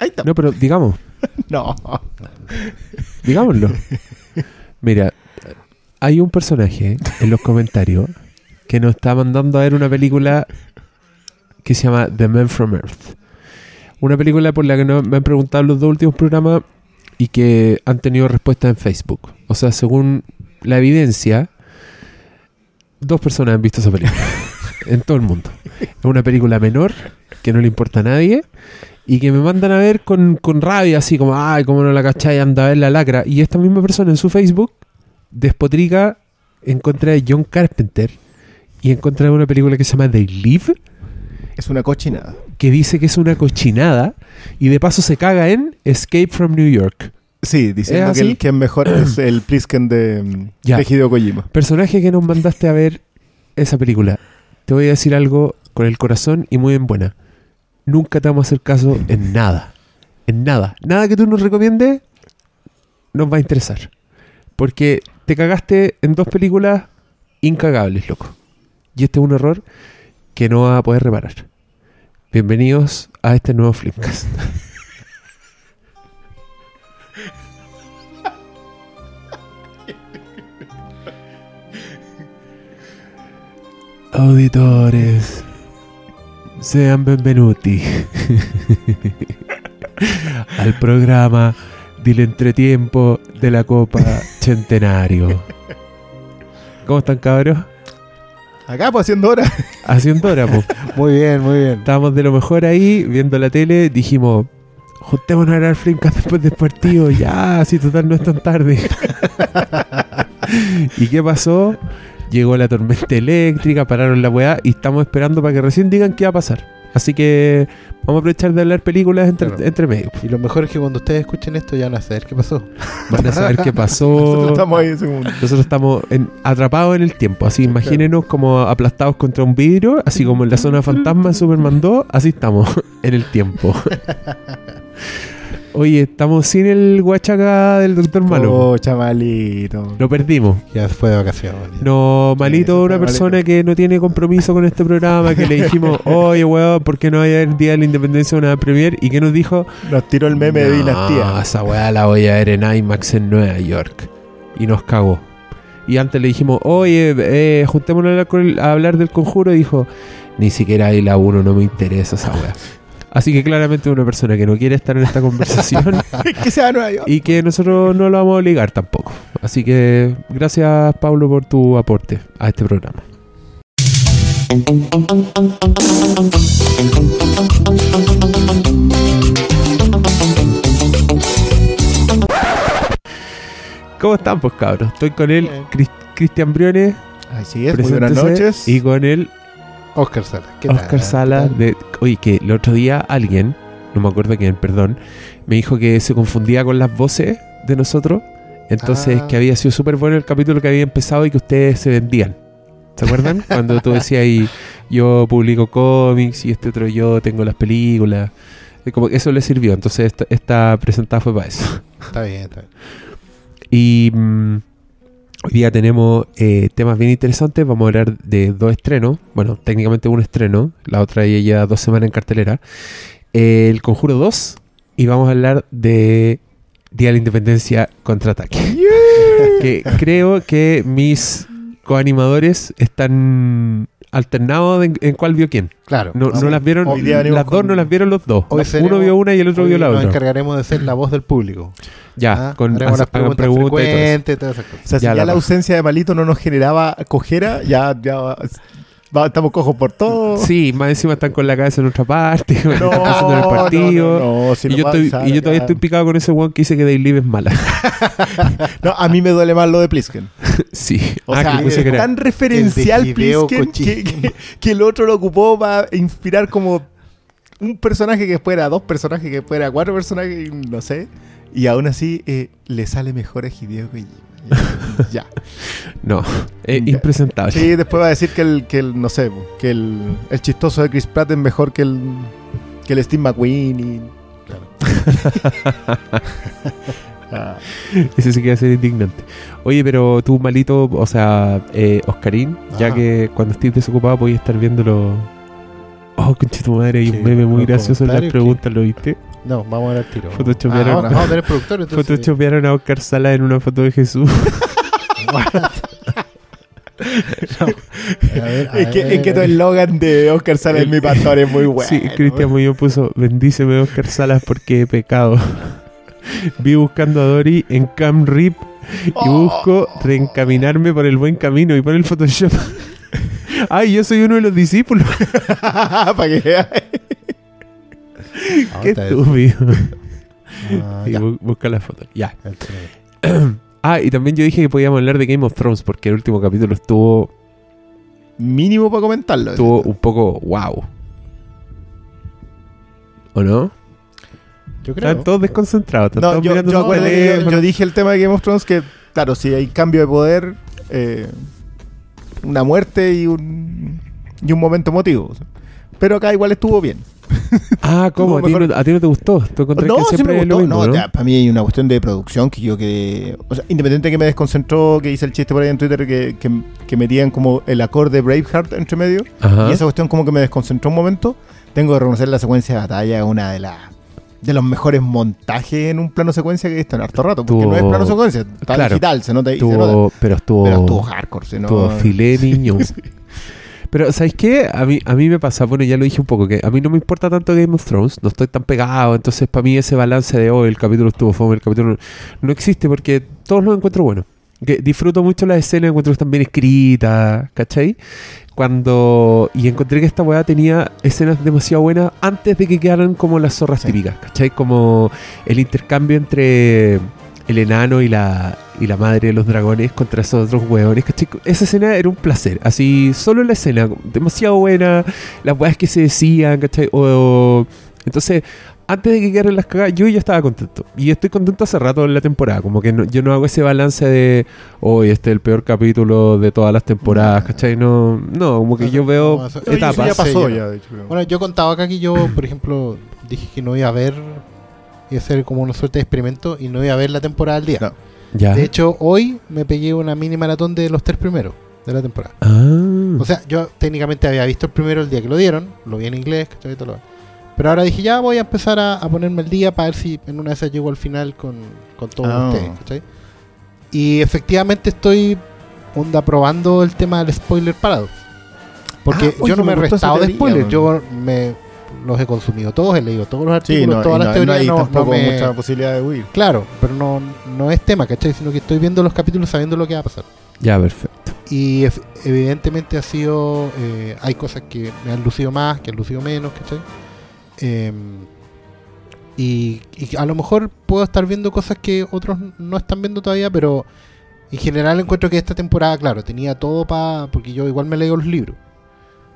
Ahí está. No, pero digamos, No. digámoslo. Mira, hay un personaje en los comentarios que nos está mandando a ver una película que se llama The Man from Earth. Una película por la que no- me han preguntado los dos últimos programas y que han tenido respuesta en Facebook. O sea, según la evidencia, dos personas han visto esa película en todo el mundo. Es una película menor que no le importa a nadie y que me mandan a ver con, con rabia, así como, ay, cómo no la cachai, anda a ver la lacra. Y esta misma persona en su Facebook despotrica en contra de John Carpenter y en contra de una película que se llama They Live, Es una cochinada. que dice que es una cochinada y de paso se caga en Escape from New York. Sí, diciendo ¿Es que el que es mejor es el Plisken de, Ya. de Hideo Kojima. Personaje que nos mandaste a ver esa película. Te voy a decir algo con el corazón y muy en buena. Nunca te vamos a hacer caso en nada. En nada. Nada que tú nos recomiendes nos va a interesar. Porque te cagaste en dos películas incagables, loco. Y este es un error que no vas a poder reparar. Bienvenidos a este nuevo Flimcast. Auditores, sean benvenuti al programa del entretiempo de la Copa Centenario. ¿Cómo están, cabros? Acá, pues haciendo hora. Haciendo hora, po. Muy bien, muy bien. Estábamos de lo mejor ahí, viendo la tele, dijimos, juntémonos a grabar Flimcast después del partido, ya, si total no es tan tarde. ¿Y qué pasó? Llegó la tormenta eléctrica, pararon la weá y estamos esperando para que recién digan qué va a pasar. Así que vamos a aprovechar de hablar películas entre, Claro. entre medio. Y lo mejor es que cuando ustedes escuchen esto ya van a saber qué pasó. Van a saber qué pasó. Nosotros estamos ahí en segundo. Nosotros estamos en- atrapados en el tiempo. Así, imagínenos como aplastados contra un vidrio, así como en la zona fantasma de Superman 2, así estamos en el tiempo. Oye, estamos sin el guachaca del Doctor Malo. Oh, chavalito. Lo perdimos. Ya fue de vacaciones. No, malito, Sí, una malito. persona que no tiene compromiso con este programa, que le dijimos, oye, weón, ¿por qué no hay el día de la independencia una premier? ¿Y que nos dijo? Nos tiró el meme de No, Dinastía. esa weá la voy a ver en IMAX en Nueva York. Y nos cagó. Y antes le dijimos, oye, eh, juntémonos a hablar, del conjuro. Y dijo, ni siquiera ahí la 1 no me interesa esa weá. Así que claramente una persona que no quiere estar en esta conversación que sea Nueva York. y que nosotros no lo vamos a obligar tampoco. Así que gracias Pablo por tu aporte a este programa. ¿Cómo están, pues cabros? Estoy con él, Cristian Briones, Así es, muy buenas noches. y con él, Oscar Sala. ¿qué tal? Oscar Sala. De, oye, que el otro día alguien, no me acuerdo quién, perdón, me dijo que se confundía con las voces de nosotros. Entonces, Ah. que había sido súper bueno el capítulo que había empezado y que ustedes se vendían. ¿Se acuerdan? Cuando tú decías ahí, yo publico cómics y este otro yo tengo las películas. Como que eso le sirvió. Entonces, esta, esta presentada fue para eso. Está bien, está bien. Y mm, hoy día tenemos eh, temas bien interesantes. Vamos a hablar de dos estrenos. Bueno, técnicamente un estreno. La otra ya lleva dos semanas en cartelera. Eh, el Conjuro 2. Y vamos a hablar de Día de la Independencia Contraataque. que creo que mis coanimadores están alternados en, en cuál vio quién. Claro. No, las vieron, las dos con- no las vieron los dos. Hoy Uno vio una y el otro vio la nos otra. encargaremos de ser la voz del público. Ya, Ah, con las preguntas, preguntas y todo eso. frecuentes y todas esas cosas. O sea, si Ya ya, la ausencia de Malito no nos generaba cojera, ya, ya va- estamos cojos por todo. Sí, más encima están con la cabeza en otra parte, No, están haciendo el partido. no, no, no, si y, yo estoy, avisar y yo todavía estoy picado con ese weón que dice que Day Live es mala. No, a mí me duele más lo de Plisken. sí. O ah, sea, es tan referencial Plisken que, Kojima. que- que el otro lo ocupó para inspirar como un personaje que fuera dos personajes que fuera cuatro personajes, no sé. Y aún así eh, le sale mejor a Hideo Kojima. Ya. No, es Ya. impresentable. Sí, después va a decir que el, que el no sé, que el, el chistoso de Chris Pratt es mejor que el, que el Steve McQueen y... Ah, Ese sí que va a ser indignante. Oye, pero tú, malito, o sea, eh, Oscarín, ya que cuando estés desocupado podías estar viéndolo. Oh, conche tu madre, hay Sí, un meme muy gracioso en las preguntas, ¿lo viste? No, vamos a ver el tiro. Photoshopearon- Ah, vamos, vamos a tener productor. Entonces, Photoshopearon a Oscar Sala en una foto de Jesús. No. A ver, a Es que, ver, es que tu ver. eslogan de Oscar Sala es mi pastor es muy bueno. sí, Cristian Muñoz puso, bendíceme Oscar Salas porque he pecado. Vi buscando a Dory en Cam Rip y Oh. busco reencaminarme por el buen camino y por el Photoshop. Ay, yo soy uno de los discípulos. Para. Ah, Qué está estúpido. Ah, Y bu- busca la foto. Ya. Ah, y también yo dije que podíamos hablar de Game of Thrones porque el último capítulo estuvo, Mínimo para comentarlo. estuvo un poco wow. ¿O no? Yo creo. Están todos desconcentrados. Están No, todos yo, mirando yo acuerdo yo dije el tema de Game of Thrones que, claro, si hay cambio de poder, eh, una muerte y un, y un momento emotivo. Pero acá igual estuvo bien. Ah, ¿cómo? ¿A ti, mejor- no, a ti no te gustó? ¿Tú No, que sí siempre me es lo gustó. mismo, no, no? para mí hay una cuestión de producción que yo que O sea, independiente de que me desconcentró, que hice el chiste por ahí en Twitter, que, que, que metían como el acorde Braveheart entre medio. Ajá. Y esa cuestión como que me desconcentró un momento. Tengo que reconocer la secuencia de batalla, una de las de los mejores montajes en un plano secuencia que he visto en harto rato. Porque Tuvo- no es plano secuencia, está claro. digital, se nota, y se nota. Pero estuvo, Pero estuvo hardcore, si no- estuvo filé niño. Pero, ¿sabes qué? A mí, a mí me pasa, bueno, ya lo dije un poco, que a mí no me importa tanto Game of Thrones, no estoy tan pegado, entonces para mí ese balance de hoy, el capítulo estuvo fome, el capítulo no, no existe porque todos los encuentro buenos. Que disfruto mucho las escenas, encuentro que están bien escritas, ¿cachai? Cuando. Y encontré que esta weá tenía escenas demasiado buenas antes de que quedaran como las zorras Sí. típicas, ¿cachai? Como el intercambio entre el enano y la, y la madre de los dragones contra esos otros hueones, ¿cachai? Esa escena era un placer, así, solo la escena, demasiado buena, las weas que se decían, ¿cachai? O, entonces, antes de que quedaran las cagadas, yo ya estaba contento. Y estoy contento hace rato en la temporada. Como que no- yo no hago ese balance de hoy este es el peor capítulo de todas las temporadas, ¿cachai? No, no, como que yo veo No, No, etapas. ya pasó, Sí, ya, de hecho. creo. Bueno, yo contaba acá que yo, por ejemplo, dije que no iba a ver, a hacer como una suerte de experimento y no iba a ver la temporada al día. No. Ya. De hecho, hoy me pegué una mini maratón de los tres primeros de la temporada. Ah. O sea, yo técnicamente había visto el primero el día que lo dieron, lo vi en inglés, ¿cachai? Y todo lo. Pero ahora dije, ya voy a empezar a, a ponerme el día para ver si en una de esas llego al final con, con todos Ah. ustedes, ¿cachai? Y efectivamente estoy onda probando el tema del spoiler paradox. Porque Ah, oye, yo no me he restado de man. yo me los he consumido todos, he leído todos los Sí, artículos, no, todas las no, teorías. no hay no- no tampoco me- mucha posibilidad de huir. Claro, pero no, no es tema, ¿cachai? Sino que estoy viendo los capítulos sabiendo lo que va a pasar. Ya, perfecto. Y evidentemente ha sido. eh, hay cosas que me han lucido más, que han lucido menos, ¿cachai? Y, y a lo mejor puedo estar viendo cosas que otros no están viendo todavía, pero en general encuentro que esta temporada, claro, tenía todo para. Porque yo igual me leo los libros.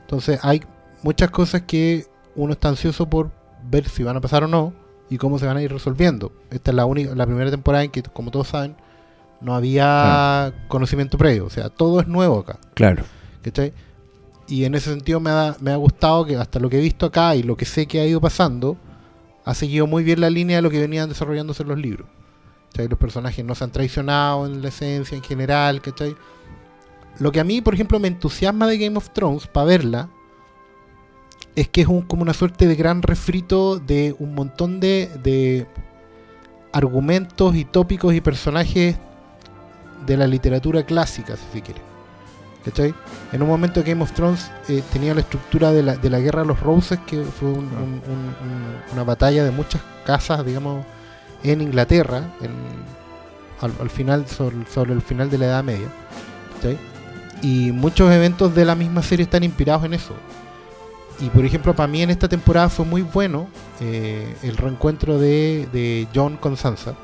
Entonces hay muchas cosas que uno está ansioso por ver si van a pasar o no y cómo se van a ir resolviendo. Esta es la única, la primera temporada en que, como todos saben, no había conocimiento previo. O sea, todo es nuevo acá. Claro. ¿cachai? Y en ese sentido me ha, me ha gustado que hasta lo que he visto acá y lo que sé que ha ido pasando, ha seguido muy bien la línea de lo que venían desarrollándose en los libros. ¿cachai? Los personajes no se han traicionado en la esencia en general, ¿cachai? Lo que a mí, por ejemplo, me entusiasma de Game of Thrones para verla es que es un, como una suerte de gran refrito de un montón de, de argumentos y tópicos y personajes de la literatura clásica, si se quiere. ¿Cachai? En un momento Game of Thrones eh, tenía la estructura de la, de la guerra de los Roses, que fue un- un- un- un- una batalla de muchas casas, digamos, en Inglaterra, en- al, al final, sobre, sobre el final de la Edad Media. ¿cachai? Y muchos eventos de la misma serie están inspirados en eso. Y por ejemplo, para mí en esta temporada fue muy bueno eh, el reencuentro de, de John con Sansa,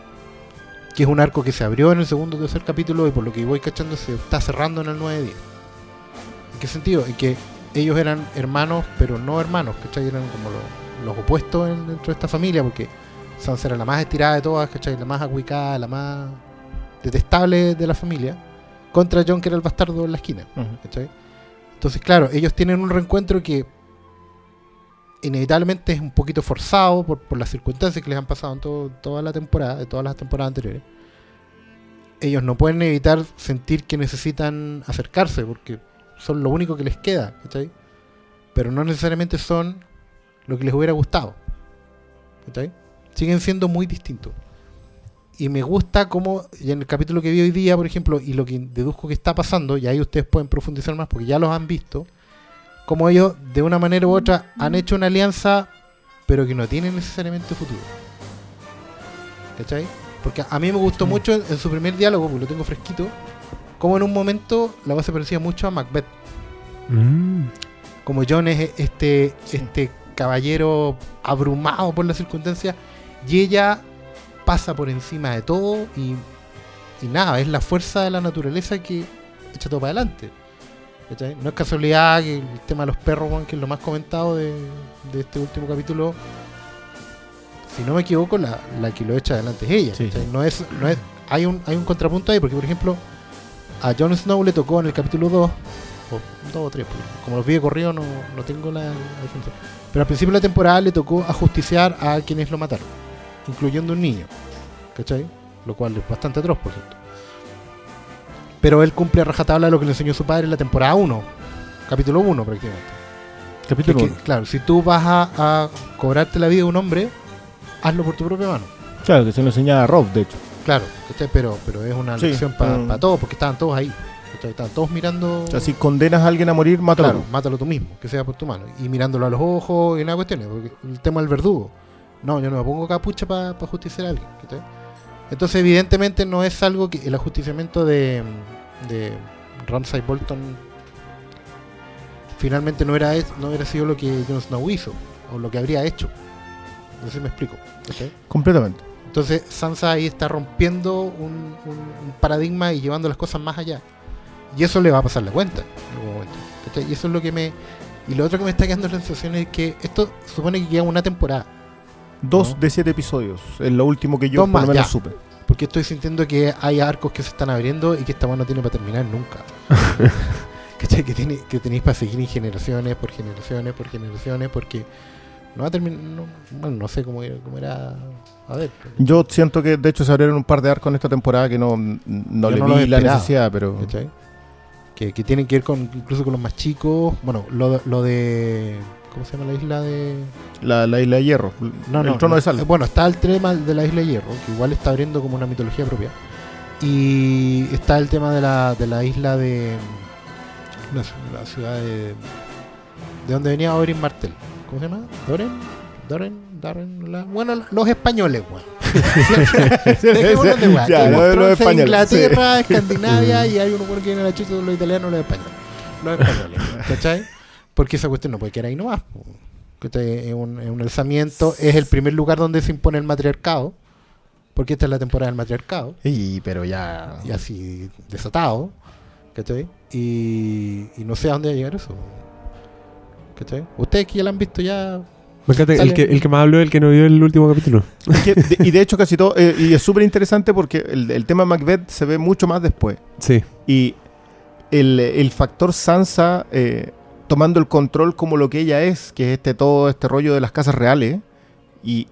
que es un arco que se abrió en el segundo o tercer capítulo y por lo que voy cachando se está cerrando en el 9-10. ¿En qué sentido? En que ellos eran hermanos, pero no hermanos, ¿cachai? Eran como lo- los opuestos en- dentro de esta familia, porque Sansa era la más estirada de todas, ¿cachai? La más aguicada, la más detestable de la familia, contra John, que era el bastardo en la esquina. ¿cachai? Entonces, claro, ellos tienen un reencuentro que inevitablemente es un poquito forzado por, las circunstancias que les han pasado en toda la temporada, de todas las temporadas anteriores. Ellos no pueden evitar sentir que necesitan acercarse porque son lo único que les queda, ¿cachai? Pero no necesariamente son lo que les hubiera gustado. ¿cachai? siguen siendo muy distintos. Y me gusta cómo, y en el capítulo que vi hoy día, por ejemplo, y lo que deduzco que está pasando, y ahí ustedes pueden profundizar más porque ya los han visto, como ellos de una manera u otra han hecho una alianza, pero que no tiene necesariamente futuro. ¿Cachai? Porque a mí me gustó mucho en, en su primer diálogo, porque lo tengo fresquito, como en un momento la voz se parecía mucho a Macbeth. Mm. Como John es este, Sí. este caballero abrumado por las circunstancias, y ella pasa por encima de todo y, y nada, es la fuerza de la naturaleza que echa todo para adelante. ¿Cachai? No es casualidad que el tema de los perros, que es lo más comentado de, de este último capítulo, si no me equivoco, la, la que lo echa adelante es ella. No es, no es, hay, un, hay un contrapunto ahí, porque por ejemplo, a Jon Snow le tocó en el capítulo 2, o 2 o 3, porque como los vi de corrido no, no tengo la, la diferencia. Pero al principio de la temporada le tocó ajusticiar a quienes lo mataron, incluyendo un niño. ¿Cachai? Lo cual es bastante atroz, por cierto. Pero él cumple a rajatabla lo que le enseñó su padre en la temporada 1, capítulo 1 prácticamente. Capítulo es que, claro, si tú vas a, a cobrarte la vida de un hombre, hazlo por tu propia mano. Claro, que se lo enseñaba a Rob, de hecho. Claro. Pero, pero es una Sí, lección para todos, porque estaban todos ahí. Estaban todos mirando. O sea, si condenas a alguien a morir, mátalo. Claro, mátalo tú mismo, que sea por tu mano. Y mirándolo a los ojos y nada cuestiones, porque el tema del verdugo. No, yo no me pongo capucha para justiciar a alguien. Entonces, evidentemente, no es algo que el ajusticiamiento de, de Ramsay Bolton finalmente no era no hubiera sido lo que Jon Snow hizo, o lo que habría hecho. No sé si me explico. Completamente. Entonces Sansa ahí está rompiendo un, un- un paradigma y llevando las cosas más allá. Y eso le va a pasar la cuenta en algún momento. Y eso es lo que me... Y lo otro que me está quedando la sensación es que esto supone que queda una temporada. Dos No. de siete episodios. Es lo último que yo Dos por lo menos ya. supe. Porque estoy sintiendo que hay arcos que se están abriendo y que esta weá no tiene para terminar nunca. ¿Cachai? Que, tiene, que tenéis para seguir en generaciones, por generaciones, por generaciones, porque no va a terminar... No, bueno, no sé cómo, era- cómo era... A ver. Yo siento que de hecho se abrieron un par de arcos en esta temporada que no, no le no vi la necesidad, pero. ¿cachai? Que, que tienen que ver con incluso con los más chicos. Bueno, lo, lo de. ¿Cómo se llama la isla de.? La, la isla de hierro. No, el no. trono no. de sal. Eh, Bueno, está el tema de la isla de Hierro, que igual está abriendo como una mitología propia. Y está el tema de la, de la isla de. La, la ciudad de. De donde venía Oberyn Martel. ¿Cómo se llama? ¿Doren? ¿Doren? La- bueno, los españoles, weón. Los españoles, Inglaterra, Escandinavia y hay uno que viene a la chucha de los italianos, los españoles. Los españoles, ¿cachai? Porque esa cuestión no puede quedar ahí nomás. ¿cachai? Es un, es un alzamiento, es el primer lugar donde se impone el matriarcado, porque esta es la temporada del matriarcado, Y, pero ya. y así desatado, ¿cachai? Y, y no sé a dónde va a llegar eso. ¿Cachai? Ustedes que ya la han visto ya. Me encanta, el que, el que más habló es el que no vio el último capítulo. Es que de- y de hecho, casi todo. eh, y es súper interesante porque el, el tema Macbeth se ve mucho más después. Sí. Y el, el factor Sansa eh, tomando el control como lo que ella es, que es este todo este rollo de las casas reales, y,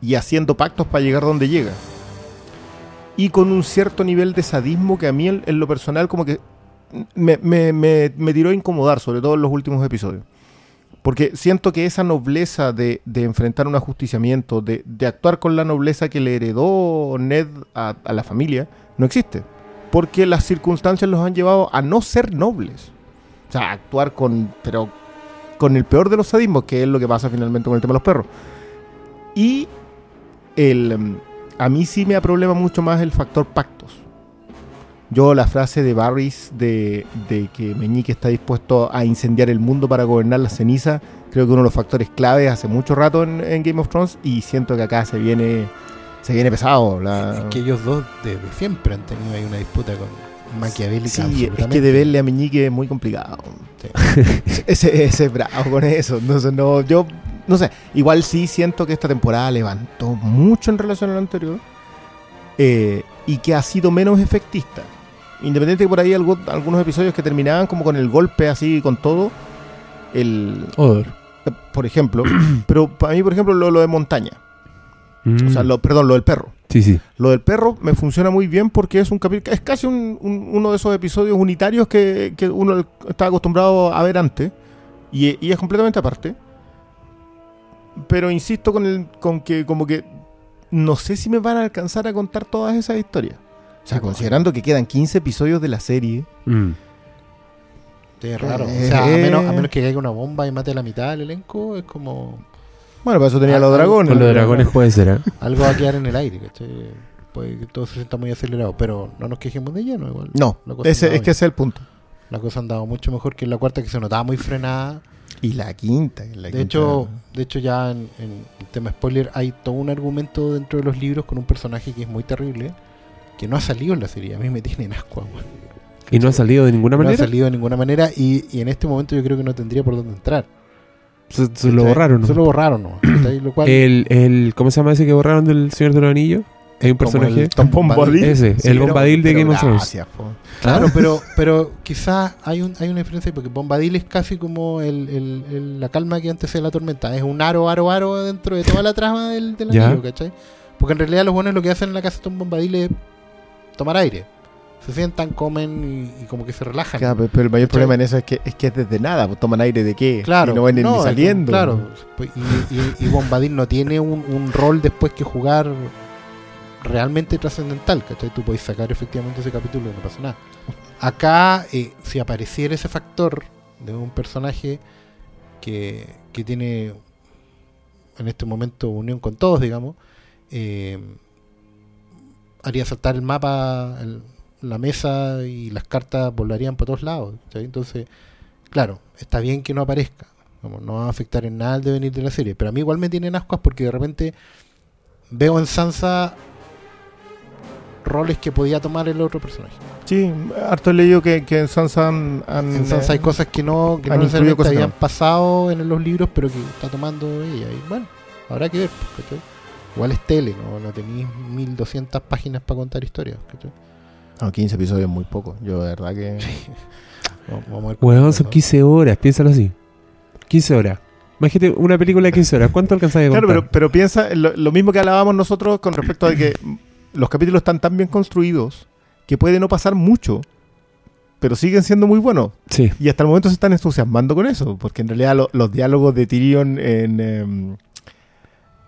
y haciendo pactos para llegar donde llega. Y con un cierto nivel de sadismo que a mí en, lo personal como que me, me- me- me tiró a incomodar, sobre todo en los últimos episodios. Porque siento que esa nobleza de, de enfrentar un ajusticiamiento, de, de actuar con la nobleza que le heredó Ned a la familia, no existe. Porque las circunstancias los han llevado a no ser nobles. O sea, actuar con, pero con el peor de los sadismos, que es lo que pasa finalmente con el tema de los perros. Y el, mm, a mí sí me problema mucho más el factor pactos. Yo la frase de Barris de, de que Meñique está dispuesto a incendiar el mundo para gobernar la ceniza, creo que uno de los factores claves hace mucho rato en, en Game of Thrones y siento que acá se viene se viene pesado. La... Es que ellos dos desde siempre han tenido ahí una disputa con maquiavélica. Sí, es que absolutamente. de verle a Meñique es muy complicado. Sí. ese, ese es bravo con eso. Entonces, no, yo, no sé. Igual sí siento que esta temporada levantó mucho en relación a la anterior eh, y que ha sido menos efectista. Independiente que por ahí algo- algunos episodios que terminaban como con el golpe así, con todo. El, Odor. por ejemplo, pero para mí, por ejemplo, lo, lo de montaña, o sea, Mm. lo, perdón, lo del perro. Sí, sí. Lo del perro me funciona muy bien porque es un capítulo, es casi un- un- uno de esos episodios unitarios que, que uno está acostumbrado a ver antes y, y es completamente aparte. Pero insisto con el con que como que no sé si me van a alcanzar a contar todas esas historias. O sea, considerando que quedan 15 episodios de la serie. Mm. Es raro. Eh, o sea, a eh. menos, a menos que caiga una bomba y mate a la mitad del elenco, es como. Bueno, para eso tenía Ah, los dragones. Con los dragones puede ser, ¿eh? Algo va a quedar en el aire, ¿cachai? Puede que todo se sienta muy acelerado, pero no nos quejemos de lleno igual. No, ese, andaba es que ese es el punto. La cosa han dado mucho mejor que en la cuarta, que se notaba muy frenada. Y la quinta. la de quinta- hecho, de hecho ya en, en el tema spoiler hay todo un argumento dentro de los libros con un personaje que es muy terrible, que no ha salido en la serie. A mí me tiene en asco, weón. Y no ha salido de ninguna No ha manera. salido de ninguna manera y, y en este momento yo creo que no tendría por dónde entrar. Se, se lo borraron, ¿no? Se lo borraron, ¿no? ¿Cachai? Lo cual El, el, ¿Cómo se llama ese que borraron del Señor de los Anillos? Hay un personaje. el Tom Bombadil. Ese, el pero- Bombadil de Game of Thrones. Claro, pero, pero quizás hay, un, hay una diferencia porque Bombadil es casi como el, el- el- la calma que antes de la tormenta. Es un aro, aro, aro dentro de toda la trama del, del anillo, ¿cachai? Porque en realidad los buenos lo que hacen en la casa de Tom Bombadil es tomar aire. Se sientan, comen y, y como que se relajan. Claro, pero, el mayor ¿Cachai? problema en eso es que es que es desde nada, pues, toman aire de qué. Claro, Y no van ni saliendo. Claro, pues, y, y- y Bombadil no tiene un, un rol después que jugar realmente trascendental, ¿cachai? Tú podés sacar efectivamente ese capítulo y no pasa nada. Acá, eh, si apareciera ese factor de un personaje que, que tiene en este momento unión con todos, digamos, eh, haría saltar el mapa, el- la mesa y las cartas volarían por todos lados. ¿cachai? Entonces, claro, está bien que no aparezca. como no va a afectar en nada el devenir de la serie. Pero a mí igual me tienen ascuas porque de repente veo en Sansa roles que podía tomar el otro personaje. Sí, harto he leído que, que en Sansa han, han, En Sansa hay eh, cosas que no, que no necesariamente cosas habían no. pasado en los libros, pero que está tomando ella. Y bueno, habrá que ver. ¿cachai? Igual es tele, no, no tenéis 1200 páginas para contar historias. ¿cachai? No, 15 episodios es muy poco. Yo de verdad que... Vamos- vamos a ver cómo Weón, está son eso. 15 horas, piénsalo así. 15 horas. Imagínate una película de 15 horas. ¿Cuánto alcanzáis a Claro, contar? pero, pero piensa en lo, lo mismo que hablábamos nosotros con respecto a que los capítulos están tan bien construidos que puede no pasar mucho, pero siguen siendo muy buenos. Sí. Y hasta el momento se están entusiasmando con eso, porque en realidad lo- los diálogos de Tyrion en, em,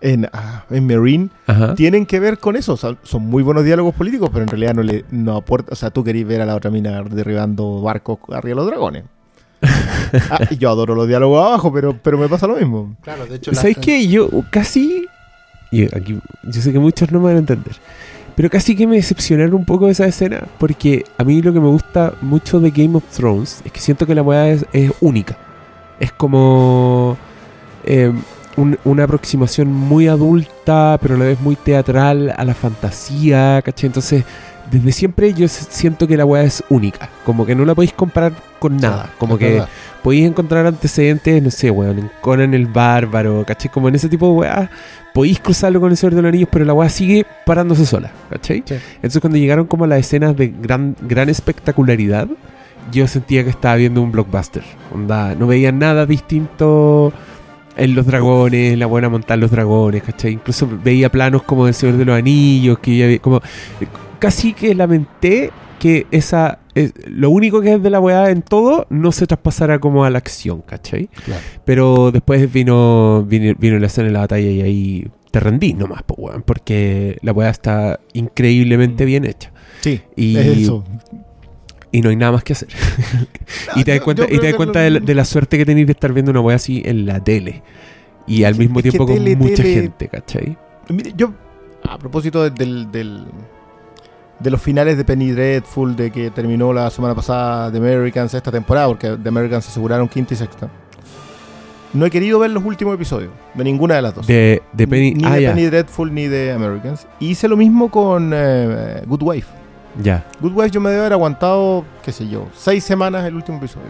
en, ah, en Marine Ajá. tienen que ver con eso. O sea, son muy buenos diálogos políticos, pero en realidad no le no aporta. O sea, tú querís ver a la otra mina derribando barcos arriba de los dragones. Ah, y yo adoro los diálogos abajo, pero, pero me pasa lo mismo. Claro, de hecho, la- ¿Sabes qué? Yo casi. Y aquí, yo sé que muchos no me van a entender. Pero casi que me decepcionaron un poco esa escena. Porque a mí lo que me gusta mucho de Game of Thrones es que siento que la weá es, es única. Es como. eh, un- una aproximación muy adulta, pero a la vez muy teatral a la fantasía, ¿cachai? Entonces, desde siempre yo siento que la weá es única. Como que no la podéis comparar con nada. Como es que verdad. podéis encontrar antecedentes, no sé, weón, en Conan el Bárbaro, ¿cachai? Como en ese tipo de weá, podéis cruzarlo con el Señor de los Anillos, pero la weá sigue parándose sola, ¿cachai? Sí. Entonces cuando llegaron como a las escenas de gran, gran espectacularidad, yo sentía que estaba viendo un blockbuster. Onda, no veía nada distinto en los dragones, la buena montar los dragones, ¿cachai? Incluso veía planos como del Señor de los Anillos, que ya vi- como casi que lamenté que esa es- lo único que es de la weá en todo no se traspasara como a la acción, ¿cachai? Claro. Pero después vino, vino, vino la escena de la batalla y ahí te rendís nomás, po, weón, porque la weá está increíblemente bien hecha. Sí, Y, es eso. Y no hay nada más que hacer. y te das cuenta, yo y te das cuenta lo- de, la, de la suerte que tenéis de estar viendo una weá así en la tele. Y al mismo tiempo con tele, mucha tele- gente, ¿cachai? Mire, yo, a propósito de- del, del- de los finales de Penny Dreadful, de que terminó la semana pasada The Americans esta temporada, porque The Americans aseguraron quinta y sexta. No he querido ver los últimos episodios, de ninguna de las dos. De, de Penny. ni ah, de ya. Penny Dreadful ni de Americans. Y hice lo mismo con eh, Good Wife. Ya. Good Wife yo me debo haber aguantado, qué sé yo, seis semanas el último episodio.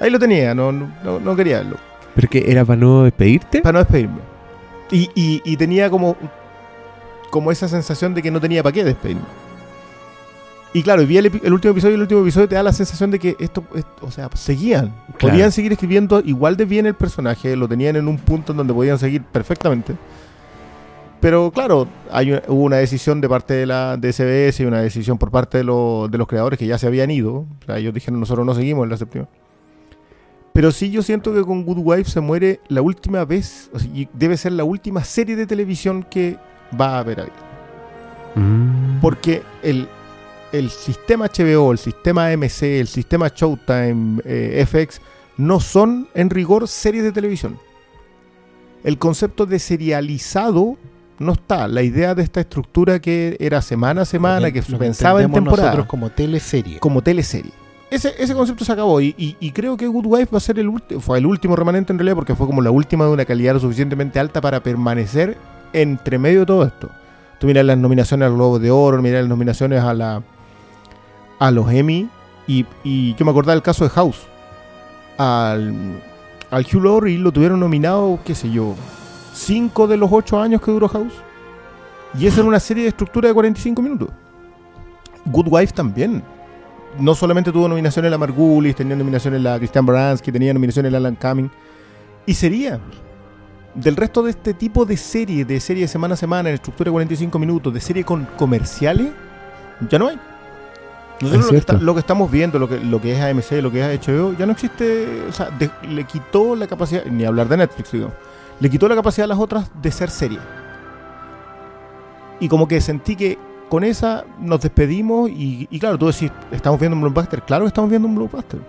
Ahí lo tenía, no, no, no- quería verlo. ¿Pero que era para no despedirte? Para no despedirme. Y, y- y tenía como, como esa sensación de que no tenía para qué despedirme. Y claro, vi el, último episodio y el último episodio te da la sensación de que esto, es- o sea, seguían. Claro. Podían seguir escribiendo igual de bien el personaje, lo tenían en un punto en donde podían seguir perfectamente. Pero claro, hay una- hubo una decisión de parte de la de SBS y una decisión por parte de, lo- de los creadores que ya se habían ido. O sea, ellos dijeron, nosotros no seguimos en la séptima. Pero sí yo siento que con Good Wife se muere la última vez, o sea, y debe ser la última serie de televisión que va a haber abierto. Mm. Porque el, el sistema HBO, el sistema AMC, el sistema Showtime, eh, FX, no son en rigor series de televisión. El concepto de serializado no está. La idea de esta estructura que era semana a semana, que, Lo pensaba en temporada, nosotros como teleserie. como teleserie. Ese, ese concepto se acabó y, y- y creo que Good Wife va a ser el último, fue el último remanente en realidad porque fue como la última de una calidad lo suficientemente alta para permanecer entre medio de todo esto. Tú miras las nominaciones al Globo de Oro, miras las nominaciones a la a los Emmy y, y yo me acordaba del caso de House. Al, al Hugh Laurie lo tuvieron nominado, qué sé yo, cinco de los ocho años que duró House. Y esa era una serie de estructura de 45 minutos. Good Wife también no solamente tuvo nominaciones la Margulis, tenía nominaciones la Christian Baranski, tenía nominaciones la Alan Cumming. Y sería del resto de este tipo de serie, de serie de semana a semana, en estructura de 45 minutos, de serie con comerciales, ya no hay. Nosotros lo que, está- lo que estamos viendo, lo que, lo que es AMC, lo que es HBO, ya no existe, o sea, de- le quitó la capacidad, ni hablar de Netflix, digo, le quitó la capacidad a las otras de ser serie. Y como que sentí que con esa nos despedimos y, y claro, tú decís, estamos viendo un blockbuster. Claro que estamos viendo un blockbuster.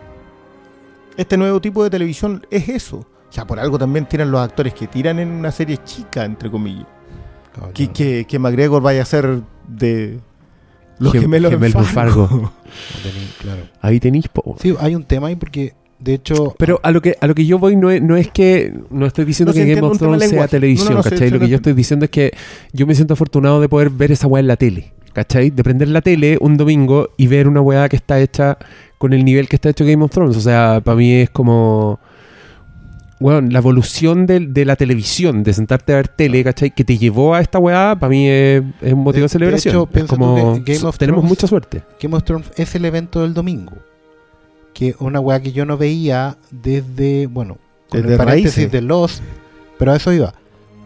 Este nuevo tipo de televisión es eso. O sea, por algo también tiran los actores que tiran en una serie chica, entre comillas. Claro, Que, claro. que, que McGregor vaya a ser de los Gem- gemelos en gemelos Fargo. Fargo. No. Ahí tenéis. po. Sí, hay un tema ahí porque, de hecho, Pero a lo que a lo que yo voy no es, no es que no estoy diciendo No, que Game of Thrones sea televisión, No, ¿cachai? lo que yo estoy diciendo es que yo me siento afortunado de poder ver esa weá en la tele, ¿cachai? De prender la tele un domingo y ver una weá que está hecha con el nivel que está hecho Game of Thrones. O sea, para mí es como bueno, la evolución de, de la televisión, de sentarte a ver tele, ¿cachai? Que te llevó a esta weá, para mí es, es un motivo de, De- de celebración. hecho, Es como, que Game of tenemos Thrones- mucha suerte. Game of Thrones es el evento del domingo. Que una weá que yo no veía desde, bueno, con Desde el paréntesis Raíces. de Lost, pero a eso iba.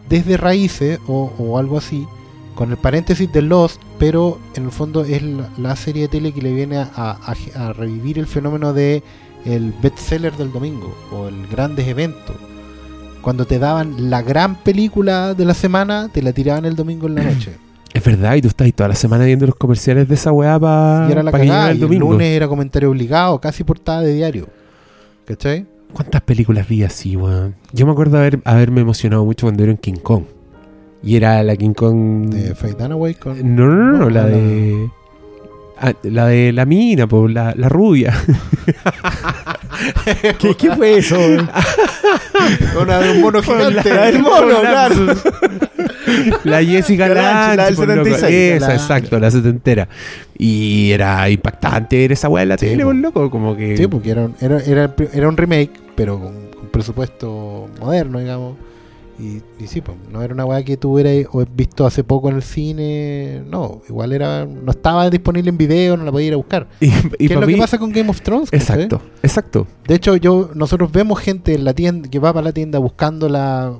Desde Raíces o, o algo así, con el paréntesis de Lost, pero en el fondo es la, la serie de tele que le viene a, a- a revivir el fenómeno de el bestseller del domingo o el grandes eventos. Cuando te daban la gran película de la semana, te la tiraban el domingo en la noche. Es verdad, y tú estás ahí toda la semana viendo los comerciales de esa weá para y era la que cagada. llegara el el domingo. lunes era comentario obligado, casi portada de diario. ¿Cachai? ¿Cuántas películas vi así, weón? Yo me acuerdo haber, haberme emocionado mucho cuando era en King Kong. Y era la King Kong. De Faye Dunaway con. No, no, no, no, la No, no, de. Ah, la de la mina, pues, la, la rubia. ¿Qué, qué fue eso? Una de un mono gigante. la del mono, claro. La Jessica La Lange, del pues, loco. 76, Esa, exacto, la setentera. Y era impactante ver esa weá en la Sí, tele, po. loco. Como que. Sí, porque era un, era, era, era un remake, pero con, con presupuesto moderno, digamos. Y, y sí, pues, no era una weá que tú hubieras o visto hace poco en el cine. No, igual era no estaba disponible en video, no la podía ir a buscar. Y, y ¿Qué es lo que mí- pasa con Game of Thrones? ¿cachai? Exacto, exacto. De hecho, yo nosotros vemos gente en la tienda que va para la tienda buscándola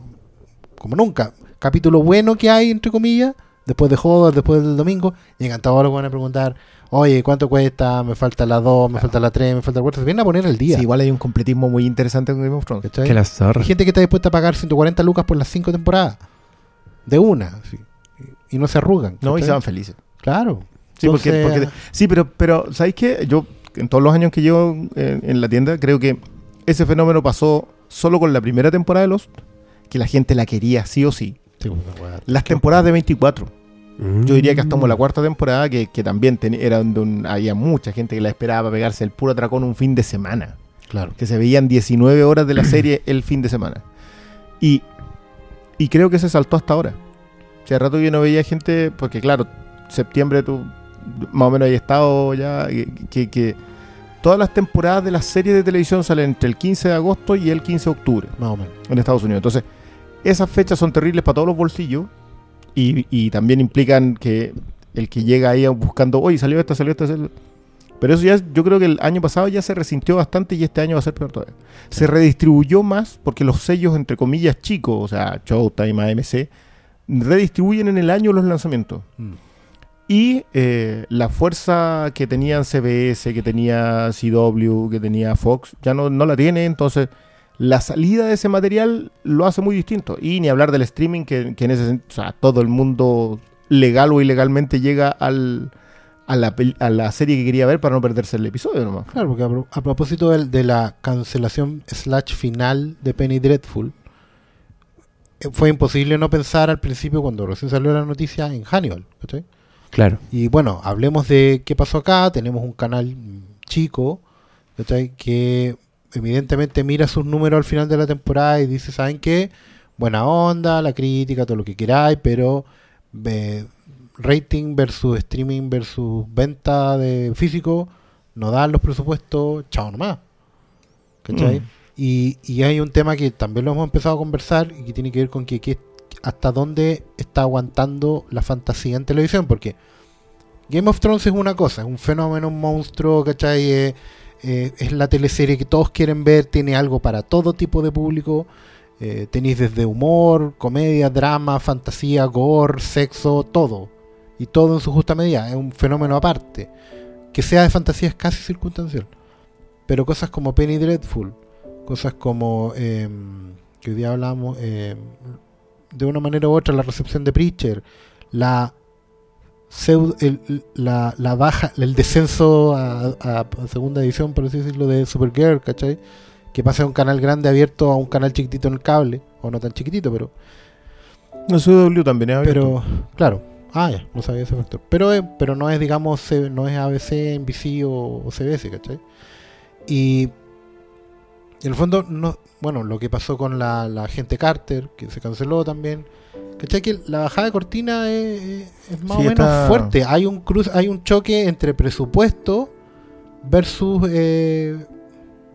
como nunca. Capítulo bueno que hay, entre comillas, después de Joder, después del domingo, llegan todos los van a preguntar, oye, ¿cuánto cuesta? Me falta la 2, me falta la 3, me falta la 4. Se vienen a poner el día. Sí, igual hay un completismo muy interesante con Game of Thrones. ¿cachai? Que la zorra. Hay gente que está dispuesta a pagar 140 lucas por las 5 temporadas. De una. sí. Y no se arrugan. No, y se van felices. Claro. Sí, porque- sí, pero, pero ¿sabéis qué? Yo, en todos los años que llevo en, en la tienda, creo que ese fenómeno pasó solo con la primera temporada de Lost, que la gente la quería sí o sí. Sí, weá. Las temporadas de 24. Mm. Yo diría que hasta como la cuarta temporada, que, que también teni- era donde un- había mucha gente que la esperaba para pegarse el puro atracón un fin de semana. Claro. Que se veían 19 horas de la serie el fin de semana. Y, y creo que se saltó hasta ahora. Si hace rato yo no veía gente, porque claro, septiembre tú más o menos hay estado ya, que, que- que todas las temporadas de las series de televisión salen entre el 15 de agosto y el 15 de octubre Más o menos. en Estados Unidos. Entonces, esas fechas son terribles para todos los bolsillos y, y también implican que el que llega ahí buscando, oye, salió esta, salió esta, salió... Pero eso ya, yo creo que el año pasado ya se resintió bastante y este año va a ser peor todavía. Se redistribuyó más porque los sellos, entre comillas, chicos, o sea, Showtime, AMC, redistribuyen en el año los lanzamientos. Mm. Y eh, la fuerza que tenían CBS, que tenía CW, que tenía Fox, ya no, no la tiene, entonces la salida de ese material lo hace muy distinto. Y ni hablar del streaming, que, que en ese o sea, todo el mundo legal o ilegalmente llega al, a, la, a la serie que quería ver para no perderse el episodio nomás. Claro, porque a, pro- a propósito del- de, la cancelación slash final de Penny Dreadful, eh, fue imposible no pensar al principio cuando recién salió la noticia en Hannibal. ¿cachai? Claro. Y bueno, hablemos de qué pasó acá. Tenemos un canal chico ¿cachai? que evidentemente mira sus números al final de la temporada y dice, ¿saben qué? Buena onda, la crítica, todo lo que queráis, pero eh, rating versus streaming versus venta de físico no dan los presupuestos, chao nomás. ¿Cachai? Mm. Y, y hay un tema que también lo hemos empezado a conversar y que tiene que ver con que, que hasta dónde está aguantando la fantasía en televisión, porque Game of Thrones es una cosa, es un fenómeno, un monstruo, ¿cachai? Eh, eh, es la teleserie que todos quieren ver, tiene algo para todo tipo de público. Eh, tenéis desde humor, comedia, drama, fantasía, gore, sexo, todo. Y todo en su justa medida. Es un fenómeno aparte. Que sea de fantasía es casi circunstancial. Pero cosas como Penny Dreadful, cosas como eh, que hoy día hablamos, eh, de una manera u otra, la recepción de Preacher, la pseudo- el- la, la baja, el descenso a, a- a segunda edición, por así decirlo, de Supergirl, ¿cachai? Que pasa de un canal grande abierto a un canal chiquitito en el cable, o no tan chiquitito, pero, No CW también es abierto. pero claro, ah, ya, no sabía ese factor. Pero, eh, pero no es, digamos, C- no es ABC, NBC o, o CBS, ¿cachai? Y en el fondo, no, bueno, lo que pasó con la, la gente Carter, que se canceló también. ¿Cachai? Que la bajada de cortina es, más Sí, o menos está- fuerte. Hay un cruz, hay un choque entre presupuesto versus eh,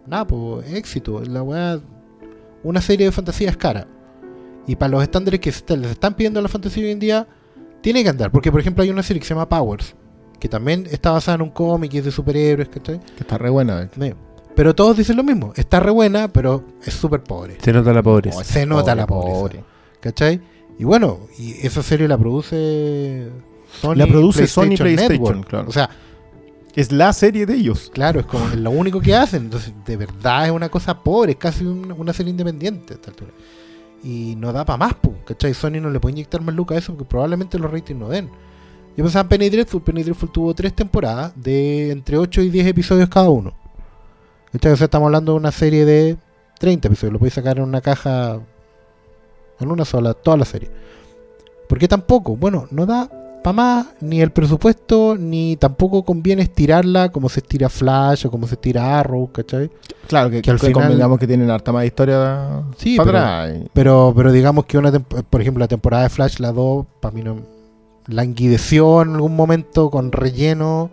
nada, pues, éxito. La weá, una serie de fantasía es cara. Y para los estándares que se les están pidiendo a la fantasía hoy en día, tiene que andar. Porque, por ejemplo, hay una serie que se llama Powers, que también está basada en un cómic y es de superhéroes, ¿cachai? Que está re buena. Sí. Pero todos dicen lo mismo. Está re buena, pero es súper pobre. Se nota la pobreza. Oh, Se nota la pobreza. ¿Cachai? Y bueno, y esa serie la produce Sony. La produce Sony PlayStation, Network. claro. O sea, Es la serie de ellos. claro, es como es lo único que hacen. Entonces, de verdad es una cosa pobre, es casi un- una serie independiente a esta altura. Y no da para más, po, ¿cachai? Sony no le puede inyectar más lucas a eso porque probablemente los ratings no den. Yo pensaba en Penny Dreadful. Penny Dreadful tuvo tres temporadas de entre 8 y 10 episodios cada uno. O sea, estamos hablando de una serie de 30 episodios. Lo podéis sacar en una caja, en una sola, toda la serie. ¿Por qué tampoco? Bueno, no da para más ni el presupuesto, ni tampoco conviene estirarla como se estira Flash o como se estira Arrow, ¿cachai? Claro, que, Que al que final- convengamos que tienen harta más historia Sí, para pero- atrás. Pero, pero digamos que una por ejemplo la temporada de Flash, la 2, para mí no languideció en algún momento con relleno.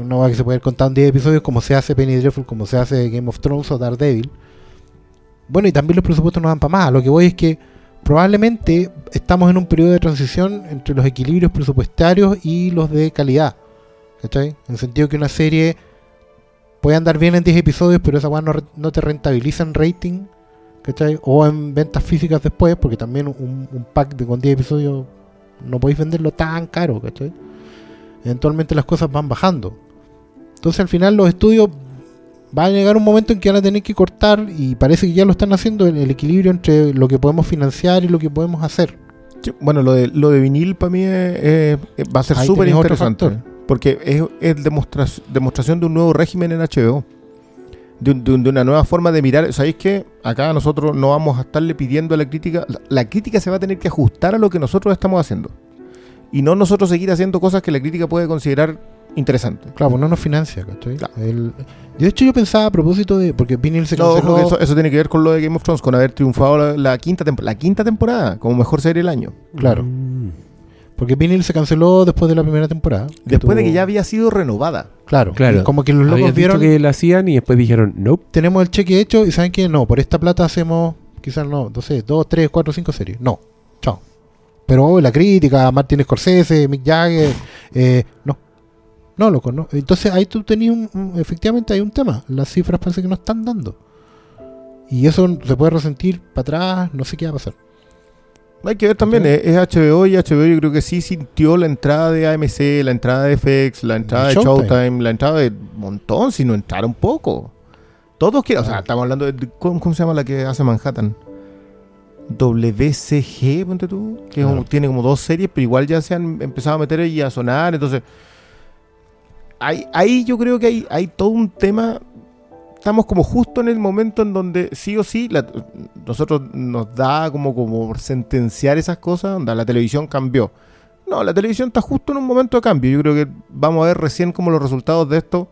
Una cosa que se puede haber contado en 10 episodios, como se hace Penny Dreadful, como se hace Game of Thrones o Daredevil. Bueno, y también los presupuestos no dan para más. Lo que voy es que probablemente estamos en un periodo de transición entre los equilibrios presupuestarios y los de calidad. ¿Cachai? En el sentido que una serie puede andar bien en 10 episodios, pero esa weá no, no te rentabiliza en rating. ¿Cachai? O en ventas físicas después, porque también un, pack con 10 episodios no podéis venderlo tan caro, ¿cachai? Eventualmente las cosas van bajando. Entonces al final los estudios van a llegar un momento en que van a tener que cortar y parece que ya lo están haciendo en el equilibrio entre lo que podemos financiar y lo que podemos hacer. Sí, bueno, lo de, lo de vinil para mí es- es- es- va a ser súper interesante. Porque es, es demostra- demostración de un nuevo régimen en HBO. De, un- de un- de una nueva forma de mirar. ¿Sabéis que Acá nosotros no vamos a estarle pidiendo a la crítica. La, la crítica se va a tener que ajustar a lo que nosotros estamos haciendo. Y no nosotros seguir haciendo cosas que la crítica puede considerar interesantes. Claro, pues no nos financia, ¿cachai? Claro. El- de hecho yo pensaba a propósito de... Porque Vinyl se No, canceló... eso, eso tiene que ver con lo de Game of Thrones, con haber triunfado la, la quinta, tempo- la quinta temporada como mejor serie del año. Claro. Mm. Porque Vinyl se canceló después de la primera temporada. Después de que ya había sido renovada. Claro, Claro. y como que los locos vieron... que la hacían y después dijeron, nope. tenemos el cheque hecho y saben que no, por esta plata hacemos, quizás no, no sé, dos, tres, cuatro, cinco series. No, chao. Pero oh, la crítica, Martin Scorsese, Mick Jagger, eh, no. No, loco, no. Entonces ahí tú tenías un, un- efectivamente hay un tema. Las cifras parece que no están dando. Y eso se puede resentir para atrás, no sé qué va a pasar. Hay que ver también, Ok. es, es HBO y HBO yo creo que sí sintió la entrada de AMC, la entrada de FX, la entrada de Showtime. La entrada de un montón, si no entraron poco. Todos quieren, o sea, estamos hablando de. ¿Cómo, cómo se llama la que hace Manhattan? WCG, ponte tú, que Claro. tiene como dos series, pero igual ya se han empezado a meter y a sonar, entonces. Ahí, ahí yo creo que hay, hay todo un tema. Estamos como justo en el momento en donde sí o sí la- nosotros nos da como, como sentenciar esas cosas, onda, la televisión cambió. No, la televisión está justo en un momento de cambio. Yo creo que vamos a ver recién como los resultados de esto.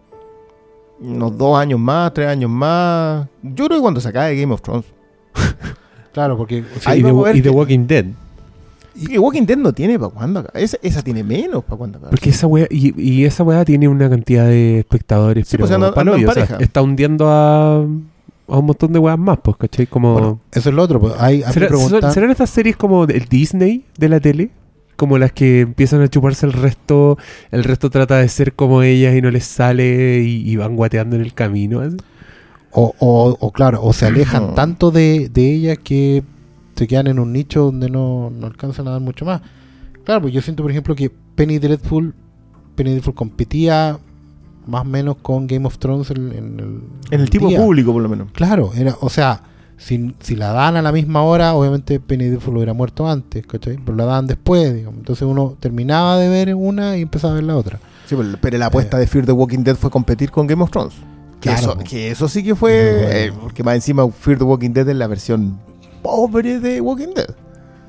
Unos dos años más, tres años más. Yo creo que cuando se acabe Game of Thrones. Claro, porque o sea, y, The, y Walking Dead. Y Walking Dead no tiene para cuándo acá. Esa, esa tiene menos para cuándo acá. Porque esa weá, y, y esa weá tiene una cantidad de espectadores, Sí, pues, anda- anda en hoyo, o sea, pareja. está hundiendo a, a un montón de weas más, pues, ¿cachai? Como... bueno, eso es lo otro. Pues, hay, hay ¿Será- que preguntar- son- ¿Serán estas series como el Disney de la tele? Como las que empiezan a chuparse el resto, el resto trata de ser como ellas y no les sale y, y van guateando en el camino. O, o, o claro, o se alejan No. tanto de, de ella que se quedan en un nicho donde no, no alcanzan a dar mucho más. Claro, pues yo siento, por ejemplo, que Penny Dreadful, Penny Dreadful competía más o menos con Game of Thrones en, en el, en el tipo día. público, por lo menos. Claro, era, o sea, si, si la dan a la misma hora, obviamente Penny Dreadful hubiera muerto antes, ¿cachai? Pero la dan después, digamos. Entonces uno terminaba de ver una y empezaba a ver la otra. Sí, pero, pero la apuesta de Fear the Walking Dead fue competir con Game of Thrones. Que, Claro, eso, pues. que eso sí que fue. Eh, porque más encima Fear the Walking Dead es la versión pobre de Walking Dead.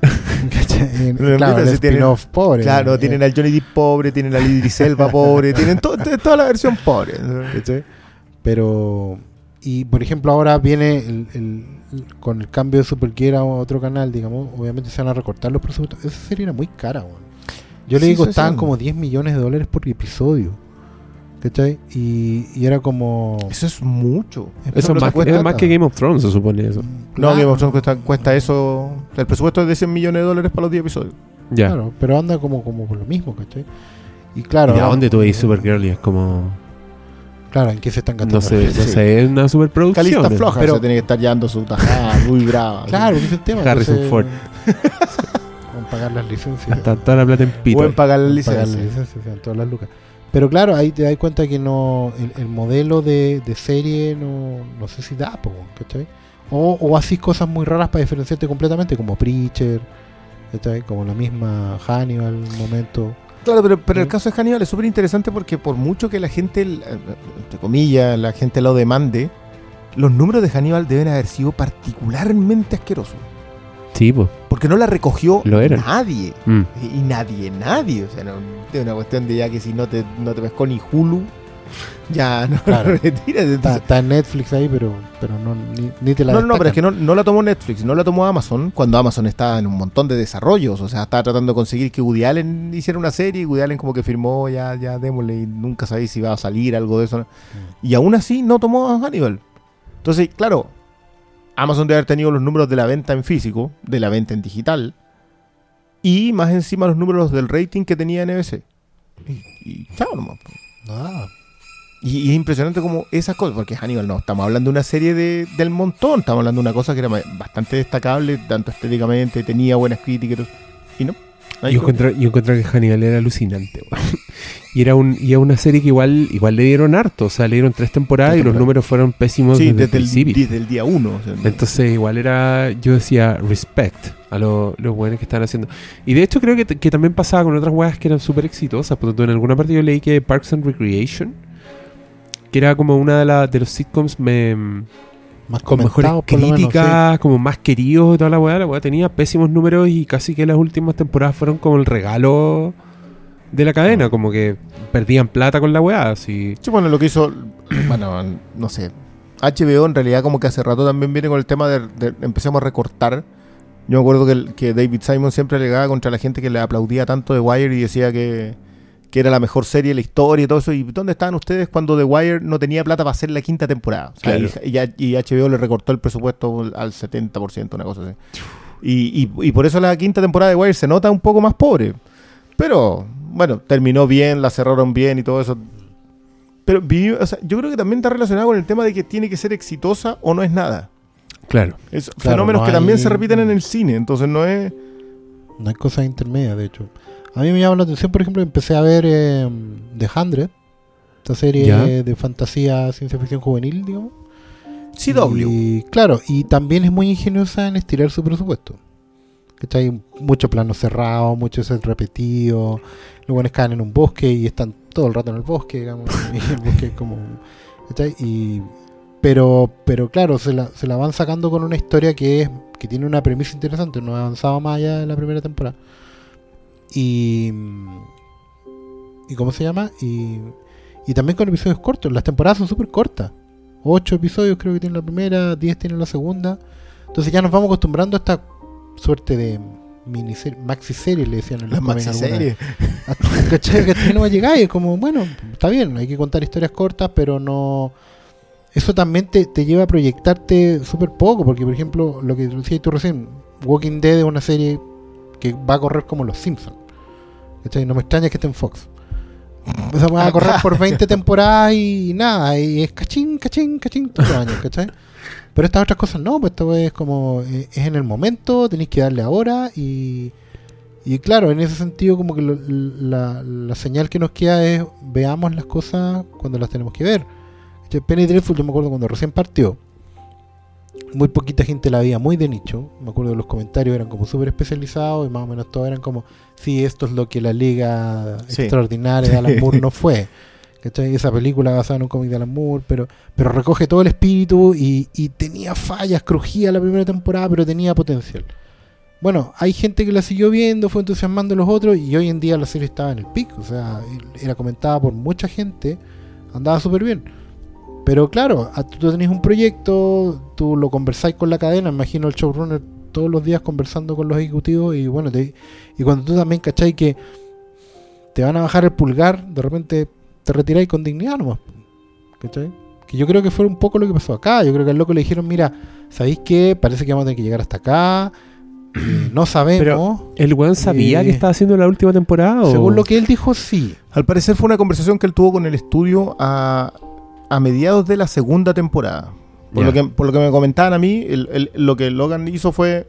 Pero claro, el si tienen- pobre. Claro, eh, tienen al Johnny Depp pobre, tienen a Idris Elba pobre, tienen to- to- toda la versión pobre. ¿cachai? Pero, y por ejemplo, ahora viene el, el- el- con el cambio de Supergear a otro canal, digamos, obviamente se van a recortar los presupuestos. Esa serie era muy cara, weón. Yo le Sí, digo, estaban sí. como 10 millones de dólares por episodio. ¿Cachai? Y, y era como. Eso es mucho. Eso no es más, cuesta es más que. Game of Thrones, se supone eso. No, Claro, Game of Thrones cuesta, cuesta eso. El presupuesto es de 100 millones de dólares para los 10 episodios. Ya. Claro, pero anda como, como por lo mismo, ¿cachai? Y claro. ¿Y ahora- dónde tú veis Supergirl? Y es como... Claro, ¿en qué se están gastando? No sé, las no Sí. sé, es una superproducción. Calista floja, Pero- se tiene que estar llevando su tajada muy brava. Claro, ese es el tema. Harrison entonces, Ford. Con pagar las licencias. Hasta toda la plata en pito. Pueden pagar la Pagar licencia. las licencias, todas las lucas. Pero claro, ahí te das cuenta que no el, el modelo de, de serie no, no sé si da, po, ¿cachai? O, o así cosas muy raras para diferenciarte completamente, como Preacher, ¿cachai? Como la misma Hannibal en un momento. Claro, pero, pero el caso de Hannibal es súper interesante porque por mucho que la gente, eh, entre comillas, la gente lo demande, los números de Hannibal deben haber sido particularmente asquerosos. Sí, pues. Porque no la recogió Lo eran. nadie. Mm. Y nadie, nadie. O sea, no, es una cuestión de ya que si no te, no te pescó ni Hulu, ya no Claro. retiras. Está, Entonces- está en Netflix ahí, pero, pero no, ni, ni te la no, no, pero es que no, no la tomó Netflix, no la tomó Amazon, cuando Amazon estaba en un montón de desarrollos. O sea, estaba tratando de conseguir que Woody Allen hiciera una serie y Woody Allen como que firmó, ya, ya démosle, y nunca sabía si iba a salir algo de eso. Y aún así no tomó a Hannibal. Entonces, claro, Amazon debe haber tenido los números de la venta en físico, de la venta en digital, y más encima los números del rating que tenía NBC. Y, y chao nomás. Nada. Y, y es impresionante como esas cosas, porque Hannibal no, estamos hablando de una serie de, del montón, estamos hablando de una cosa que era bastante destacable, tanto estéticamente, tenía buenas críticas y todo. Y no. Yo encontré, yo encontré que Hannibal era alucinante. y era un y era una serie que igual igual le dieron harto. O sea, le dieron tres temporadas Tres y los números fueron pésimos Sí, desde, desde el desde el día uno. o sea, Entonces igual era, yo decía, respect a lo- los buenos que están haciendo. Y de hecho creo que, que también pasaba con otras weas que eran súper exitosas. Por ejemplo, en alguna parte yo leí que Parks and Recreation, que era como una de, la- de los sitcoms me, Más con mejores menos, críticas, como más queridos y toda la weá. La weá tenía pésimos números y casi que las últimas temporadas fueron como el regalo de la cadena, como que perdían plata con la weá. Así. Sí, bueno, lo que hizo, bueno, no sé. HBO en realidad como que hace rato también viene con el tema de, de- empecemos a recortar. Yo me acuerdo que, que David Simon siempre alegaba contra la gente que le aplaudía tanto The Wire y decía que, que era la mejor serie de la historia y todo eso. ¿Y dónde estaban ustedes cuando The Wire no tenía plata para hacer la quinta temporada? O sea, Claro. y, HBO le recortó el presupuesto al 70%, una cosa así. Y, y- y por eso la quinta temporada de Wire se nota un poco más pobre. Pero, bueno, terminó bien, la cerraron bien y todo eso. Pero o sea, yo creo que también está relacionado con el tema de que tiene que ser exitosa o no es nada. Claro. Es Claro, fenómenos no que también se repiten en el cine, entonces no es... No hay cosas intermedias, de hecho. A mí me llama la atención, por ejemplo, empecé a ver eh, The Hundred, esta serie Ya. de fantasía, ciencia ficción juvenil, digamos. CW. Y claro, y también es muy ingeniosa en estirar su presupuesto. ¿Cachai? Muchos planos cerrados, muchos set repetidos. Los buenos caen en un bosque y están todo el rato en el bosque, digamos. y el bosque es como. pero, pero claro, se la, se la van sacando con una historia que es que tiene una premisa interesante. No ha avanzado más allá de la primera temporada. Y. ¿Y cómo se llama? Y, y también con episodios cortos. Las temporadas son súper cortas. Ocho episodios creo que tiene la primera, 10 tiene la segunda. Entonces ya nos vamos acostumbrando a esta suerte de miniserie, maxi serie le decían en Las los cómics maxi alguna series. hasta- ¿Cachai? Que hasta que no va a llegar y es como, bueno, está bien, hay que contar historias cortas, pero no... Eso también te, te lleva a proyectarte súper poco, porque por ejemplo, lo que decías tú recién, Walking Dead es una serie que va a correr como Los Simpsons. ¿Cachai? No me extraña que esté en Fox. O sea, va a correr por 20 temporadas y nada, y es cachín, cachín, cachín todos los años, ¿cachai? Pero estas otras cosas no, pues esto es como, eh, es en el momento, tenéis que darle ahora y... Y claro, en ese sentido como que lo- la, la señal que nos queda es veamos las cosas cuando las tenemos que ver. Penny Dreadful yo me acuerdo cuando recién partió, muy poquita gente la veía muy de nicho. Me acuerdo que los comentarios eran como súper especializados y más o menos todos eran como, sí, esto es lo que la liga Sí. extraordinaria de Alan Moore no fue. ¿Cachai? Esa película basada en un cómic de Alan Moore, pero, pero recoge todo el espíritu y, y tenía fallas, crujía la primera temporada, pero tenía potencial. Bueno, hay gente que la siguió viendo, fue entusiasmando a los otros y hoy en día la serie estaba en el pico, o sea, era comentada por mucha gente, andaba súper bien. Pero claro, tú tenés un proyecto, tú lo conversáis con la cadena, imagino el showrunner todos los días conversando con los ejecutivos y bueno, te- y cuando tú también cacháis que te van a bajar el pulgar, de repente te retiráis con dignidad nomás. ¿Cachai? Que yo creo que fue un poco lo que pasó acá. Yo creo que al loco le dijeron, mira, ¿sabéis qué? Parece que vamos a tener que llegar hasta acá. no sabemos. ¿El weón sabía Eh, que estaba haciendo la última temporada? O... Según lo que él dijo, sí. Al parecer fue una conversación que él tuvo con el estudio a, a mediados de la segunda temporada. Por, Ya. lo que, por lo que me comentaban a mí, el- el- lo que Logan hizo fue,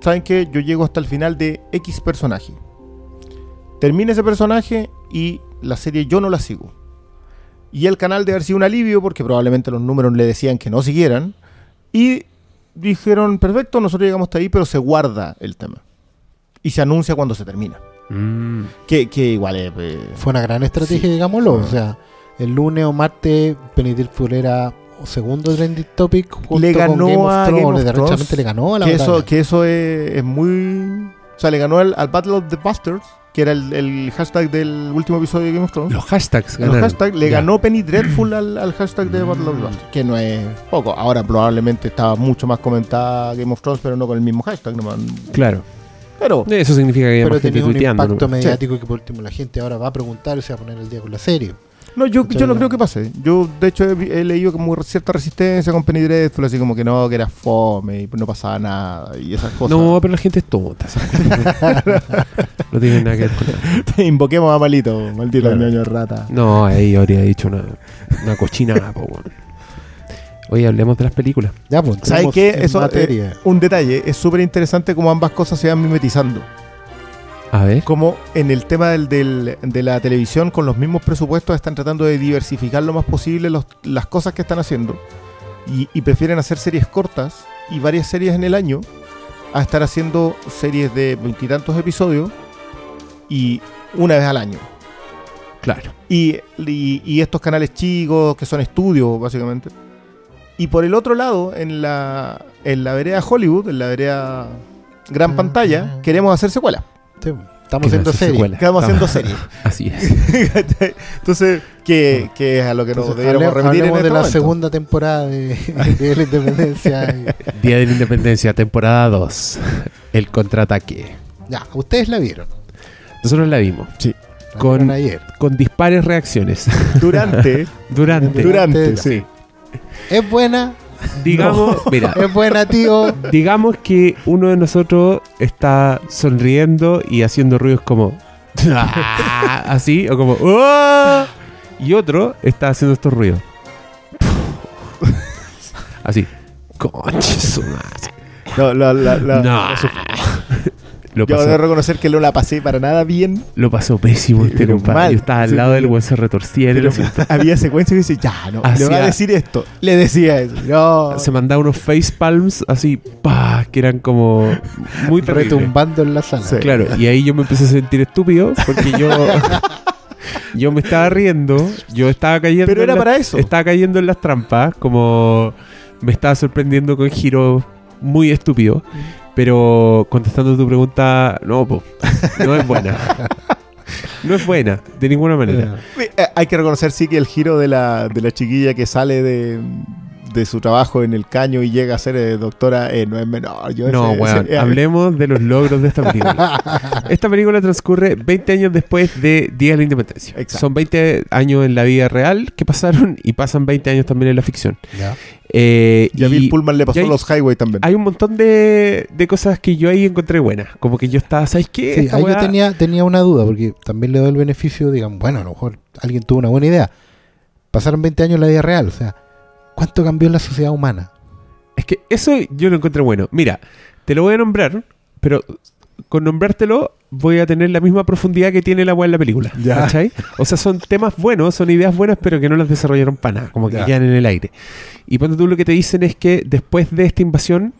¿saben qué? Yo llego hasta el final de X personaje. Termina ese personaje y la serie yo no la sigo. Y el canal debe haber sido un alivio porque probablemente los números le decían que no siguieran. Y dijeron, perfecto, nosotros llegamos hasta ahí, pero se guarda el tema. Y se anuncia cuando se termina. Mm. Que, que igual es... eh, Fue una gran estrategia, Sí. digámoslo. O sea, el lunes o martes, Penny Dreadful era segundo trending topic. Junto Le con ganó Game of a Thrones. Game of Thrones, le ganó a la que batalla. eso, que eso es, es muy. O sea, le ganó al, al Battle of the Bastards, que era el, el hashtag del último episodio de Game of Thrones. Los hashtags Los ganaron. hashtag, le Ya. ganó Penny Dreadful al, al hashtag de Battle of the Bastards, que no es poco. Ahora probablemente estaba mucho más comentada Game of Thrones, pero no con el mismo hashtag. nomás. Claro. Pero Eso significa que hay Pero más gente tenía un impacto ¿no? mediático que por último la gente ahora va a preguntar y se va a poner el día con la serie. No, yo, yo no creo que pase. Yo, de hecho, he, leído como cierta resistencia con Penny Dreadful, así como que no, que era fome y no pasaba nada y esas cosas. No, pero la gente es tonta. no tiene nada que ver con nada. Invoquemos a Malito, maldito Claro. ñoño rata. No, ahí habría dicho una, una cochinada, po, weón. Oye, hablemos de las películas. Ya, pues, ¿Sabes qué? Eso, materia. eh, un detalle, es súper interesante cómo ambas cosas se van mimetizando. A ver. Como en el tema del, del- de la televisión, con los mismos presupuestos, están tratando de diversificar lo más posible los- las cosas que están haciendo. Y, y prefieren hacer series cortas y varias series en el año a estar haciendo series de veintitantos episodios y una vez al año. Claro. Y, y- y estos canales chicos, que son estudios, básicamente. Y por el otro lado, en la, en la vereda Hollywood, en la vereda gran Ah, pantalla, queremos hacer secuelas. Sí, estamos haciendo hacer serie. Ah, haciendo series. Así es. Entonces, que, que es a lo que nos deberíamos remitir en este de la momento. segunda temporada de, de la independencia. Día de la Independencia, temporada 2. El contraataque. ya, ustedes la vieron. Nosotros la vimos. La Con- vieron ayer. Con dispares reacciones. Durante, Durante. durante, sí. Es buena, Digamos, mira, es buena, tío. digamos que uno de nosotros está sonriendo y haciendo ruidos como "Ah", así o como "Oh", y otro está haciendo estos ruidos así madre. No, la, la, la- No. Lo Yo pasó, debo reconocer que no la pasé para nada bien. lo pasó pésimo este compadre. Yo estaba al Sí, lado del weón, se retorcía Pero había secuencias que dice, ya, no, le va Hacía- a decir esto. Le decía eso. No. Se mandaba unos face palms así, pa, que eran como muy. Retumbando en la sala. Sí. Claro, y ahí yo me empecé a sentir estúpido porque yo yo me estaba riendo, yo estaba cayendo Pero era la- para eso. estaba cayendo en las trampas, como me estaba sorprendiendo con giros muy estúpidos, pero contestando tu pregunta, no, po, no es buena. No es buena, de ninguna manera. Eh, Hay que reconocer, sí, que el giro de la, de la chiquilla que sale de, de su trabajo en el caño y llega a ser eh, doctora eh, no es menor. Yo No, ese- weón, ese- eh, hablemos de los logros de esta película. Esta película transcurre 20 años después de Día de la Independencia. Exacto. Son 20 años en la vida real que pasaron y pasan 20 años también en la ficción. Ya. Eh, Y a Bill Pullman le pasó hay- los highway también. hay un montón de, de cosas que yo ahí encontré buenas. Como que yo estaba, ¿sabes qué? Sí, ahí yo tenía, tenía una duda, porque también le doy el beneficio, digan, bueno, a lo mejor alguien tuvo una buena idea. Pasaron 20 años en la vida real, o sea, ¿cuánto cambió en la sociedad humana? Es que eso yo lo encontré bueno. Mira, te lo voy a nombrar, pero con nombrártelo voy a tener la misma profundidad que tiene la weá en la película. Ya. ¿Cachai? O sea, son temas buenos, son ideas buenas, pero que no las desarrollaron para nada, como que Ya. quedan en el aire. Y cuando tú lo que te dicen es que después de esta invasión,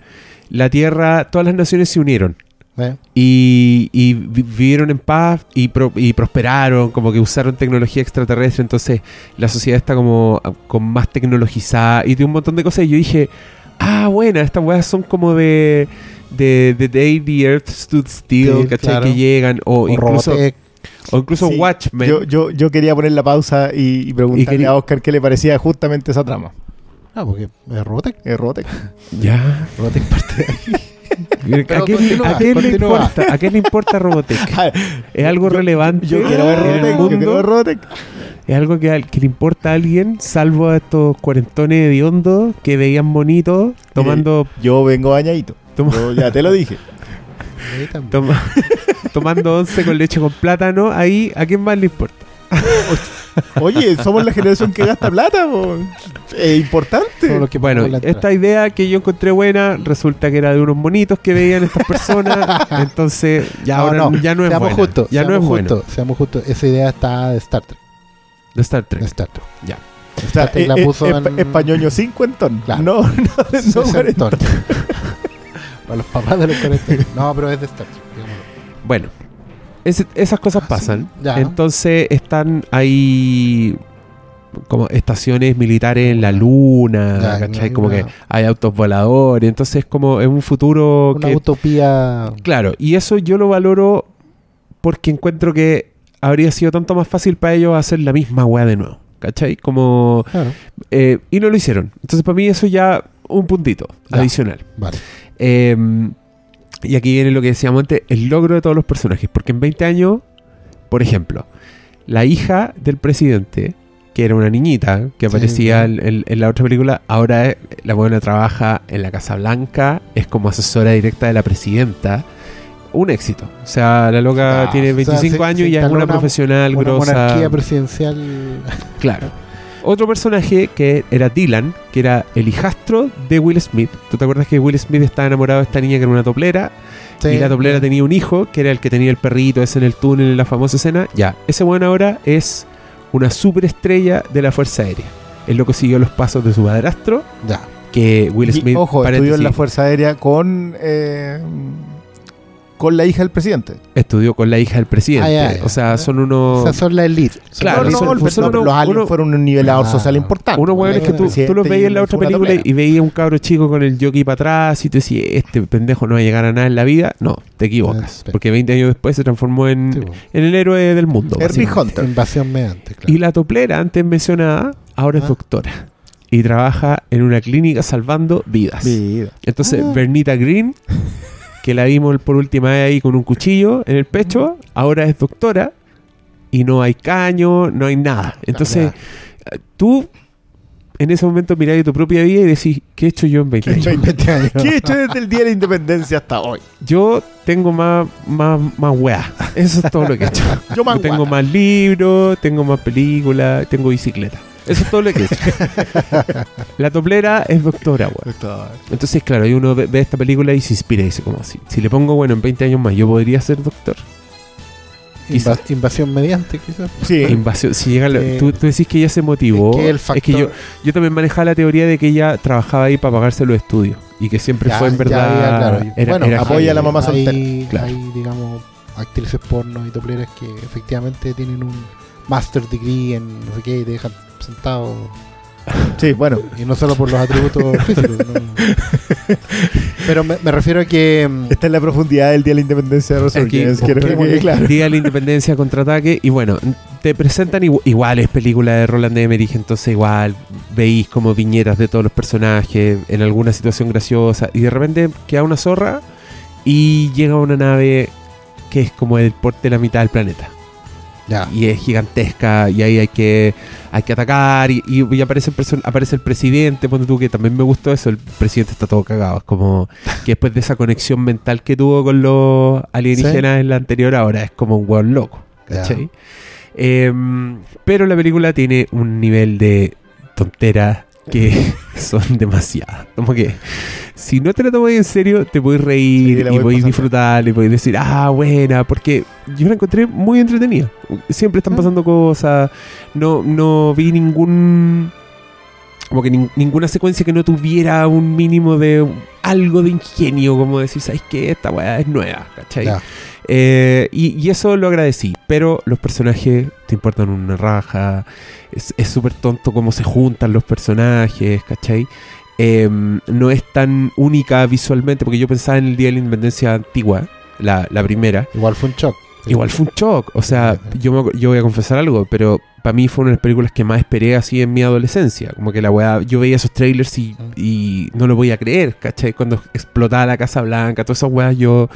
la Tierra, todas las naciones se unieron. ¿Eh? y, y vi- vivieron en paz y, pro- y prosperaron, como que usaron tecnología extraterrestre, entonces la sociedad está como ah, con más tecnologizada y de un montón de cosas. Y yo dije, ah, bueno, estas weas son como de, de, de Day the Earth Stood Still, Sí, ¿cachai? claro. Que llegan, o, O incluso, Robotech. o incluso Sí, Watchmen. Yo, yo, yo quería poner la pausa y, y preguntarle Y quería- a Oscar qué le parecía justamente esa trama. Ah, porque es Robotech. Eh, Robotech. Ya. Robotech parte de ahí. ¿A qué le importa? ¿A qué le importa Robotech? ¿Es algo yo- relevante Yo quiero ver Robotech. Yo quiero mundo? ver Robotech. Es algo que, que le importa a alguien, salvo a estos cuarentones de hondo que veían bonitos tomando, Yo vengo bañadito. Yo ya te lo dije. Toma- tomando once con leche con plátano, ahí a quién más le importa. Oye, somos la generación que gasta plata. po. Es importante. Todo lo que Bueno, esta idea que yo encontré buena resulta que era de unos monitos que veían estas personas, entonces ya No, ahora no, ya no es seamos buena. justos, ya no es buena. justos, seamos justos. Esa idea está de Star Trek. De Star De Trek. Star Trek. Ya. O sea, Star Trek eh, la eh, puso en- españoño cincuentón. Claro. No, no, no. Para los papás de los 40. No, pero es de Star Trek. digámoslo. Bueno, esas cosas Ah, pasan. sí. Entonces están ahí como estaciones militares en la luna, Ya, ¿cachai? Como que hay autos voladores. Entonces como es un futuro Una que... utopía. Claro, y eso yo lo valoro porque encuentro que habría sido tanto más fácil para ellos hacer la misma weá de nuevo. ¿Cachai? Como... Claro. eh, y no lo hicieron. Entonces para mí eso ya un puntito Ya. adicional. Vale. Eh, y aquí viene lo que decíamos antes, el logro de todos los personajes. Porque en 20 años, por ejemplo, la hija del presidente, que era una niñita que aparecía en, en- en la otra película, ahora la buena trabaja en la Casa Blanca, es como asesora directa de la presidenta. Un éxito. O sea, la loca Ah, tiene o sea, 25 se- años se y ya es una, una- profesional Una grosa. monarquía presidencial. Claro. Otro personaje que era Dylan, que era el hijastro de Will Smith. ¿Tú te acuerdas que Will Smith estaba enamorado de esta niña que era una toplera? Sí. Y la toplera tenía un hijo, que era el que tenía el perrito ese en el túnel en la famosa escena. Ya, ese bueno ahora es una superestrella de la Fuerza Aérea. Es lo que siguió los pasos de su padrastro, Ya. que Will Y, Smith... ojo, estudió en la Fuerza Aérea con, eh, con la hija del presidente. estudió con la hija del presidente. Ah. O sea, son unos... Esas son la elite. Claro, no, son- no, el- son unos- los aliens uno- fueron un nivelador Ah. social importante. Unos hueones que tú, los veías en la otra película y veías un cabro chico con el jockey para atrás y te decías, este pendejo no va a llegar a nada en la vida. No, te equivocas. Ah. Porque 20 años después se transformó en, Sí, en el héroe del mundo. Herbie. Hunter. Invasión mediante, claro. Y la toplera, antes mencionada, ahora es doctora. Y trabaja en una clínica salvando vidas. Vida. Ah. Entonces, Bernita Green, que la vimos por última vez ahí con un cuchillo en el pecho, ahora es doctora y no hay caño, no hay nada. Entonces, tú en ese momento miráis tu propia vida y decís, ¿qué he hecho yo en 20 años? 20 años. ¿Qué he hecho desde el día de la independencia hasta hoy? Yo tengo más, más, más weá. Eso es todo lo que he hecho. Yo más tengo más libros, tengo más películas, tengo bicicleta. Eso es todo lo que es. la toplera es doctora, weón. Doctor. Entonces, claro, ahí uno ve, ve esta película y se inspira y dice como así. Si le pongo, bueno, en 20 años más, yo podría ser doctor. Quizás. Invasión mediante, quizás. Sí. Invasión. Si llega Eh, tú, tú decís que ella se motivó. Es que el Es factor. que yo, yo también manejaba la teoría de que ella trabajaba ahí para pagarse los estudios. Y que siempre Ya, fue en verdad. ya, claro. era- Bueno, era apoya a la mamá soltera. hay, Claro. hay, digamos, actrices porno y topleras que efectivamente tienen un master degree en no sé qué y te dejan sentado. Sí, bueno. Y no solo por los atributos físicos. ¿no? Pero me, me refiero a que. mm, Esta es la profundidad del Día de la Independencia de Es Orquídez, quiero que quede claro. Día de la Independencia contraataque. Y bueno, te presentan igu- iguales películas de Roland Emmerich. Entonces, igual veis como viñetas de todos los personajes en alguna situación graciosa. Y de repente queda una zorra y llega una nave que es como el porte de la mitad del planeta. Y es gigantesca y ahí hay que hay que atacar y, y- aparece el aparece el presidente ponte tú que también me gustó eso el presidente está todo cagado es como que después de esa conexión mental que tuvo con los alienígenas en la anterior ahora es como un hueón loco. Em, pero la película tiene un nivel de tonteras que son demasiadas como que si no te la tomas en serio te puedes reír y podéis disfrutar y podéis decir ah buena porque yo la encontré muy entretenida siempre están Ah. pasando cosas no no vi ningún como que nin- ninguna secuencia que no tuviera un mínimo de algo de ingenio como decir sabes que esta weá es nueva ¿cachai? Ya. Eh, y, y eso lo agradecí. Pero los personajes te importan una raja. Es súper tonto cómo se juntan los personajes, ¿cachai? Eh, no es tan única visualmente, porque yo pensaba en el Día de la Independencia antigua, la, la primera. Igual fue un shock. Igual fue un shock. O sea, yo, me yo voy a confesar algo, pero para mí fue una de las películas que más esperé así en mi adolescencia. Como que la weá, yo veía esos trailers y, y no lo voy a creer, ¿cachai? Cuando explotaba la Casa Blanca, todas esas weas, yo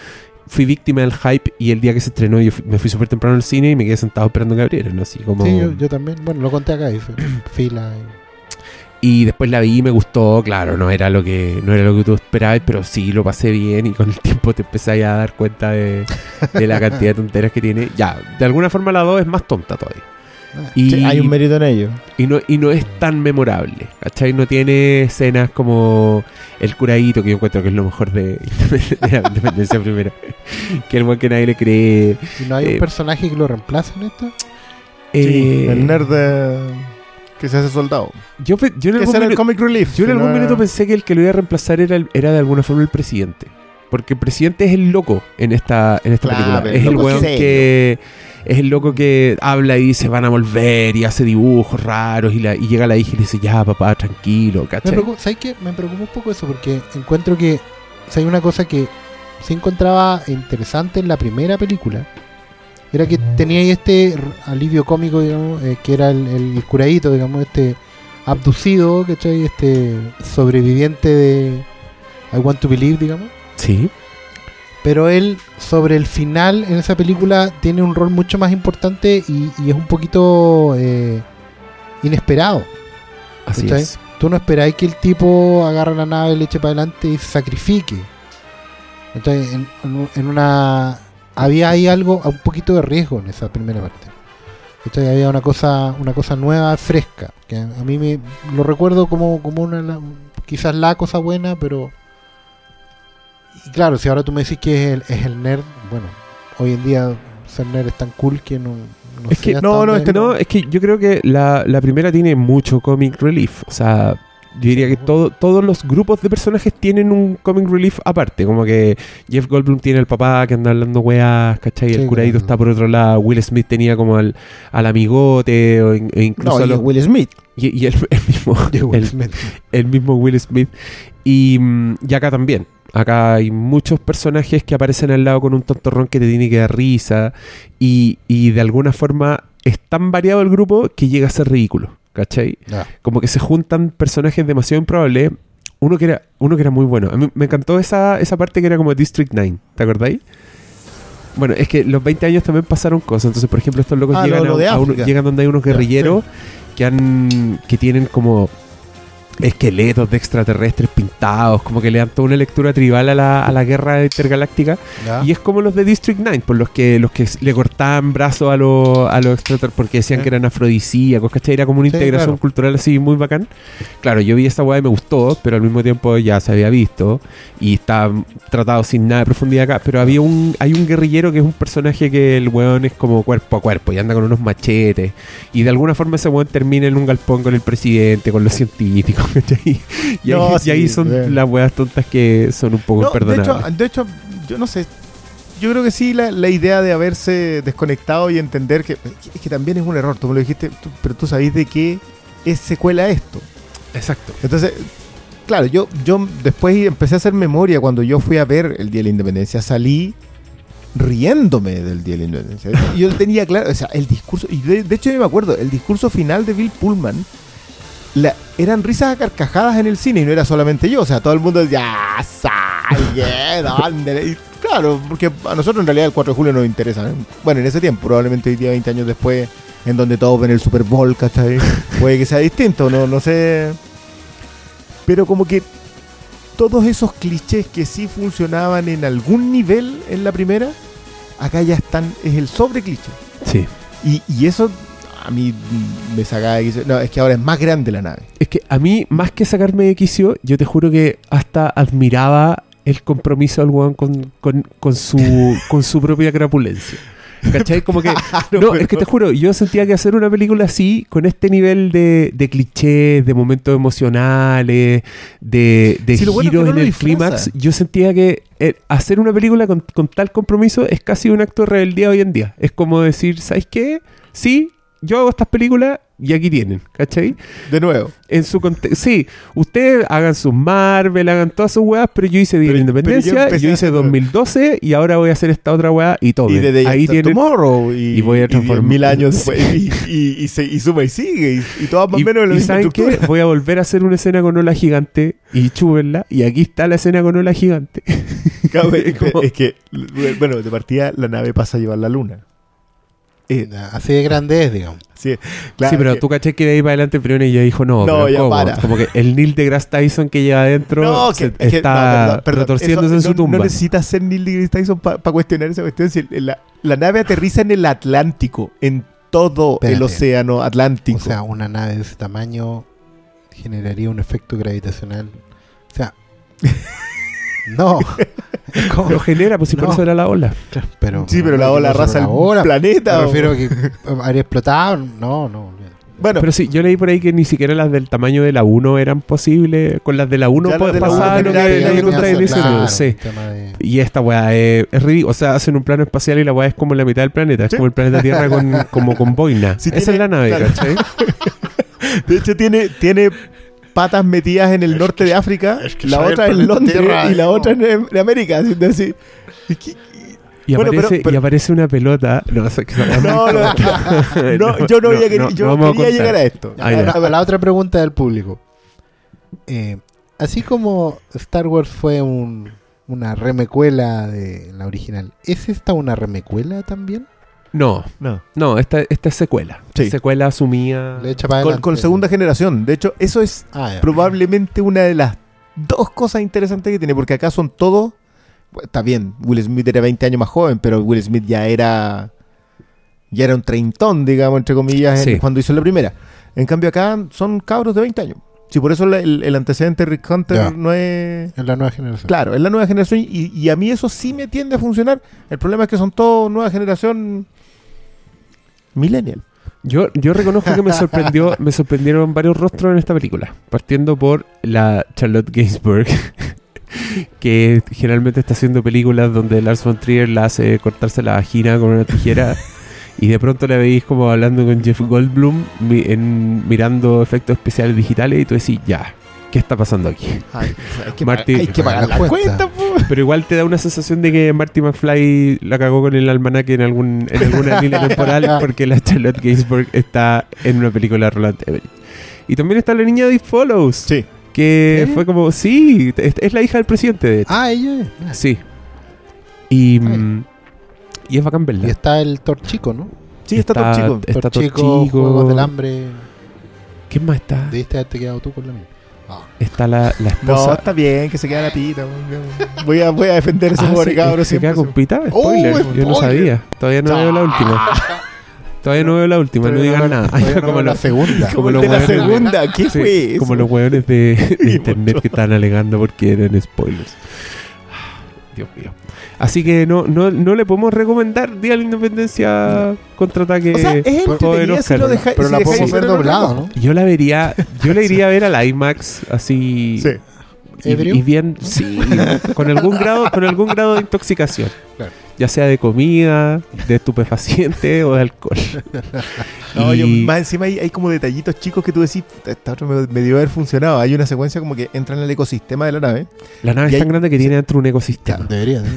fui víctima del hype y el día que se estrenó yo fui- me fui súper temprano al cine y me quedé sentado esperando que abrieran, ¿no? Así como... Sí, yo, yo también. Bueno, lo conté acá. Hice fila. y- Y después la vi y me gustó, claro, no era lo que no era lo que tú esperabas, pero sí lo pasé bien y con el tiempo te empecé a dar cuenta de, de la cantidad de tonteras que tiene. Ya, de alguna forma la 2 es más tonta todavía. Y, Sí, hay un mérito en ello. y no, y no es tan memorable, ¿cachai? No tiene escenas como el curadito, que yo encuentro que es lo mejor de, de la independencia primera. que el buen que nadie le cree. ¿Y no hay Eh, un personaje que lo reemplace en esto? Sí, Eh, el nerd de- que se hace soldado. Yo, en algún era el minuto- comic relief. Yo en algún no- minuto pensé que el que lo iba a reemplazar era, el- era de alguna forma el presidente. Porque el presidente es el loco en esta, en esta Claro, película. el Es el loco weón serio. que. Es el loco que habla y dice van a volver y hace dibujos raros y, la, y llega la hija y le dice ya papá, tranquilo, Me ¿cachai? preocupa, ¿Sabes qué? Me preocupa un poco eso porque encuentro que hay una cosa que se encontraba interesante en la primera película era que tenía ahí este alivio cómico, digamos, eh, que era el, el curadito, digamos, este abducido, ¿cachai? Este sobreviviente de I Want to Believe, digamos. Sí. Pero él, sobre el final en esa película, tiene un rol mucho más importante y, y es un poquito eh, inesperado. Así ¿Cachai? es. Tú no esperáis que el tipo agarre la nave, le eche para adelante y se sacrifique. Entonces, en, en- una. Había ahí algo, un poquito de riesgo en esa primera parte. ¿Cachai? Había una cosa, una cosa nueva, fresca. Que a mí me lo recuerdo como, como una. Quizás la cosa buena, pero. Y claro, si ahora tú me decís que es el, es el nerd, bueno, hoy en día ser nerd es tan cool que no. no Es que no, no, es que no, es que yo creo que la, la primera tiene mucho comic relief. O sea, yo diría que todo, todos los grupos de personajes tienen un comic relief aparte. Como que Jeff Goldblum tiene al papá que anda hablando weas, ¿cachai? Sí, el curadito claro. está por otro lado. Will Smith tenía como al, al amigote o in- e incluso No, a y los- Will Smith. y, y el, el mismo, Will el- Smith. el mismo Will Smith. Y, mm, y acá también. Acá hay muchos personajes que aparecen al lado con un tontorrón que te tiene que dar risa. Y, y de alguna forma es tan variado el grupo que llega a ser ridículo. ¿Cachai? Como que se juntan personajes demasiado improbables. Uno que era, uno que era muy bueno. A mí me encantó esa, esa parte que era como District 9. ¿Te acordáis? Bueno, es que los 20 años también pasaron cosas. Entonces, por ejemplo, estos locos Ah, llegan, lo- lo a- a llegan donde hay unos guerrilleros que han que tienen como esqueletos de extraterrestres pintados, como que le dan toda una lectura tribal a la, a la guerra intergaláctica. ¿Ya? Y es como los de District 9, por los que los que le cortaban brazos a los a los extraterrestres porque decían Eh. que eran afrodisíacos, ¿cachai? Era como una Sí, integración claro. cultural así muy bacán. Claro, yo vi esta weá y me gustó, pero al mismo tiempo ya se había visto y está tratado sin nada de profundidad acá. Pero había un hay un guerrillero que es un personaje que el weón es como cuerpo a cuerpo y anda con unos machetes. Y de alguna forma ese weón termina en un galpón con el presidente, con los científicos, ¿cachai? Y, No, ahí, y sí, ahí son las weas tontas que son un poco No, de, hecho, de hecho, yo no sé. Yo creo que sí, la, la idea de haberse desconectado y entender que es que también es un error. Tú me lo dijiste, tú- pero tú sabés de qué es secuela esto. Exacto. Entonces, claro, yo, yo después empecé a hacer memoria cuando yo fui a ver el Día de la Independencia. Salí riéndome del Día de la Independencia. Y Yo tenía claro, o sea, el discurso, y de, de hecho yo me acuerdo, el discurso final de Bill Pullman, la, eran risas a carcajadas en el cine y no era solamente yo, o sea, todo el mundo decía, "Ah, salgue, ¿dónde?". Y claro, porque a nosotros en realidad el 4 de julio nos interesa. ¿eh? Bueno, en ese tiempo, probablemente hoy día, 20 años después, en donde todos ven el Super Bowl, ¿cachai? Puede que sea distinto, no, no sé. Pero como que todos esos clichés que sí funcionaban en algún nivel en la primera, acá ya están, es el sobre cliché. Sí. Y, y eso a mí me sacaba de quicio. No, es que ahora es más grande la nave. Es que a mí, más que sacarme de quicio, yo te juro que hasta admiraba el compromiso del weón con, con, con su, con su propia crapulencia. ¿Cachai? Como que. No, es que te juro, yo sentía que hacer una película así, con este nivel de, de clichés, de momentos emocionales, de, de Sí, lo bueno es que giros no en el clímax, yo sentía que eh, hacer una película con, con tal compromiso es casi un acto de rebeldía hoy en día. Es como decir, ¿sabes qué? Sí, yo hago estas películas y aquí tienen, ¿cachai? De nuevo. En su Sí, ustedes hagan sus Marvel, hagan todas sus weas, pero yo hice Día de la yo Independencia, yo, a hice hacer- 2012 y ahora voy a hacer esta otra wea y todo. y de Day Ahí tienen. Tomorrow. Y, y voy a transformar- mil años después. Y, y, y, se- y suma y sigue. Y, todas más o menos y misma ¿saben qué? Voy a volver a hacer una escena con Ola Gigante y chúbenla. Y aquí está la escena con Ola Gigante. Como- es que, bueno, de partida la nave pasa a llevar la luna. Eh, Así de grande es, digamos. sí, claro sí, pero que- tú caché que de ahí para adelante Prione ya dijo no. No, ya ¿cómo? para. Como que el Neil deGrasse Tyson que lleva adentro No, que, que- está no, perdón, perdón, retorciéndose eso en su no- tumba. No necesitas ser Neil deGrasse Tyson para cuestionar esa cuestión. Si la, la nave aterriza en el Atlántico, en todo el océano Atlántico. O sea, una nave de ese tamaño generaría un efecto gravitacional. O sea, no. Es como- Lo genera, pues si por No. eso era la ola. pero, sí, pero la ola arrasa el ola. planeta. Me o- refiero a que haría explotado. No, no. bueno, Pero sí, yo leí por ahí que ni siquiera las del tamaño de la 1 eran posibles. Con las de la 1 Ya las puede pasar lo que Y esta weá es, es ridículo. O sea, hacen un plano espacial y la weá es como la mitad del planeta. Es Sí. como el planeta Tierra con, como con boina. Sí, Esa tiene- es la nave, claro. ¿cachai? de hecho tiene, tiene patas metidas en el norte de África, es que la otra en Londres Tierra, y la ¿no? otra en, en América. así. Es que- Y, Bueno, aparece, pero- pero- y aparece una pelota. No, eso es que- no, no, no, yo no, había querido- yo vamos a quería contar. llegar a esto. Ah, a la otra pregunta del público. Eh, así como Star Wars fue un, una remecuela de la original, ¿es esta una remecuela también? No, No. no, esta, esta es secuela. Sí. Secuela asumida. Le echa para Con, segunda generación. De hecho, eso es Ah, probablemente una de las dos cosas interesantes que tiene, porque acá son todos. Está bien, Will Smith era 20 años más joven, pero Will Smith ya era. Ya era un treintón, digamos, entre comillas, en- Sí. cuando hizo la primera. En cambio, acá son cabros de 20 años. Sí, por eso el, el antecedente de Rick Hunter no es. Es la nueva generación. Claro, es la nueva generación y, y a mí eso sí me tiende a funcionar. El problema es que son todos nueva generación millennial. Yo, yo reconozco que me sorprendió, me sorprendieron varios rostros en esta película. Partiendo por la Charlotte Gainsbourg, que generalmente está haciendo películas donde Lars von Trier la hace cortarse la vagina con una tijera. Y de pronto la veis como hablando con Jeff Goldblum, mi- en, mirando efectos especiales digitales, y tú decís, ya, ¿qué está pasando aquí? Hay que, Marty- pagar, hay que pagar la cuenta, po. Pero igual te da una sensación de que Marty McFly la cagó con el almanaque en, algún, en alguna línea temporal porque la Charlotte Gainsbourg está en una película de Roland Emmerich. Y también está la niña de It Follows, Sí. que ¿Eh? fue como, sí, es, es la hija del presidente, de hecho. Ah, ella es. Ah. Sí. Y, Ay. y es bacán verla. Y está el Thor chico, ¿no? Sí, está. Está Thor todo chico, chico. Juegos del Hambre. ¿Quién más está? Debiste haberte quedado tú con la mía. Ah. está la, la No, esposa. está bien que se queda la pita. Voy a, voy a defender ese Ah, pobre sí, se queda con pita. ¡Oh, Spoiler. Yo no sabía. Todavía no veo la última. Todavía no veo la última. No Todavía digan no- nada. no como la segunda. como los la segunda. ¿Qué sí, fue eso? como los hueones de, internet que estaban alegando porque eran spoilers. Dios mío. Así que no, no, no le podemos recomendar Día de la Independencia contraataque. O sea, dejáis. Pero si la podemos ver reloj. ¿no? Yo la vería, yo la iría a ver al IMAX así. Sí. Y, ¿Ebrio? y bien, sí, con algún grado, con algún grado de intoxicación. Claro. Ya sea de comida, de estupefaciente o de alcohol. No, yo- Y- más encima hay, hay como detallitos chicos que tú decís, "Puta, esta otra me, me dio haber funcionado. Hay una secuencia como que entra en el ecosistema de la nave La nave es hay- tan grande que tiene dentro un ecosistema. Debería, ¿no?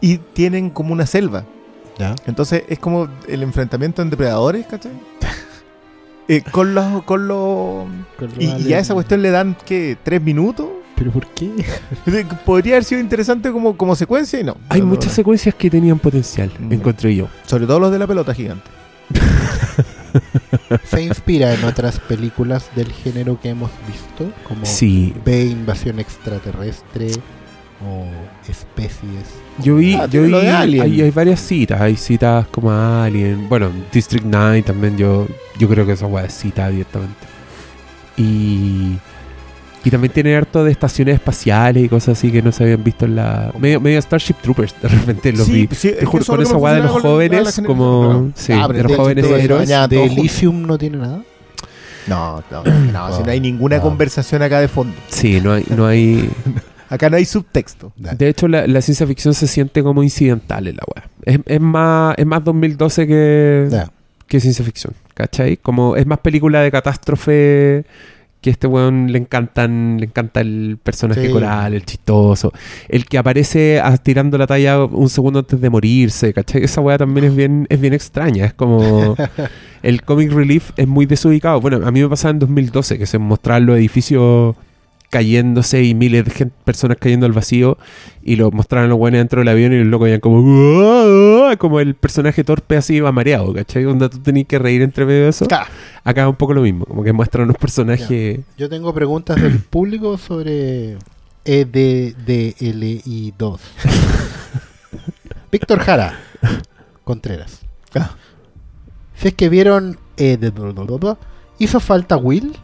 Y tienen como una selva. Ya. Entonces es como el enfrentamiento en depredadores, ¿cachai? Eh, con los. Con los y, y a esa cuestión le dan, ¿qué? ¿Tres minutos? ¿Pero por qué? Podría haber sido interesante como, como secuencia y no. Hay No, no, muchas no. secuencias que tenían potencial, Mm. encontré yo. Sobre todo los de la pelota gigante. ¿Se inspira en otras películas del género que hemos visto? Como Sí, B, Invasión Extraterrestre o Especies. yo vi, Ah, yo vi lo de Alien. hay, hay varias citas, hay citas como Alien, bueno, District 9 también yo, yo creo que esa weá es cita directamente. Y, y también tiene harto de estaciones espaciales y cosas así que no se habían visto en la... Medio, medio Starship Troopers, de repente los vi. sí, Te juro, con esa weá de los jóvenes, como... Sí, Ah, de los de- jóvenes de- héroes. ¿De. Elysium no tiene nada? No, no, no, si no hay ninguna conversación acá de fondo. Sí, no hay... No hay Acá no hay subtexto. De hecho, la, la ciencia ficción se siente como incidental en la weá. Es, es más, es más 2012 que, que ciencia ficción, ¿cachai? Como es más película de catástrofe que a este weón le encantan, le encanta el personaje Sí. coral, el chistoso, el que aparece tirando la talla un segundo antes de morirse, ¿cachai? Esa weá también es bien, es bien extraña, es como el comic relief es muy desubicado. Bueno, a mí me pasaba en 2012 que se mostraban los edificios cayéndose y miles de personas cayendo al vacío y lo mostraron los buenos dentro del avión y los locos iban como "Uah, uah", como el personaje torpe así iba mareado, ¿cachai? Donde tú tenías que reír entre medio de eso. Acá es un poco lo mismo, como que muestran unos personajes... Yo tengo preguntas del público sobre E EDDLI2. Víctor Jara Contreras. Ah. Si es que vieron EDDLI2, ¿hizo falta Will?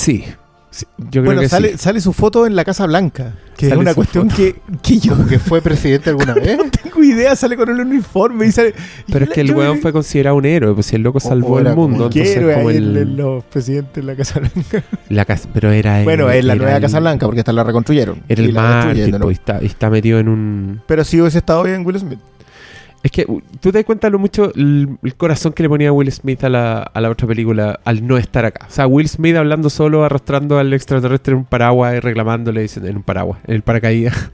Sí, sí, yo creo Bueno, que sale, sí. sale su foto en la Casa Blanca. Que Sale es una cuestión que, que yo ¿Como que fue presidente alguna vez? no tengo idea. Sale con el uniforme y sale. y Pero es que el weón fue considerado un héroe, pues si el loco salvó el mundo, un ¿Qué entonces como el, el- los presidentes de la Casa Blanca? la casa, pero era bueno, es la nueva el- Casa Blanca porque esta la reconstruyeron. Era Y el mártir, ¿no? pues, y está, y está metido en un... Pero si hubiese estado bien Will Smith. Es que uh, tú te das cuenta lo mucho el, el corazón que le ponía Will Smith a la, a la otra película al no estar acá. O sea, Will Smith hablando solo, arrastrando al extraterrestre en un paraguas y reclamándole, en un paraguas, en el paracaídas,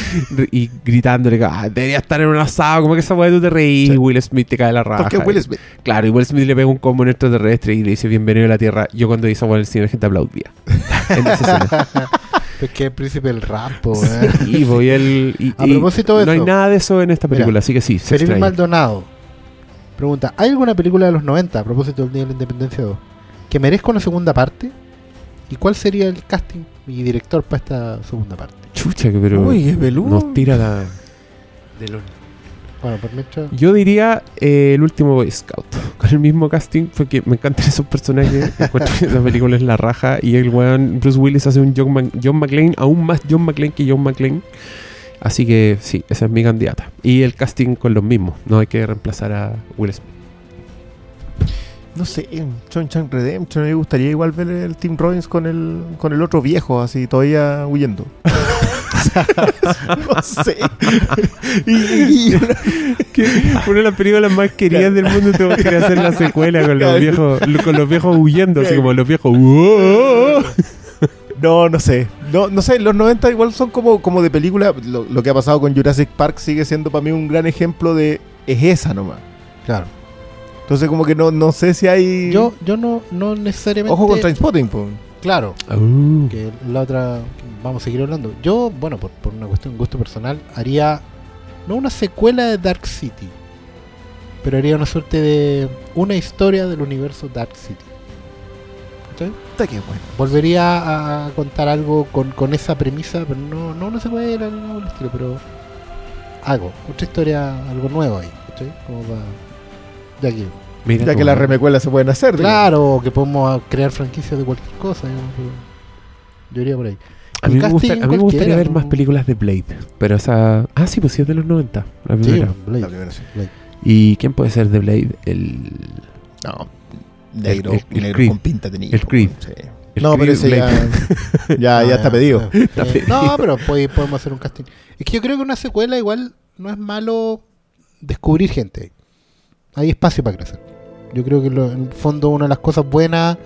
y gritándole, ah, debería estar en un asado, como que esa weá tú te reís Sí. y Will Smith te cae la raja. Porque Will Smith. Claro, y Will Smith le pega un combo un extraterrestre y le dice bienvenido a la Tierra. Yo cuando hice esa weá en el cine la gente aplaudía. en esa escena. Es que el príncipe del rap. Y voy el... y- A y propósito de no hay nada de eso en esta Mira, película, así que sí, se Felipe extraña. Maldonado pregunta: ¿Hay alguna película de los 90 a propósito del Día de la Independencia 2 que merezca una segunda parte? ¿Y cuál sería el casting y director para esta segunda parte? Chucha, que pero... Uy, peludo. Nos tira la... De los Bueno, por mientras. Yo diría eh, el último Boy Scout. Con el mismo casting, porque me encantan esos personajes. Esa película es la raja. Y el weón, Bruce Willis hace un John, Mac- John McClane, aún más John McClane que John McClane. Así que sí, esa es mi candidata. Y el casting con los mismos. No hay que reemplazar a Will Smith. No sé, en Chon Chan Redemption me gustaría igual ver el Tim Robbins con el, con el otro viejo, así todavía huyendo. no sé. y, y- Una de las películas más queridas del mundo te que hacer la secuela con los viejos, con los viejos huyendo, así como los viejos. No, no sé. No, no sé, los 90 igual son como, como de película. Lo, lo que ha pasado con Jurassic Park sigue siendo para mí un gran ejemplo de es esa nomás. Claro. Entonces como que no, no sé si hay... Yo, yo no, no necesariamente. Ojo con Trainspotting, po. Claro, Uh. que la otra. Vamos a seguir hablando. Yo, bueno, por, por una cuestión de gusto personal, haría. No una secuela de Dark City, pero haría una suerte de. Una historia del universo Dark City. Puta, qué bueno. Volvería a, contar algo con, con esa premisa, pero no, no una secuela ni nada estilo, pero algo, otra historia, algo nuevo ahí, ¿cachai? Como para... Ya que, Mira Ya tú, que las ¿eh? remecuelas se pueden hacer. digamos. claro, que podemos crear franquicias de cualquier cosa, digamos, yo iría por ahí. A mí, El me gusta- casting a mí me gustaría ver más películas de Blade. Pero esa. Ah, sí, pues sí, es de los 90. La Sí, primera. Blade, La primera sí. Blade. ¿Y quién puede ser de Blade? El. No. Negro, El- el negro Creed. con pinta de niño. El Creed. Sí. el No, pero ese ya, Blade. ya, Ah, ya está pedido. sí. Está pedido. No, pero podemos hacer un casting. Es que yo creo que una secuela igual no es malo descubrir gente. Hay espacio para crecer. Yo creo que lo- en el fondo una de las cosas buenas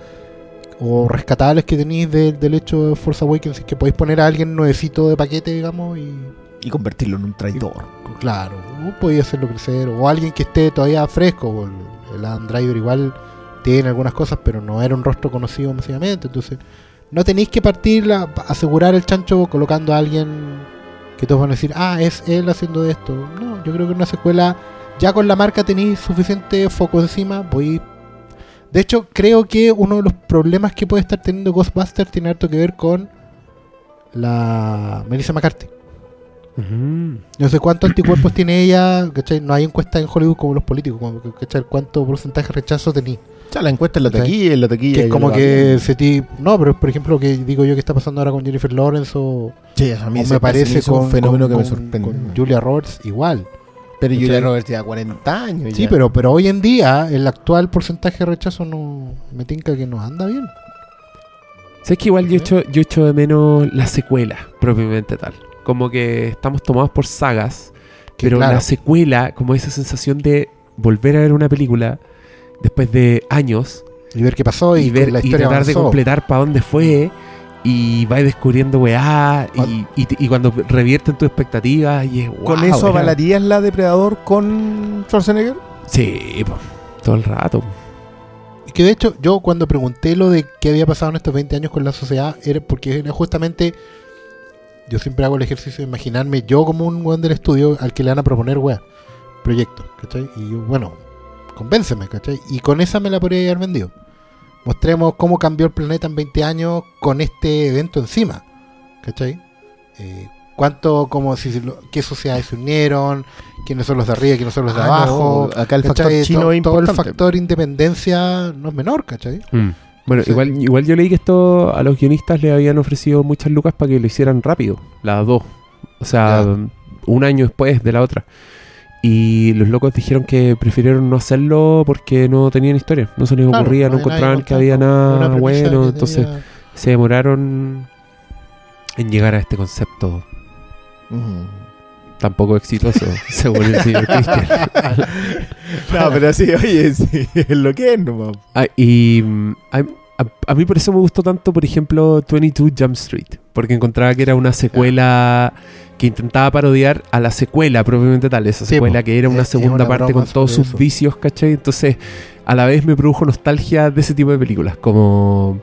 o rescatables que tenéis de- del hecho de Force Awakens es que podéis poner a alguien nuevecito de paquete, digamos, y Y convertirlo en un traidor. claro, o podéis hacerlo crecer, o alguien que esté todavía fresco, el, el igual tiene algunas cosas, pero no era un rostro conocido masivamente, entonces no tenéis que partir a asegurar el chancho colocando a alguien que todos van a decir, ah, es él haciendo esto. No, yo creo que una secuela, ya con la marca tenéis suficiente foco encima, podéis... De hecho, creo que uno de los problemas que puede estar teniendo Ghostbusters tiene harto que ver con la Melissa McCarthy. No sé cuántos anticuerpos tiene ella, ¿cachai? No hay encuestas en Hollywood como los políticos, como, ¿cachai? ¿Cuánto porcentaje de rechazo tenía? O sea, la encuesta en la taquilla, en la taquilla. Que es como lo que ese tipo... No, pero por ejemplo, que digo yo que está pasando ahora con Jennifer Lawrence o, Sí, a mí o me parece un fenómeno con- que me sorprende. con Julia Roberts igual. Pero ¿cachai? Julia Roberts ya 40 años. Sí, ya. pero, pero hoy en día el actual porcentaje de rechazo no me tinca que no anda bien. ¿Sabes que igual yo echo, yo echo de menos la secuela, propiamente tal? Como que estamos tomados por sagas, Que pero claro, la secuela, como esa sensación de volver a ver una película después de años y ver qué pasó y, y, ver, la y tratar de completar para dónde fue y vais descubriendo weá y, y, y cuando revierten tus expectativas y es ¿Con wow, eso era- avalarías la Depredador con Schwarzenegger? Sí, po, todo el rato. Y que de hecho, yo cuando pregunté lo de qué había pasado en estos 20 años con la sociedad, era porque era justamente. Yo siempre hago el ejercicio de imaginarme yo como un weón del estudio al que le van a proponer weá, proyectos, ¿cachai? Y yo, bueno, convénceme, ¿cachai? Y con esa me la podría haber vendido. Mostremos cómo cambió el planeta en 20 años con este evento encima, ¿cachai? Eh, cuánto, como si, lo- qué sociedades se unieron, quiénes son los de arriba, quiénes son los de Ah, abajo, no, acá el factor ¿cachai? chino To- es todo el factor independencia no es menor, ¿cachai? Mm. Bueno, Sí. igual, igual yo leí que esto a los guionistas le habían ofrecido muchas lucas para que lo hicieran rápido, las dos. O sea, Ya. un año después de la otra. Y los locos dijeron que prefirieron no hacerlo porque no tenían historia, no se les Claro, ocurría, no nadie encontraban que había nada bueno, entonces tenía- se demoraron en llegar a este concepto. Tan poco exitoso, según el señor Cristian. no, pero sí, oye, sí, es lo que es, no Ah, y mm, a, a- a mí por eso me gustó tanto, por ejemplo, 22 Jump Street, porque encontraba que era una secuela que intentaba parodiar a la secuela propiamente tal, esa Sí, secuela po. que era una Es- segunda una parte con todos sus eso. vicios, ¿cachai? Entonces, a la vez me produjo nostalgia de ese tipo de películas, como...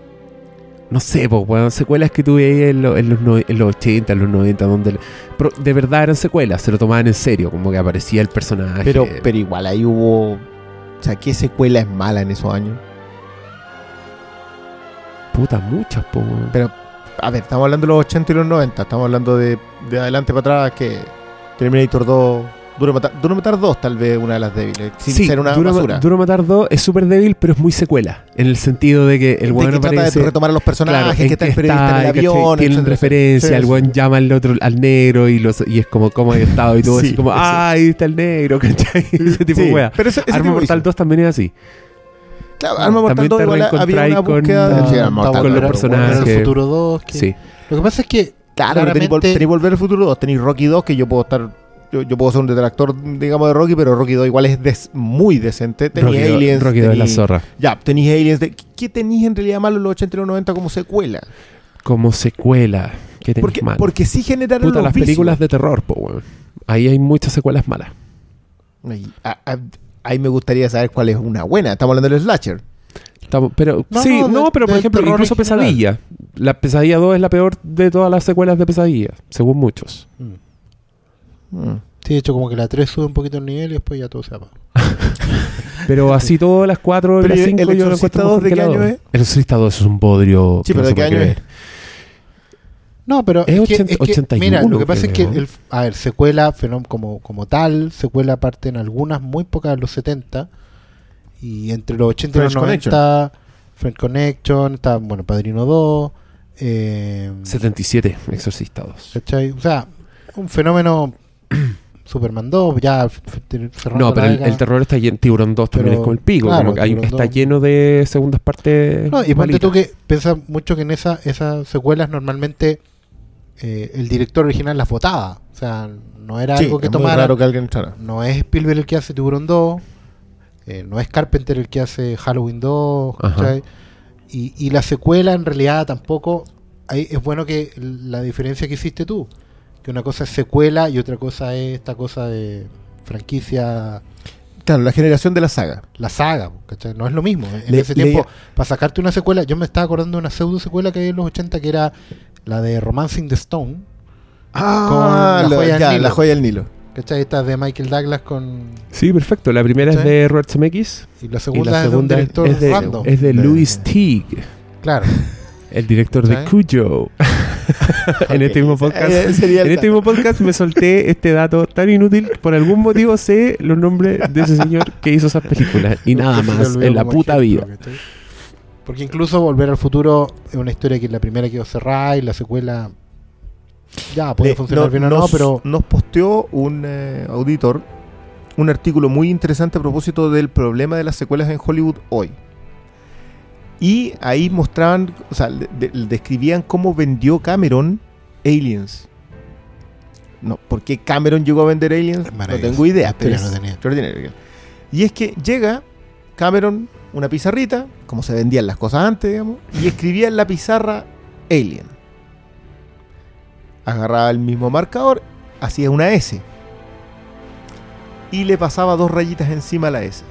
No sé, pues, bueno, secuelas que tuve ahí en, lo- en los, no- en los 80, en los 90, donde pro- de verdad eran secuelas, se lo tomaban en serio, como que aparecía el personaje. Pero, pero igual ahí hubo. O sea, ¿qué secuela es mala en esos años? Puta, muchas, po. Pero, a ver, estamos hablando de los 80 y los 90. Estamos hablando de, de adelante para atrás que Terminator 2. Duro matar, Duro matar 2, tal vez una de las débiles. Sin sí, ser una Duro, basura. Duro Matar 2 es súper débil, pero es muy secuela. En el sentido de que el weón que trata de retomar a los personajes, claro, que en está periodista en el avión. Tienen etcétera, referencia, el weón llama al otro, al negro y, los, y es como, ¿cómo ha estado? Y todo Sí, así como. ¡ah, ahí está el negro! ¿cachai? Ese tipo de wea. Pero ese, ese Arma Mortal hizo. 2 también es así. Claro, Arma Mortal También 2 te igual había una reencontráis con- búsqueda de... Sí, Arma Mortal con los personajes. Volver al futuro 2. que- Sí. Lo que pasa es que Claro, tenéis, tenéis Volver al Futuro 2, tenéis Rocky 2, que yo puedo estar. Yo, yo puedo ser un detractor, digamos, de Rocky, pero Rocky 2 igual es des- muy decente. Tenéis Rocky, Aliens. Rocky 2 es la tenéis- zorra. Ya, tenéis Aliens. De, ¿Qué tenéis en realidad malo en los 80 y los 90 como secuela? Como secuela. ¿Qué tenés Porque, mal? porque sí generaron Puta, los las vicios. películas de terror, po, weón. Ahí hay muchas secuelas malas. Ahí, a- a- ahí me gustaría saber cuál es una buena. Estamos hablando del slasher. Estamos- pero No, sí, no, no, de- pero por ejemplo, incluso general. Pesadilla. La Pesadilla 2 es la peor de todas las secuelas de Pesadilla, según muchos. Mm. Mm. Sí, de hecho, como que la 3 sube un poquito el nivel y después ya todo se apaga. Pero así todas las 4 y las ¿y 5 el yo lo Exorcista encuentro 2 mejor de qué la año es? El Exorcista 2 es un bodrio. Sí, que pero no ¿de qué año es? No, pero Es es, que, 80 es que, 81, mira, lo que pasa es que, creo. el, a ver, secuela como, como tal, secuela parte en algunas, muy pocas de los 70, y entre los 80 y los French 90, Friend Connection, está, bueno, Padrino 2, eh, 77, Exorcista 2. ¿cachai? O sea, un fenómeno Superman 2, ya No, pero el, el terror está lleno, Tiburón 2 también Pero, es como el pico, claro, como que hay- está 2. lleno de segundas partes. No, y ponte tú que piensas mucho que en esa, esas secuelas normalmente eh, el director original las votaba. O sea, no era Sí, algo que es muy raro que alguien entrara. No es Spielberg el que hace Tiburón 2, eh, no es Carpenter el que hace Halloween 2, Ajá. ¿cachai? Y, y la secuela en realidad tampoco. Ahí es bueno que la diferencia que hiciste tú, que una cosa es secuela y otra cosa es esta cosa de franquicia, Claro, la generación de la saga. la saga, ¿cachai? No es lo mismo. En Le- ese le- tiempo, para sacarte una secuela, yo me estaba acordando de una pseudo secuela que había en los 80 que era la de Romancing the Stone, Ah, la lo- joya ya, Nilo. la joya del Nilo. ¿cachai? Esta de Michael Douglas con. Sí, perfecto. La primera es de Robert Zemeckis Y la y segunda, la es de un es, director es de, random. es de De- Louis Teague, Claro. el director de ¿Sí? Cujo. en este mismo podcast. Eh, En este mismo podcast me solté este dato tan inútil. Por algún motivo sé los nombres de ese señor que hizo esas películas. Y nada más en la puta ejemplo, vida. Porque incluso Volver al Futuro es una historia que la primera quedó cerrada y la secuela ya puede Le- funcionar no- bien o no, nos, pero nos posteó un eh, auditor un artículo muy interesante a propósito del problema de las secuelas en Hollywood hoy. Y ahí mostraban, o sea, de- de- describían cómo vendió Cameron Aliens. No, ¿por qué Cameron llegó a vender Aliens? No tengo idea, pero es no tenía. extraordinario. Y es que llega Cameron, una pizarrita, como se vendían las cosas antes, digamos, y escribía en la pizarra Alien. Agarraba el mismo marcador, hacía una S. Y le pasaba dos rayitas encima a la S,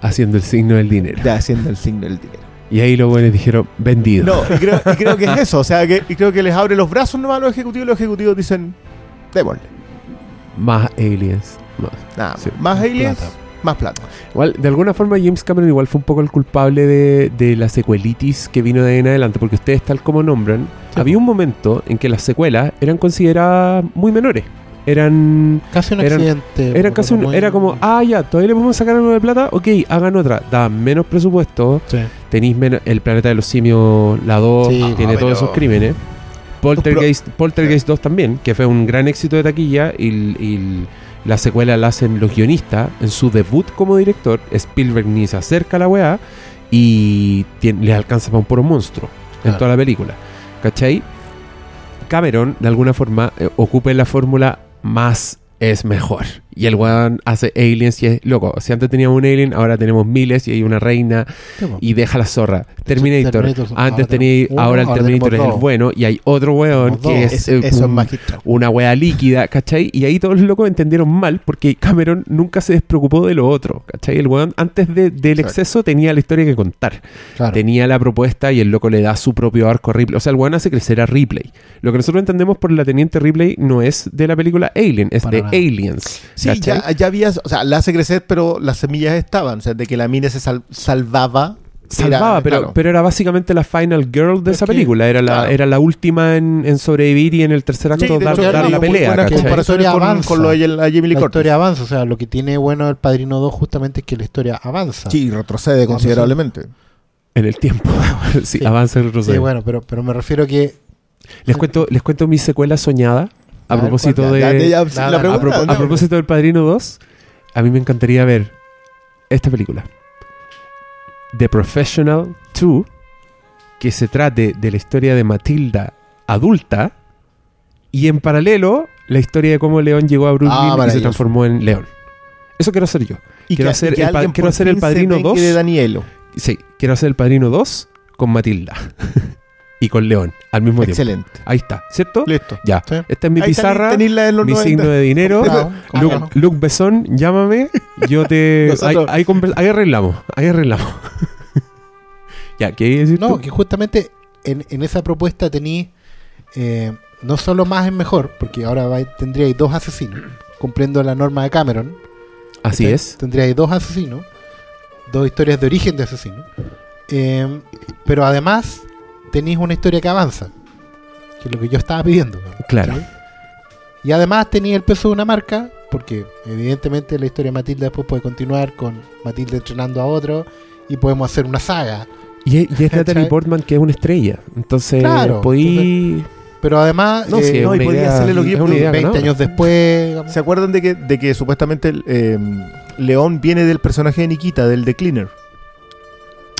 Haciendo el signo del dinero. ya haciendo el signo del dinero. Y ahí los buenos dijeron, vendido. No, y creo, y creo que es eso, o sea, que, y creo que les abre los brazos nomás a los ejecutivos y los ejecutivos dicen, démosle. Más aliens. Más. Nada, Sí. más aliens, Plata. Más plata. Igual, de alguna forma James Cameron igual fue un poco el culpable de, de la secuelitis que vino de ahí en adelante, porque ustedes tal como nombran, Sí, había un momento en que las secuelas eran consideradas muy menores. Eran casi un eran- accidente. Era casi un- era como, ah, ya, todavía le podemos sacar algo de plata, ok, hagan otra. Daban menos presupuesto, Sí. tenéis menos. El planeta de los simios, la 2, Sí, tiene ah, todos pero- esos crímenes. Poltergeist, Poltergeist 2 también, que fue un gran éxito de taquilla. Y, y la secuela la hacen los guionistas en su debut como director. Spielberg ni se acerca a la weá y tien- le alcanza para un puro monstruo en toda la película. ¿Cachai? Cameron, de alguna forma, eh, ocupa la fórmula más es mejor. Y el weón hace aliens y es loco. Si antes teníamos un alien, ahora tenemos miles y hay una reina y deja la zorra. Terminator. Terminator, Antes ahora tenía, uno, ahora el ahora Terminator es el bueno y hay otro weón que es, Es- eh, eso es un- una wea líquida, ¿cachai? Y ahí todos los locos entendieron mal porque Cameron nunca se despreocupó de lo otro, ¿cachai? El weón antes de- del exceso tenía la historia que contar. Claro. Tenía la propuesta y el loco le da su propio arco a Ripley. O sea, el weón hace crecer a Ripley. Lo que nosotros entendemos por la Teniente Ripley no es de la película Alien, es Para de nada. Aliens. Sí, ya, ya había, o sea, la hace crecer, pero las semillas estaban, o sea, de que la mina se sal- salvaba. Salvaba, era- pero, claro. pero era básicamente la final girl de Es esa que- película. Era la, claro. era la última en, en sobrevivir y en el tercer acto Sí, dar, hecho, dar la pelea. La con, historia avanza. con lo de la Jamie Lee la historia avanza, o sea, lo que tiene bueno el Padrino 2 justamente es que la historia avanza. Sí, retrocede considerablemente. En el tiempo. sí, Sí. avanza y retrocede. Sí, bueno, pero, pero me refiero que les, cuento, les cuento mi secuela soñada a propósito de. Ya, ya, ya, nada, la a, propósito del Padrino 2, a mí me encantaría ver esta película. The Professional 2, que se trate de la historia de Matilda adulta y en paralelo la historia de cómo León llegó a Brooklyn Ah, y se transformó en León. Eso quiero hacer yo. Y quiero que- hacer y que el quiero hacer el Padrino vengue 2. de Danielo. Sí, quiero hacer el Padrino 2 con Matilda y con León al mismo tiempo. Excelente. Ahí está, ¿cierto? Listo. Ya. Sí. Esta es mi Ahí pizarra, mi 90. signo de dinero. Luke, claro. Luke Besson, llámame. Yo te. ahí, arreglamos. Ahí arreglamos. ya, ¿qué hay que decir No, tú? que justamente en, en esa propuesta tení eh, no solo más es mejor, porque ahora va- tendríais dos asesinos, cumpliendo la norma de Cameron. Así es. Tendríais dos asesinos, dos historias de origen de asesino. Eh, pero además tenéis una historia que avanza, que es lo que yo estaba pidiendo. Claro. Y además tenía el peso de una marca, porque evidentemente la historia de Matilda después puede continuar con Matilda entrenando a otro y podemos hacer una saga. Y, es- y es Natalie. Portman que es una estrella. Entonces, Claro, podí. Pero además, No, eh, sí, no, y idea- hacerle lo que- es una idea 20 ganadora. años después, digamos. ¿Se acuerdan de que, de que supuestamente eh, León viene del personaje de Nikita, del The Cleaner?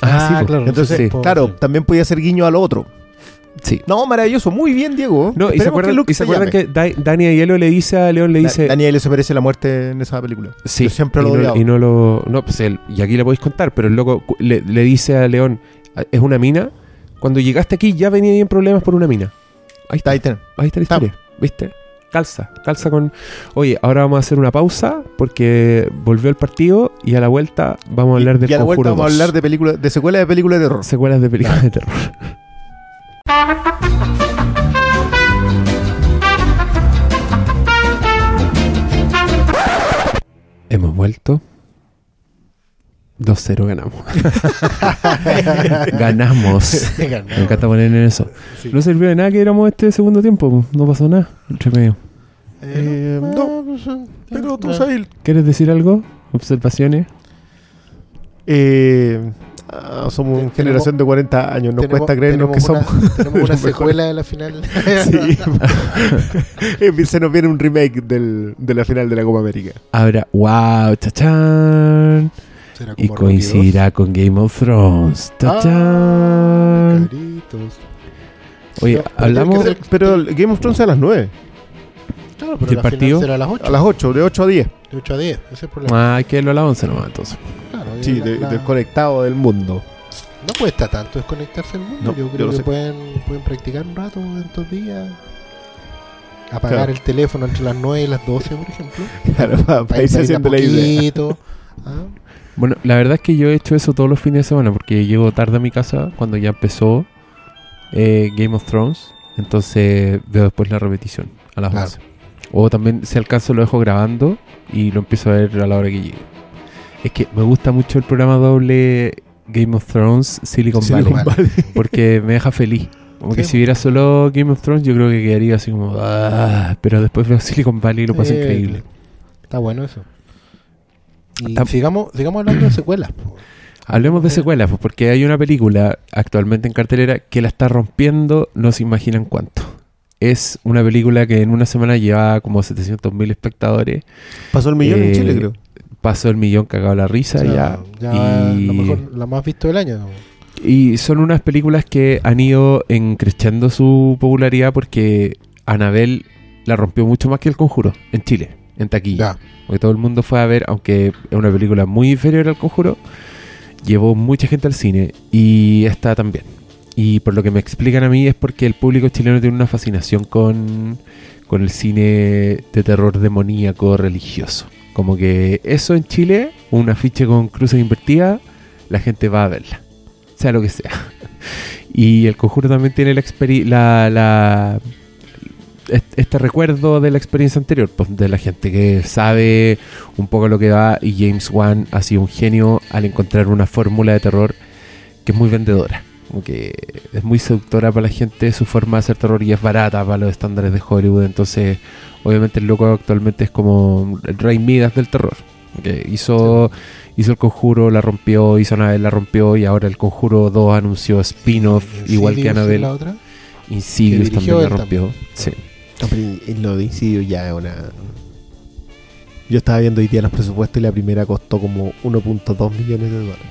Ah, sí, po. claro. Entonces, sí. claro, también podía ser guiño al otro. Sí. No, maravilloso, muy bien, Diego. No, y se acuerdan, que y se acuerdan llame. que Da- Dani Aiello le dice a León, le Da- dice. Daniel se merece la muerte en esa película. Sí, Yo siempre y lo he no, y no lo. No, pues él, y aquí le podéis contar, pero el loco le, le dice a León: Es una mina. Cuando llegaste aquí ya venía en problemas por una mina. Ahí está, Ahí está. ahí está la historia. ¿Viste? Calza, calza con. Oye, ahora vamos a hacer una pausa porque volvió el partido y a la vuelta vamos a hablar del y a la vuelta vamos a 2. hablar de películas, de secuelas de películas de terror. secuelas de películas de terror. Hemos vuelto. 2-0 ganamos. ganamos. Venga, Me encanta poner en eso. Sí. No sirvió de nada que éramos este segundo tiempo. No pasó nada. Entre medio. Eh, no, pero tú sabes. ¿Quieres decir algo? ¿Observaciones? Eh, ah, somos una generación de 40 años. Nos cuesta creernos que tenemos somos. una- Tenemos una secuela de la final. Sí. Eh, Se nos viene un remake del, de la final de la Copa América. Habrá. ¡Wow! ¡Chachán! Será Y coincidirá con Game of Thrones. Ah, ¡Chachán! Caritos. Oye, hablamos. ser- Pero el Game of Thrones es a las 9, Claro, ¿Y pero el la partido? final será a las 8. a las 8, de 8 a 10. De 8 a 10, ese es el problema. Ah, hay que verlo a las 11 nomás, entonces. Claro, y Sí, la- de- la- desconectado del mundo. No cuesta tanto desconectarse del mundo. No, yo yo creo lo que sé. pueden, pueden practicar un rato en estos días. Apagar Claro. el teléfono entre las 9 y las 12, por ejemplo. Claro, para, Para irse ir haciendo la idea. ¿ah? Bueno, la verdad es que yo he hecho eso todos los fines de semana porque llego tarde a mi casa cuando ya empezó eh, Game of Thrones. Entonces veo después la repetición a las Claro. 11. O también, si alcanzo, lo dejo grabando y lo empiezo a ver a la hora que llegue. Es que me gusta mucho el programa doble Game of Thrones Silicon, Silicon Valley Valley. porque me deja feliz. Como que si viera solo Game of Thrones, yo creo que quedaría así como. "Ah", pero después veo Silicon Valley y lo paso Eh, increíble. Está bueno eso. Y sigamos, sigamos hablando de secuelas. po. Hablemos de secuelas, pues porque hay una película actualmente en cartelera que la está rompiendo, no se imaginan cuánto. Es una película que en una semana llevaba como 700.000 espectadores. Pasó el millón en Eh, Chile, creo. Pasó el millón cagado la risa O sea, ya. ya y, lo mejor, la más visto del año. ¿no? y son unas películas que han ido encreciendo su popularidad porque Anabel la rompió mucho más que El Conjuro en Chile, en taquilla. Ya. Porque todo el mundo fue a ver, aunque es una película muy inferior al conjuro, llevó mucha gente al cine y esta también. Y por lo que me explican a mí es porque el público chileno tiene una fascinación con, con el cine de terror demoníaco religioso. Como que eso en Chile, un afiche con cruces invertidas, la gente va a verla. Sea lo que sea. Y el conjuro también tiene la, la, la est- este recuerdo de la experiencia anterior, pues, de la gente que sabe un poco lo que va y James Wan ha sido un genio al encontrar una fórmula de terror que es muy vendedora, como que es muy seductora para la gente su forma de hacer terror y es barata para los estándares de Hollywood, entonces obviamente el loco actualmente es como el rey Midas del terror, que hizo hizo el conjuro, la rompió, hizo Annabelle, la rompió y ahora el conjuro 2 anunció spin-off igual que Annabelle. la otra. Insidious también la rompió. también. Sí. No, pero en lo de Incidio ya es una. Yo estaba viendo hoy día los presupuestos y la primera costó como 1.2 millones de dólares.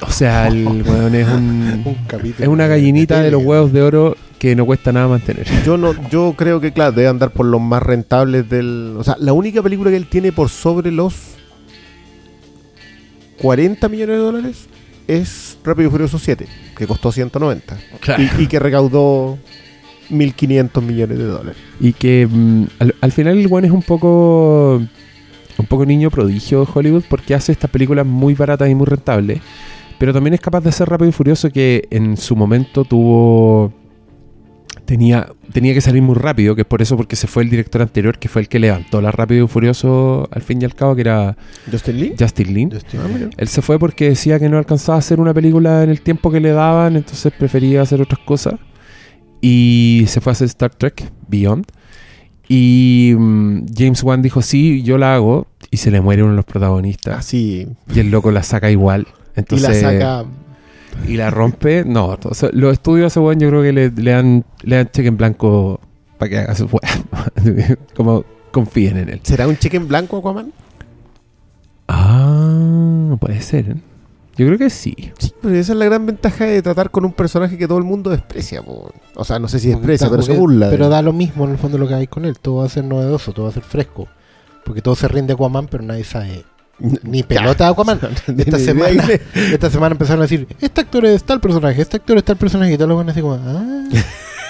O sea, el weón es un, Un capítulo es una gallinita de los huevos de oro que no cuesta nada mantener. Yo no, yo creo que claro, debe andar por los más rentables del. O sea, la única película que él tiene por sobre los 40 millones de dólares es Rápido y Furioso 7, que costó 190. Y, y que recaudó 1.500 millones de dólares. Y que mm, al, al final el weón es un poco un poco niño prodigio de Hollywood porque hace estas películas muy baratas y muy rentables. Pero también es capaz de ser rápido y furioso que en su momento tuvo tenía, tenía que salir muy rápido, que es por eso porque se fue el director anterior, que fue el que levantó la Rápido y Furioso al fin y al cabo, que era ¿Justin Lee? Justin Lin. Estoy- Ah. Él se fue porque decía que no alcanzaba a hacer una película en el tiempo que le daban, entonces prefería hacer otras cosas. Y se fue a hacer Star Trek Beyond. Y mm, James Wan dijo, sí, yo la hago. Y se le muere uno de los protagonistas. Así. Y el loco la saca igual. Entonces, y la saca. y la rompe. No, o sea, los estudios a ese weón yo creo que le, le dan, le dan cheque en blanco para que haga su weá. Como confíen en él. ¿Será un cheque en blanco Aquaman? Ah, puede ser. ¿eh? Yo creo que sí. Sí, pero esa es la gran ventaja de tratar con un personaje que todo el mundo desprecia. po. O sea, no sé si desprecia, pero se burla. Pero da lo mismo en el fondo lo que hay con él. Todo va a ser novedoso, todo va a ser fresco. Porque todo se rinde a Aquaman, pero nadie sabe ni pelota de Aquaman. Esta semana, esta semana empezaron a decir, este actor es tal personaje, este actor es tal personaje, y todos los van así como, ah,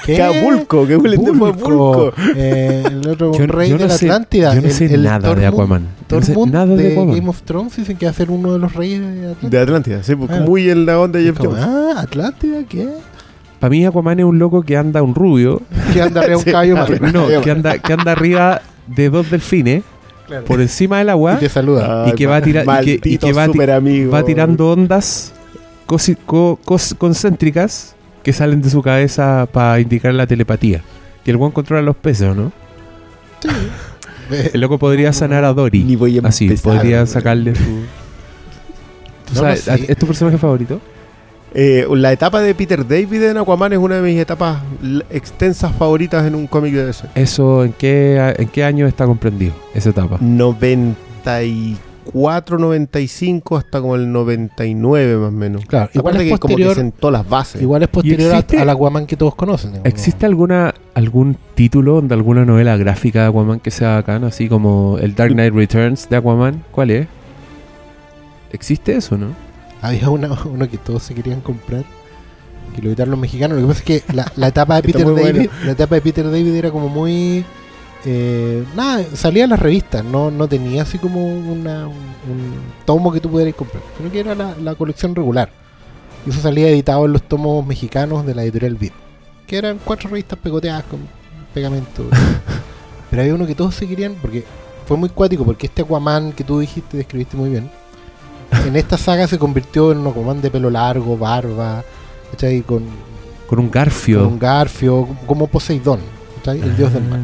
¿qué? Cabulco, que huele de Bulco. Bulco. Eh, el otro Yo- rey yo de no la sé- Atlántida. Yo no el- sé el nada de Tormund- Aquaman. Yo no sé Tormund nada de, de Aquaman. Game of Thrones dicen que va a ser uno de los reyes de Atlántida. De Atlántida, sí, porque Ah. muy en la onda de Jeff Jones. ah, Atlántida, ¿qué? Para mí Aquaman es un loco que anda un rubio. Que anda arriba de un Sí, caballo más. arriba. No, que anda, que anda arriba de dos delfines Claro. por encima del agua Y te saluda. y que va a tirar- y que- y que va a va tirando ondas co- cos- concéntricas que salen de su cabeza para indicar la telepatía. Y el buen controla los peces, ¿o no? El loco podría sanar a Dory. Ni voy a Así, empezar, podría sacarle su... ¿Tú No sabes, lo sé. ¿Es tu personaje favorito? Eh, la etapa de Peter David en Aquaman es una de mis etapas extensas favoritas en un cómic de DC. ¿Eso en qué, en qué año está comprendido, esa etapa? 94, 95 hasta como el 99 más o menos. Claro, igual es que como que sentó las bases. igual es posterior a- existe- al Aquaman que todos conocen. digamos, ¿Existe alguna algún título de alguna novela gráfica de Aquaman que sea bacán? Así como el Dark Knight Returns de Aquaman. ¿Cuál es? ¿Existe eso, no? Había una- uno que todos se querían comprar, que lo editaron los mexicanos. Lo que pasa es que la, la etapa de Peter David, bueno. la etapa de Peter David era como muy eh, nada, salía en las revistas, no, no tenía así como una, un, un tomo que tú pudieras comprar, sino que era la, la colección regular. Y eso salía editado en los tomos mexicanos de la editorial Vid, que eran cuatro revistas pegoteadas con pegamento. Pero había uno que todos se querían, porque fue muy cuático, porque este Aquaman que tú dijiste, describiste muy bien, en esta saga se convirtió en un Aquaman de pelo largo, barba, ¿cachai? Con, Con un garfio. con un garfio, como Poseidón, ¿cachai? El dios del mar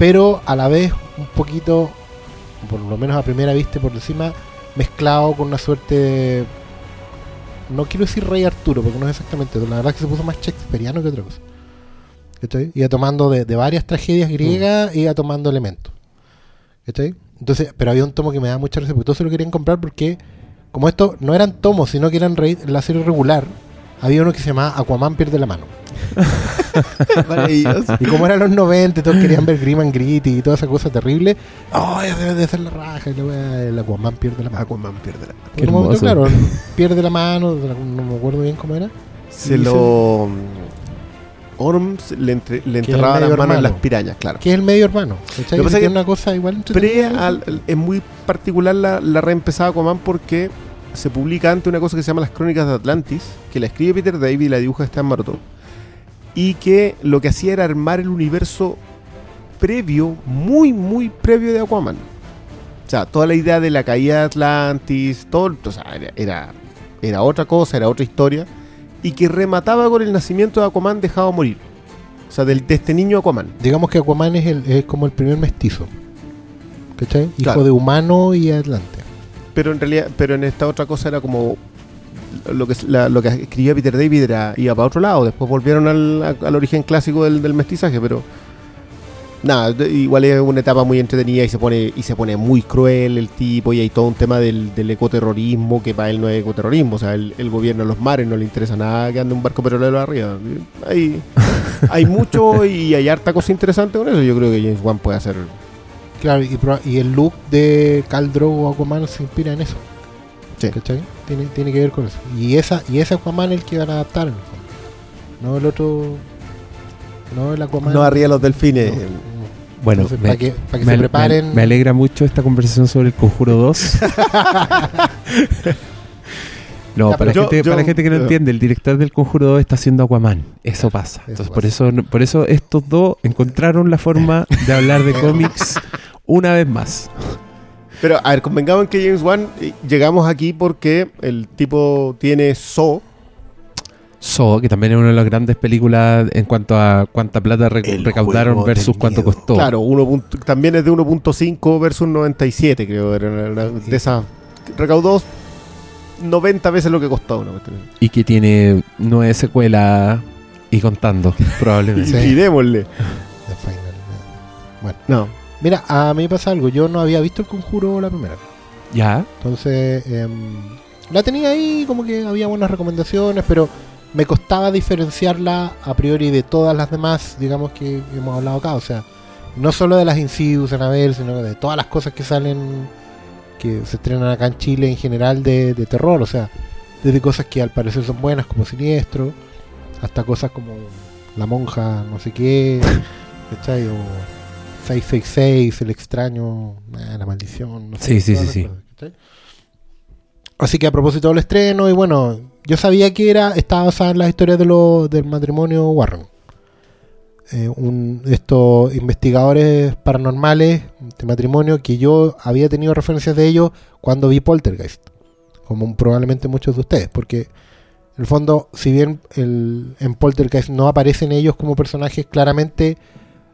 pero a la vez un poquito, por lo menos a primera vista y por encima, mezclado con una suerte de, no quiero decir rey Arturo, porque no es exactamente eso, la verdad es que se puso más shakespeariano que otra cosa. ¿Cachai? Iba tomando de, de varias tragedias griegas, iba tomando elementos. ¿Cachai? Entonces, pero había un tomo que me da mucha risa, porque todos se lo querían comprar porque, como esto no eran tomos, sino que eran re- la serie regular, había uno que se llamaba Aquaman pierde la mano. Maravilloso. Y como eran los 90, todos querían ver Grim and Gritty y toda esa cosa terrible. ¡Oh, ya debe de ser la raja! Y la wea, el Aquaman pierde la mano. Aquaman pierde la Qué En un momento, claro, pierde la mano, no me acuerdo bien cómo era. Se lo. Orms le, entre- le enterraba las manos en hermano. las pirañas, claro. Que es el medio hermano. ¿cachai? Lo que pasa es que una cosa igual Pre al- es muy particular la, la reempezada Aquaman porque se publica antes una cosa que se llama Las Crónicas de Atlantis, que la escribe Peter David y la dibuja Stan Maroto. Y que lo que hacía era armar el universo previo, muy, muy previo de Aquaman. O sea, toda la idea de la caída de Atlantis, todo, o sea, era, era, era otra cosa, era otra historia. Y que remataba con el nacimiento de Aquaman dejado morir. O sea, del, de este niño Aquaman. Digamos que Aquaman es, el, es como el primer mestizo. ¿Cachai? Hijo Claro. de humano y Atlante. pero en realidad pero en esta otra cosa era como lo que la- lo que escribía Peter David era iba para otro lado después volvieron al, al origen clásico del, del mestizaje pero nada igual es una etapa muy entretenida y se pone y se pone muy cruel el tipo y hay todo un tema del, del ecoterrorismo que para él no es ecoterrorismo o sea el, el gobierno de los mares no le interesa nada que ande un barco petrolero arriba hay hay mucho y hay harta cosa interesante con eso yo creo que James Wan puede hacer Claro, y, y el look de Khal Drogo o Aquaman se inspira en eso. Sí. ¿Cachai? Tiene, tiene que ver con eso. Y esa y ese Aquaman es el que van a adaptar en el fondo. No el otro. No el Aquaman. no arriba los delfines No. Bueno, Entonces, me, para que, para que me- se preparen. me alegra mucho esta conversación sobre el Conjuro 2. No, Ya, para, pero la gente, yo- para la yo- gente que no yo- entiende, el director del Conjuro 2 está haciendo Aquaman. Eso pasa. eso Entonces, pasa. por eso, por eso estos dos encontraron la forma de hablar de cómics una vez más. Pero, a ver, convengamos en que James Wan eh, llegamos aquí porque el tipo tiene So. So, que también es una de las grandes películas en cuanto a cuánta plata re- El recaudaron juego versus del cuánto miedo. costó. Claro, uno punto- también es de 1.5 versus 97, creo. Era una- una- de esas. Recaudó 90 veces lo que costó una cuestión. Y que tiene nueve secuelas y contando, probablemente. Sí. Y démosle. The Final Man. No. Mira, a mí me pasa algo. Yo no había visto el conjuro la primera. Ya, Entonces, em, la tenía ahí, como que había buenas recomendaciones, pero me costaba diferenciarla a priori de todas las demás, digamos, que hemos hablado acá. O sea, no solo de las Insidious, Annabelle, sino de todas las cosas que salen, que se estrenan acá en Chile en general de, de terror. O sea, desde cosas que al parecer son buenas, como Siniestro, hasta cosas como La Monja, no sé qué, ¿cachai? O 666, El Extraño, eh, La Maldición, no sé. Sí, sí, sí, sí. Así que a propósito del estreno, y bueno, yo sabía que era estaba basada en las historias de lo, del matrimonio Warren. Eh, un, estos investigadores paranormales de matrimonio que yo había tenido referencias de ellos cuando vi Poltergeist, como probablemente muchos de ustedes, porque en el fondo, si bien el, en Poltergeist no aparecen ellos como personajes, claramente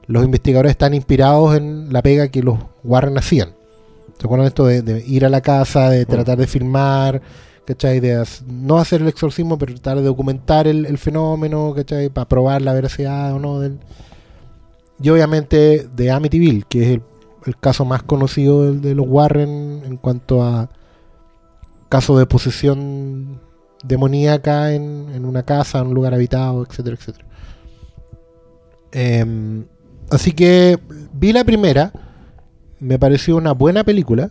los investigadores están inspirados en la pega que los Warren hacían. ¿Se acuerdan esto de, de ir a la casa, de tratar de filmar, ¿cachai? De no hacer el exorcismo, pero tratar de documentar el, el fenómeno, ¿cachai? Para probar la veracidad o no del... Y obviamente de Amityville, que es el, el caso más conocido de los Warren en cuanto a caso de posesión demoníaca en, en una casa, en un lugar habitado, etcétera, etcétera. Em, así que vi la primera, me pareció una buena película,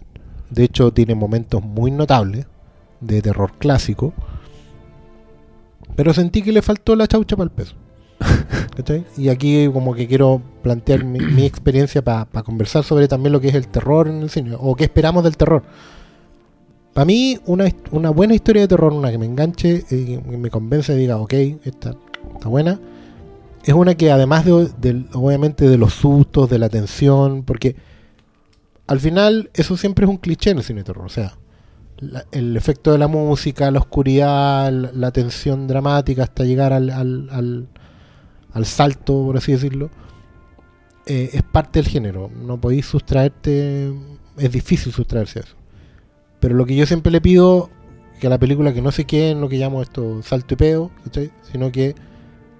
de hecho tiene momentos muy notables de terror clásico, pero sentí que le faltó la chaucha para el peso. ¿Cachai? Y aquí como que quiero plantear mi, experiencia para conversar sobre también lo que es el terror en el cine, o qué esperamos del terror. Para mí, una, una buena historia de terror, una que me enganche, eh, me convence diga, ok, esta está buena, es una que además de, obviamente de los sustos, de la tensión, porque al final eso siempre es un cliché en el cine de terror, o sea, el efecto de la música, la oscuridad, la, la tensión dramática hasta llegar al, al, al- al salto, por así decirlo, eh, es parte del género, no podéis sustraerte, es difícil sustraerse a eso. Pero lo que yo siempre le pido, que a la película que no se quede en lo que llamo esto salto y peo, ¿cachai? sino que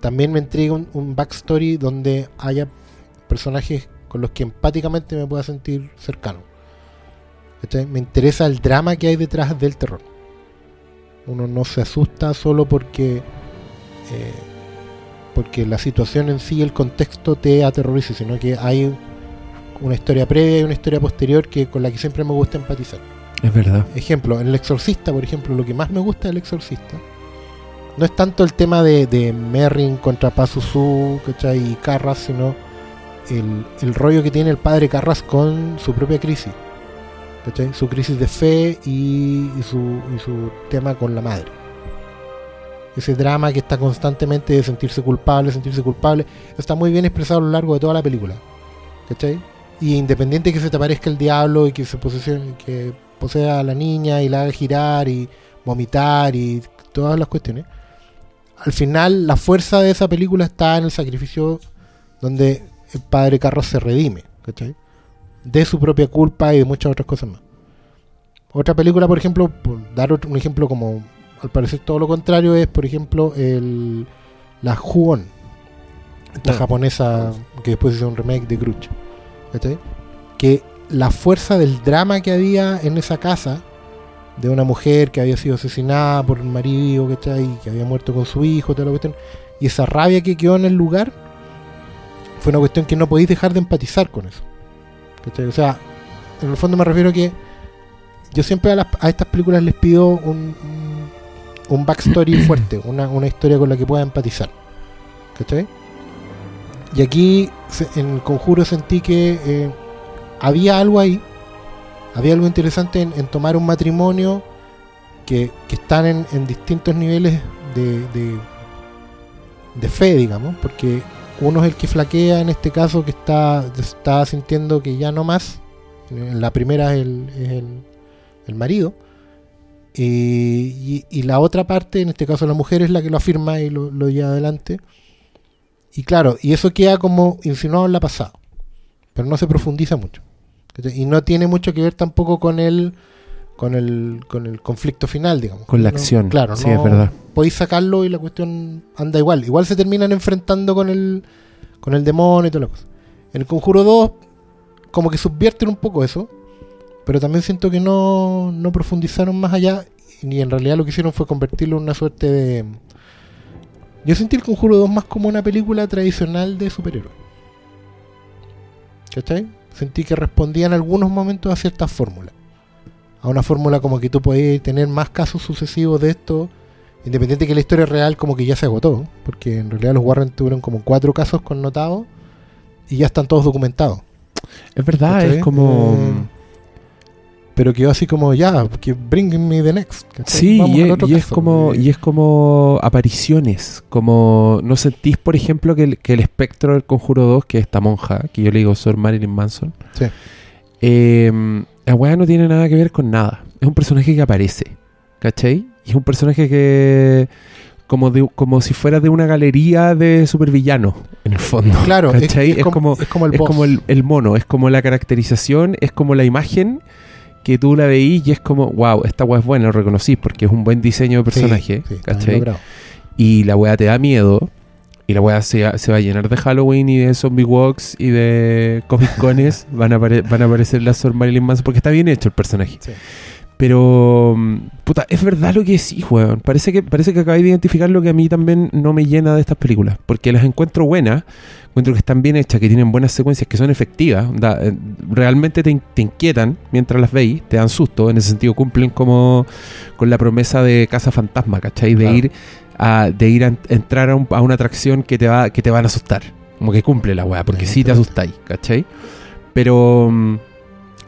también me entregue un, un backstory donde haya personajes con los que empáticamente me pueda sentir cercano. ¿cachai? Me interesa el drama que hay detrás del terror. Uno no se asusta solo porque eh, porque la situación en sí, el contexto te aterroriza, sino que hay una historia previa y una historia posterior que con la que siempre me gusta empatizar. es verdad. Ejemplo, en El Exorcista, por ejemplo, lo que más me gusta del Exorcista no es tanto el tema de, Merrin contra Pazuzu ¿cachai? y Carras, sino el, rollo que tiene el padre Carras con su propia crisis. ¿cachai? Su crisis de fe y, su, y su tema con la madre. Ese drama que está constantemente de sentirse culpable, sentirse culpable, está muy bien expresado a lo largo de toda la película. ¿Cachai? Y independiente que se te aparezca el diablo y que se que posea a la niña y la haga girar y vomitar y todas las cuestiones. Al final, la fuerza de esa película está en el sacrificio donde el padre Carlos se redime, ¿cachai? De su propia culpa y de muchas otras cosas más. Otra película, por ejemplo, por dar un ejemplo como al parecer todo lo contrario, es por ejemplo el, la Juon, esta japonesa que después hizo un remake de Grudge. ¿cachai? Que la fuerza del drama que había en esa casa de una mujer que había sido asesinada por el marido, ¿cachai? Que había muerto con su hijo, toda la cuestión. Y esa rabia que quedó en el lugar fue una cuestión que no podéis dejar de empatizar con eso. ¿cachai? O sea, en el fondo me refiero a que yo siempre a, las- a estas películas les pido un, un, backstory fuerte, una, una historia con la que pueda empatizar. ¿Cachai? Y aquí en el conjuro sentí que eh, había algo ahí, había algo interesante en, tomar un matrimonio que, están en, distintos niveles de, fe, digamos, porque uno es el que flaquea en este caso, que está, está sintiendo que ya no más. En la primera es el, es el, marido. Y, la otra parte, en este caso la mujer, es la que lo afirma y lo lleva adelante. Y claro, y eso queda como insinuado en la pasada, pero no se profundiza mucho. Y no tiene mucho que ver tampoco con el, con el, con el conflicto final, digamos. Con la No- acción. Claro, sí, no es verdad. podéis sacarlo y la cuestión anda igual. Igual se terminan enfrentando con el, con el demonio y toda la cosa. En el Conjuro 2, como que subvierten un poco eso, pero también siento que no, no profundizaron más allá, y en realidad lo que hicieron fue convertirlo en una suerte de... Yo sentí el Conjuro 2 más como una película tradicional de superhéroes. ¿Cachai? Sentí que respondía en algunos momentos a ciertas fórmulas. A una fórmula como que tú podías tener más casos sucesivos de esto, independiente que la historia real como que ya se agotó, porque en realidad los Warren tuvieron como cuatro casos connotados y ya están todos documentados. Es verdad, ¿cachai? es como... Eh, pero quedó así como ya, que bring me the next. Sí, y es, como Eh, y es como apariciones, como no sentís, por ejemplo, que el, que el espectro del Conjuro 2, que es esta monja, que yo le digo Sor Marilyn Manson, Sí. eh, la weá no tiene nada que ver con nada. Es un personaje que aparece, ¿cachai? Y es un personaje que como de, como si fuera de una galería de supervillanos, en el fondo. Claro, es, es como, es como el es como el, el mono, es como la caracterización, es como la imagen que tú la veís y es como, wow, esta weá es buena, lo reconocís porque es un buen diseño de personaje, sí, ¿cachai? Y la weá te da miedo y la weá se, se va a llenar de Halloween y de zombie walks y de Comic Cones, van, a van a aparecer las Sor Marilyn Manson porque está bien hecho el personaje. Sí. Pero, mm, puta, es verdad lo que sí, weón. Parece que, parece que acabáis de identificar lo que a mí también no me llena de estas películas. Porque las encuentro buenas, encuentro que están bien hechas, que tienen buenas secuencias, que son efectivas. eh, realmente te, in- te inquietan mientras las veis, te dan susto. En ese sentido, cumplen como con la promesa de Casa Fantasma, ¿cachai? De Claro. ir a, de ir a en- entrar a, un- a una atracción que te, va, que te van a asustar. Como que cumple la weá, porque sí te asustáis, ¿cachai? Pero. mm,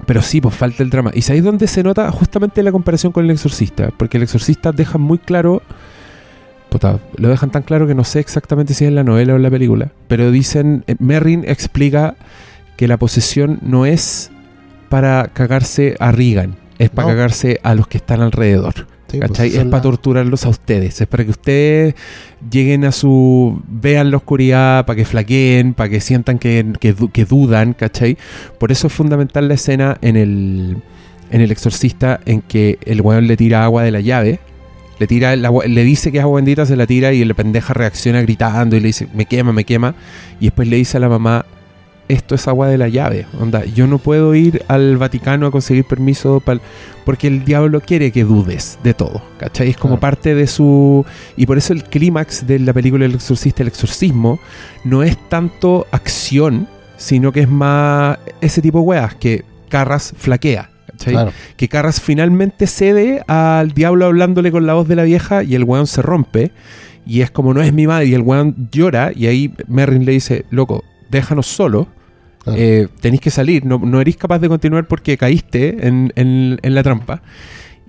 pero sí, pues falta el drama. ¿Y sabéis dónde se nota justamente la comparación con el exorcista? Porque el exorcista deja muy claro. Puta, lo dejan tan claro que no sé exactamente si es en la novela o en la película. Pero dicen. eh, Merrin explica que la posesión no es para cagarse a Regan, es para No. cagarse a los que están alrededor. Sí, pues, es para torturarlos a ustedes. Es para que ustedes lleguen a su. vean la oscuridad, para que flaqueen, para que sientan que, que dudan, ¿cachai? Por eso es fundamental la escena en el. En el exorcista, en que el weón le tira agua de la llave. Le tira el agua- le dice que es agua bendita, se la tira y la pendeja reacciona gritando y le dice, me quema, me quema. Y después le dice a la mamá, esto es agua de la llave. Onda, yo no puedo ir al Vaticano a conseguir permiso pal- porque el diablo quiere que dudes de todo. ¿Cachai? Es como parte de su. Y por eso el clímax de la película El Exorcista, el exorcismo, no es tanto acción, sino que es más ese tipo de weas que Carras flaquea. ¿Cachai? Claro. que Carras finalmente cede al diablo hablándole con la voz de la vieja y el weón se rompe. Y es como no es mi madre. Y el weón llora. Y ahí Merrin le dice: Loco, déjanos solo. Claro. eh, tenéis que salir. No, no eres capaz de continuar porque caíste en, en- en la trampa.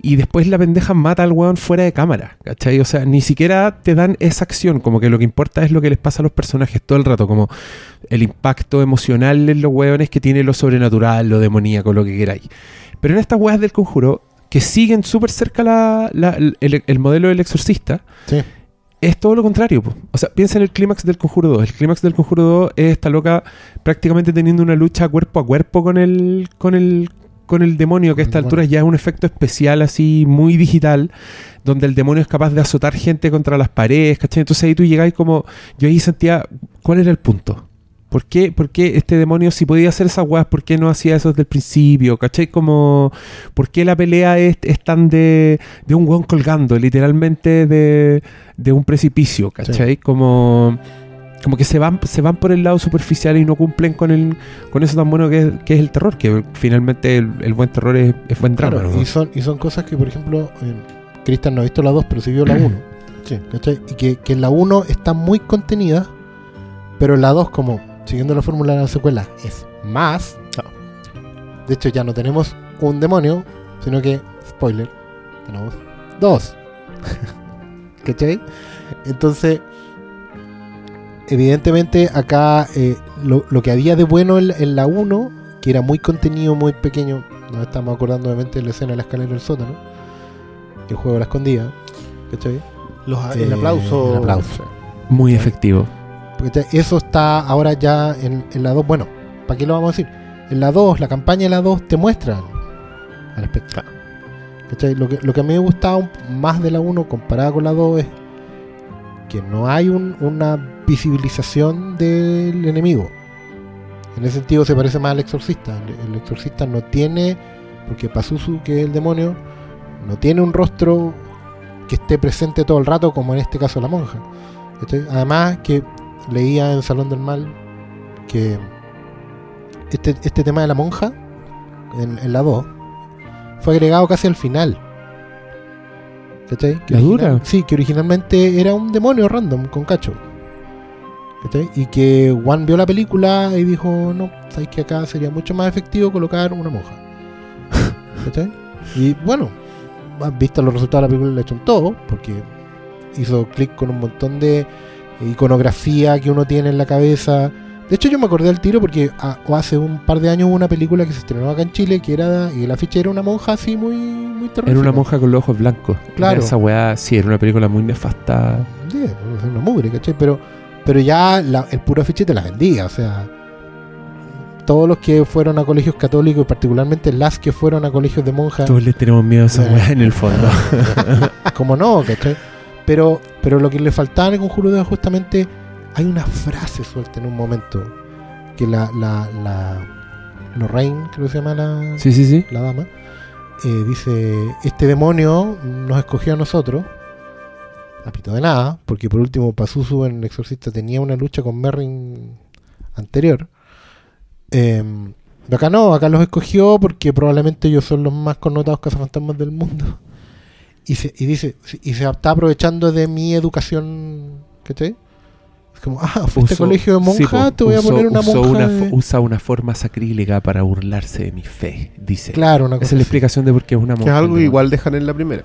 Y después la pendeja mata al weón fuera de cámara. ¿Cachai? O sea, ni siquiera te dan esa acción. Como que lo que importa es lo que les pasa a los personajes todo el rato. Como el impacto emocional en los weones que tiene lo sobrenatural, lo demoníaco, lo que queráis. Pero en estas weas del conjuro, que siguen súper cerca la- la- el, el modelo del exorcista, Sí. es todo lo contrario. po. O sea, piensa en el clímax del Conjuro 2. El clímax del Conjuro 2 es esta loca prácticamente teniendo una lucha cuerpo a cuerpo con el, con el, con el demonio, que a esta altura ya es un efecto especial así muy digital, donde el demonio es capaz de azotar gente contra las paredes, ¿cachai? Entonces ahí tú llegáis como... Yo ahí sentía, ¿cuál era el punto? ¿Por qué, por qué este demonio, si podía hacer esas weas, por qué no hacía eso desde el principio? ¿Cachai? Como, ¿por qué la pelea es, es tan de, de un weón colgando, literalmente de, de un precipicio? ¿Cachai? Como, como que se van, se van por el lado superficial y no cumplen con el con eso tan bueno que es, que es el terror, que finalmente el, el buen terror es, es buen drama. Claro, ¿no? y, son, y son cosas que, por ejemplo, en- Cristian no ha visto la 2, pero sí vio la 1. ¿cachai? Y que, que en la 1 está muy contenida, pero en la 2, como siguiendo la fórmula de la secuela, es más. De hecho, ya no tenemos un demonio, sino que, spoiler, tenemos dos. ¿Cachai? Entonces, evidentemente acá eh, lo, lo que había de bueno en, en la 1, que era muy contenido, muy pequeño, nos estamos acordando obviamente de la escena de la escalera del sótano, el juego de la escondida, ¿cachai? Los- Eh, el aplauso. el aplauso. Muy efectivo. Porque eso está ahora ya en, en la 2. Bueno, ¿para qué lo vamos a decir? En la 2, la campaña de la 2 te muestran al espectador. ¿Cachai? Lo que, lo que a mí me gustaba más de la 1 comparada con la 2 es que no hay un- una visibilización del enemigo. En ese sentido se parece más al exorcista. El, el exorcista no tiene, porque Pazuzu, que es el demonio, no tiene un rostro que esté presente todo el rato, como en este caso la monja. Además que leía en Salón del Mal que este, este tema de la monja, en, en la 2, fue agregado casi al final. ¿Cachai? Que ¿La original- dura? Sí, que originalmente era un demonio random con cacho. ¿Cachai? Y que Juan vio la película y dijo, no, sabéis que acá sería mucho más efectivo colocar una monja. ¿Cachai? Y bueno, visto los resultados de la película le echó un todo, porque hizo clic con un montón de iconografía que uno tiene en la cabeza. De hecho, yo me acordé al tiro porque a- o hace un par de años hubo una película que se estrenó acá en Chile que era. y la ficha era una monja así muy, muy Era terrorífica. una monja con los ojos blancos. Claro. Era Esa weá, sí, era una película muy nefasta. Sí, una mugre, ¿cachai? Pero, pero ya la- el puro afiche te la vendía, o sea. Todos los que fueron a colegios católicos, y particularmente las que fueron a colegios de monjas, Todos le tenemos miedo a esa Eh. weá en el fondo. como no, ¿cachai? Pero, pero lo que le faltaba en el conjuro de justamente hay una frase suelta en un momento que la, la, la Lorraine, creo que se llama la, Sí, sí, sí. la dama, eh, dice, este demonio nos escogió a nosotros, a pito de nada, porque por último Pazuzu en El Exorcista tenía una lucha con Merrin anterior. Eh, acá no, acá los escogió porque probablemente ellos son los más connotados cazafantasmas del mundo. Y, se, y dice, y se está aprovechando de mi educación, ¿cachai? Es como, ah, fuiste a Usó- colegio de sí, monja, po, te voy a poner una monja. una de- usa una forma sacrílega para burlarse de mi fe, dice. Claro, una Esa cosa es la explicación de por qué es una monja. Que es algo que igual dejan en la primera.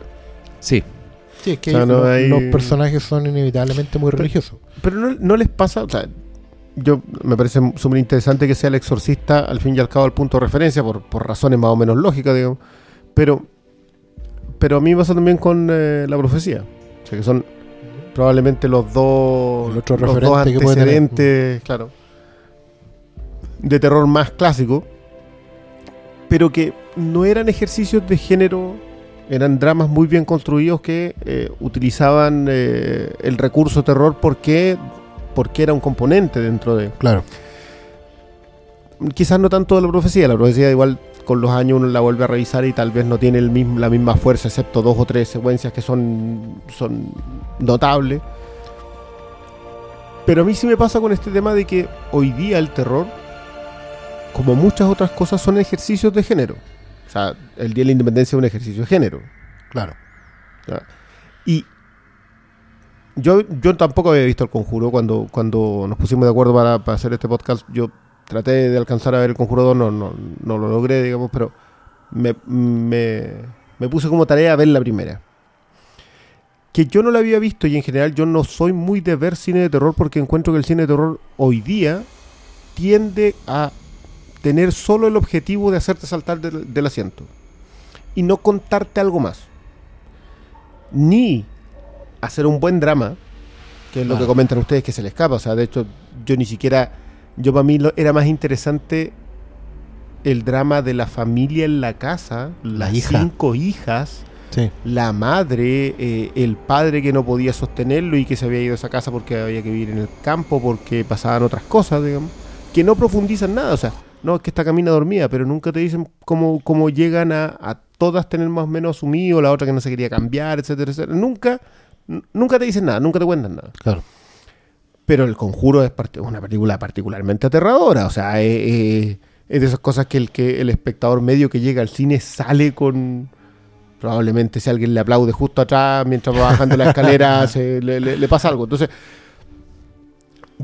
Sí. Sí, es que O sea, no lo- hay- los personajes son inevitablemente muy religiosos. Pero no, no les pasa, o sea, yo me parece súper interesante que sea el exorcista al fin y al cabo el punto de referencia por, por razones más o menos lógicas, digamos. Pero, pero a mí me pasa también con eh, la profecía. O sea, que son probablemente los dos, los dos que antecedentes, claro, de terror más clásico, pero que no eran ejercicios de género, eran dramas muy bien construidos que eh, utilizaban eh, el recurso terror porque, porque era un componente dentro de... Claro. Quizás no tanto de la profecía, la profecía igual con los años uno la vuelve a revisar y tal vez no tiene el mismo, la misma fuerza, excepto dos o tres secuencias que son, son notables. Pero a mí sí me pasa con este tema de que hoy día el terror, como muchas otras cosas, son ejercicios de género. O sea, el Día de la Independencia es un ejercicio de género. Claro. Y yo, yo tampoco había visto el conjuro cuando, cuando nos pusimos de acuerdo para, para hacer este podcast. Yo traté de alcanzar a ver el conjuro 2, no, no, no lo logré, digamos, pero me, me, me puse como tarea a ver la primera. Que yo no la había visto y en general yo no soy muy de ver cine de terror porque encuentro que el cine de terror hoy día tiende a tener solo el objetivo de hacerte saltar del, del asiento y no contarte algo más ni hacer un buen drama, que es lo Ah. que comentan ustedes que se le escapa. O sea, de hecho, yo ni siquiera, yo para mí lo- era más interesante el drama de la familia en la casa, La las hija. cinco hijas, Sí. la madre, eh, el padre que no podía sostenerlo y que se había ido a esa casa porque había que vivir en el campo, porque pasaban otras cosas, digamos, que no profundizan nada. O sea, no, es que esta camina dormida, pero nunca te dicen cómo, cómo llegan a, a todas tener más o menos asumido, la otra que no se quería cambiar, etcétera, etcétera. Nunca, nunca te dicen nada, nunca te cuentan nada. Claro. Pero El Conjuro es una película particularmente aterradora. O sea, eh, eh, es de esas cosas que el, que el espectador medio que llega al cine sale con. Probablemente si alguien le aplaude justo atrás mientras va bajando la escalera, se- le, le- le pasa algo. Entonces,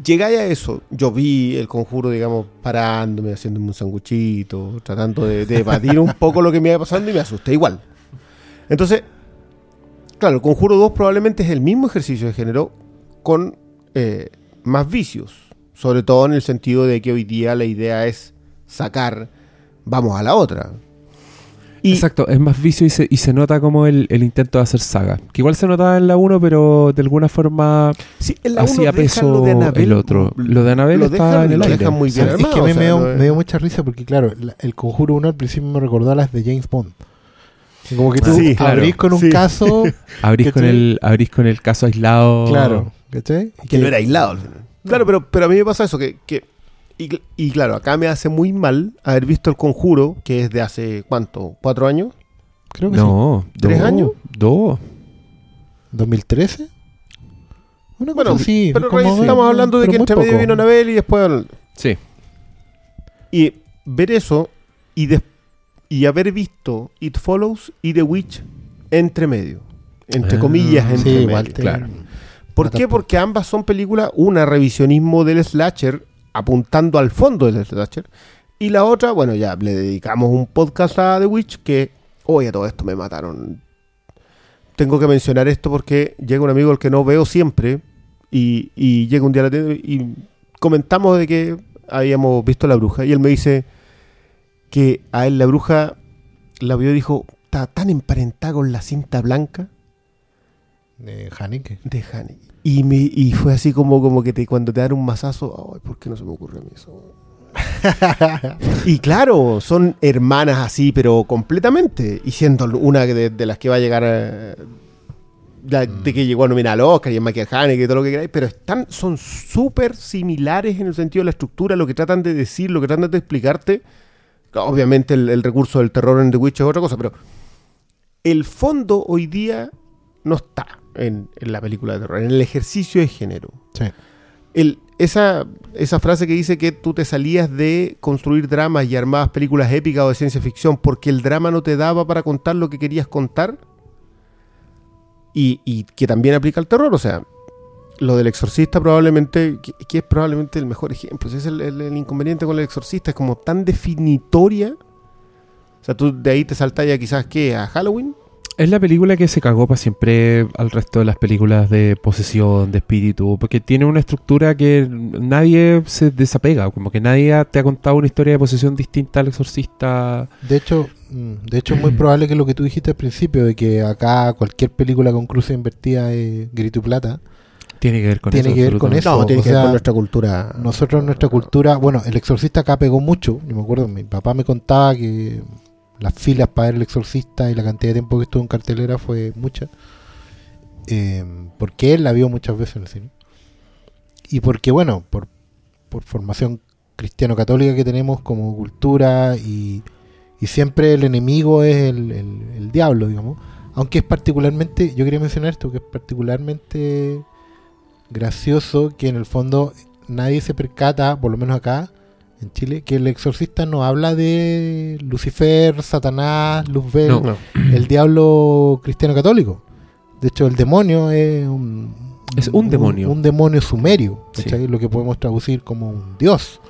llegáis a eso. Yo vi el conjuro, digamos, parándome, haciéndome un sanguchito, tratando de, de evadir un poco lo que me iba pasando y me asusté igual. Entonces, Claro, el Conjuro 2 probablemente es el mismo ejercicio de género con eh, más vicios. Sobre todo en el sentido de que hoy día la idea es sacar, vamos a la otra. Y, Exacto, es más vicio y se, y se nota como el, el intento de hacer saga. Que igual se notaba en la 1, pero de alguna forma Sí, en la uno hacía peso lo de Annabelle- el otro. Lo de Annabelle lo está en el aire. dejan muy bien es armado, que a mí o sea, me, dio, no es- me dio mucha risa porque, claro, la- el Conjuro 1 al principio me recordó a las de James Bond. Como que tú Sí, abrís claro, con un sí. caso, Abrís con, el, abrís con el caso aislado. claro, ¿cachai? Que no era aislado. Claro, pero, pero a mí me pasa eso, que, que- y, y claro, acá me hace muy mal haber visto el conjuro, que es de hace, ¿cuánto? ¿Cuatro años? Creo que sí. No, ¿Tres años? Dos. ¿2013? Una Bueno, cosa así, pero como- estamos hablando de que entre medio vino Anabel y después... Sí. Y ver eso y, des- y haber visto It Follows y The Witch entre medio. Entre Ah, comillas, Sí, entre igual medio. claro. ¿Por qué? por- Porque ambas son películas, una revisionismo del slasher, apuntando al fondo del slasher, y la otra, bueno, ya le dedicamos un podcast a The Witch que, oye, todo esto me mataron. Tengo que mencionar esto porque llega un amigo al que no veo siempre y, y llega un día a la tienda y comentamos de que habíamos visto La Bruja y él me dice que a él La Bruja la vio y dijo, está tan emparentada con la cinta blanca De Haneke. de Haneke. Y, me, y fue así como, como que te, cuando te dan un mazazo, ay, ¿por qué no se me ocurre a mí eso? y claro, son hermanas así, pero completamente. Y siendo una de, de las que va a llegar a- la- de que llegó a nominar al Oscar y a Michael Haneke y todo lo que queráis, pero están, son súper similares en el sentido de la estructura, lo que tratan de decir, lo que tratan de explicarte. Obviamente el, el recurso del terror en The Witch es otra cosa, pero el fondo hoy día no está en, en la película de terror, en el ejercicio de género. Sí. El, esa, esa frase que dice que tú te salías de construir dramas y armabas películas épicas o de ciencia ficción porque el drama no te daba para contar lo que querías contar y, y que también aplica al terror, o sea, lo del exorcista probablemente, que, que es probablemente el mejor ejemplo, ese es el, el- el inconveniente con el exorcista, es como tan definitoria, o sea, tú de ahí te saltas ya quizás que a Halloween, Es la película que se cagó para siempre al resto de las películas de posesión, de espíritu, porque tiene una estructura que nadie se desapega, como que nadie te ha contado una historia de posesión distinta al exorcista. De hecho, mm, de hecho es muy probable que lo que tú dijiste al principio, de que acá cualquier película con cruces invertidas es grito y plata, Tiene que ver con Tiene eso. que ver con eso. no, tiene o que ver con nuestra cultura. nosotros en nuestra cultura, bueno, el exorcista acá pegó mucho, yo me acuerdo, mi papá me contaba que las filas para ver el exorcista y la cantidad de tiempo que estuvo en cartelera fue mucha, Eh, porque él la vio muchas veces en el cine. Y porque, bueno, por, por formación cristiano-católica que tenemos como cultura y, y siempre el enemigo es el, el- el diablo, digamos. Aunque es particularmente, yo quería mencionar esto, que es particularmente gracioso que en el fondo nadie se percata, por lo menos acá en Chile, que el exorcista no habla de Lucifer, Satanás, Luzbel, No. No. el diablo cristiano católico. De hecho, el demonio es un, Es un demonio. Un, demonio sumerio, Sí. lo que podemos traducir como un dios.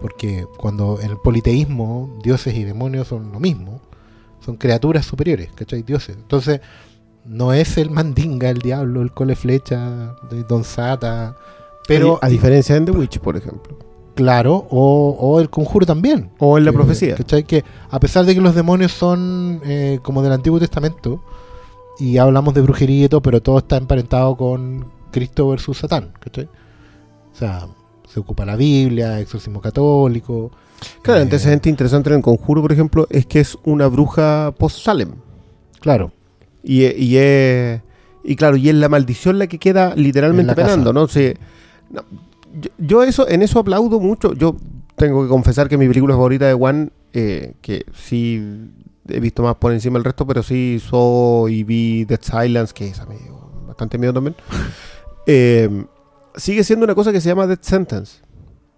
Porque cuando en el politeísmo dioses y demonios son lo mismo, son criaturas superiores, ¿cachai? Dioses. Entonces, no es el mandinga, el diablo, el cole flecha, de Don Sata, pero a diferencia de The Witch, por ejemplo. claro, o, o el conjuro también. O en la Que- profecía. ¿cachai? Que a pesar de que los demonios son eh, como del Antiguo Testamento, y hablamos de brujería y todo, pero todo está emparentado con Cristo versus Satán, ¿cachai? O sea, se ocupa la Biblia, exorcismo católico. Claro, eh, el antecedente interesante en el conjuro, por ejemplo, es que es una bruja post-Salem. Claro, Y, e- y es. Y claro, y es la maldición la que queda literalmente penando, ¿no? Yo, yo eso, en eso aplaudo mucho. Yo tengo que confesar que mi película favorita de One, eh, que sí he visto más por encima del resto, pero sí soy y vi Dead Silence, que es amigo, bastante miedo también. eh, sigue siendo una cosa que se llama Dead Sentence.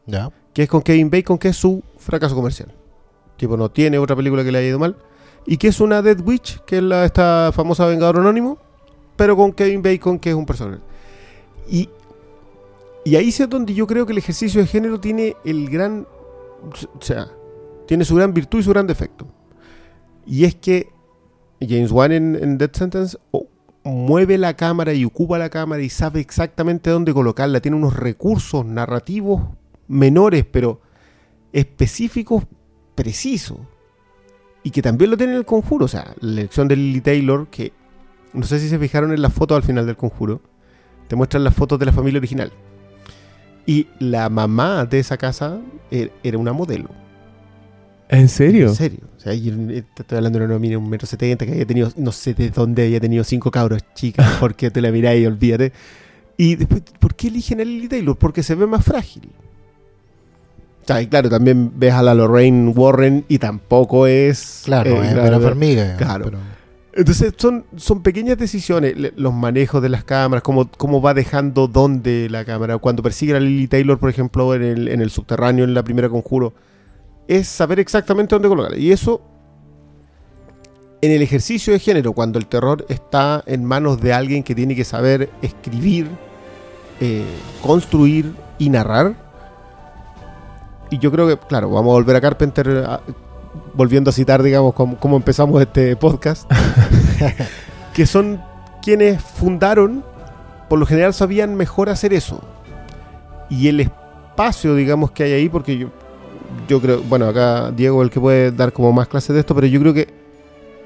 ya. que es con Kevin Bacon, que es su fracaso comercial. Tipo, no tiene otra película que le haya ido mal. Y que es una Dead Witch, que es la, esta famosa Vengador Anónimo, pero con Kevin Bacon, que es un personaje. Y, y ahí es donde yo creo que el ejercicio de género tiene el gran. O sea, tiene su gran virtud y su gran defecto. Y es que James Wan en, en Dead Sentence mueve la cámara y ocupa la cámara y sabe exactamente dónde colocarla. Tiene unos recursos narrativos menores, pero específicos, precisos. Y que también lo tiene en el conjuro. O sea, la elección de Lily Taylor, que no sé si se fijaron en las fotos al final del conjuro, te muestran las fotos de la familia original. Y la mamá de esa casa er- era una modelo. ¿En serio? En serio. O sea, y te estoy hablando de una mina de un metro setenta que había tenido, no sé de dónde había tenido cinco cabros chicas, porque te la miráis y olvídate. Y después, ¿por qué eligen a Lily Taylor? Porque se ve más frágil. O sea, y claro, también ves a la Lorraine Warren y tampoco es. Claro, eh, es claro, Vera Farmiga. claro. pero- Entonces son, son pequeñas decisiones, los manejos de las cámaras, cómo, cómo va dejando dónde la cámara. Cuando persigue a Lily Taylor, por ejemplo, en el, en el subterráneo, en la primera conjuro, es saber exactamente dónde colocarla. Y eso, en el ejercicio de género, cuando el terror está en manos de alguien que tiene que saber escribir, eh, construir y narrar. Y yo creo que, claro, vamos a volver a Carpenter, a- volviendo a citar, digamos, cómo, cómo empezamos este podcast, que son quienes fundaron, por lo general sabían mejor hacer eso. Y el espacio, digamos, que hay ahí, porque yo, yo creo, bueno, acá Diego es el que puede dar como más clases de esto, pero yo creo que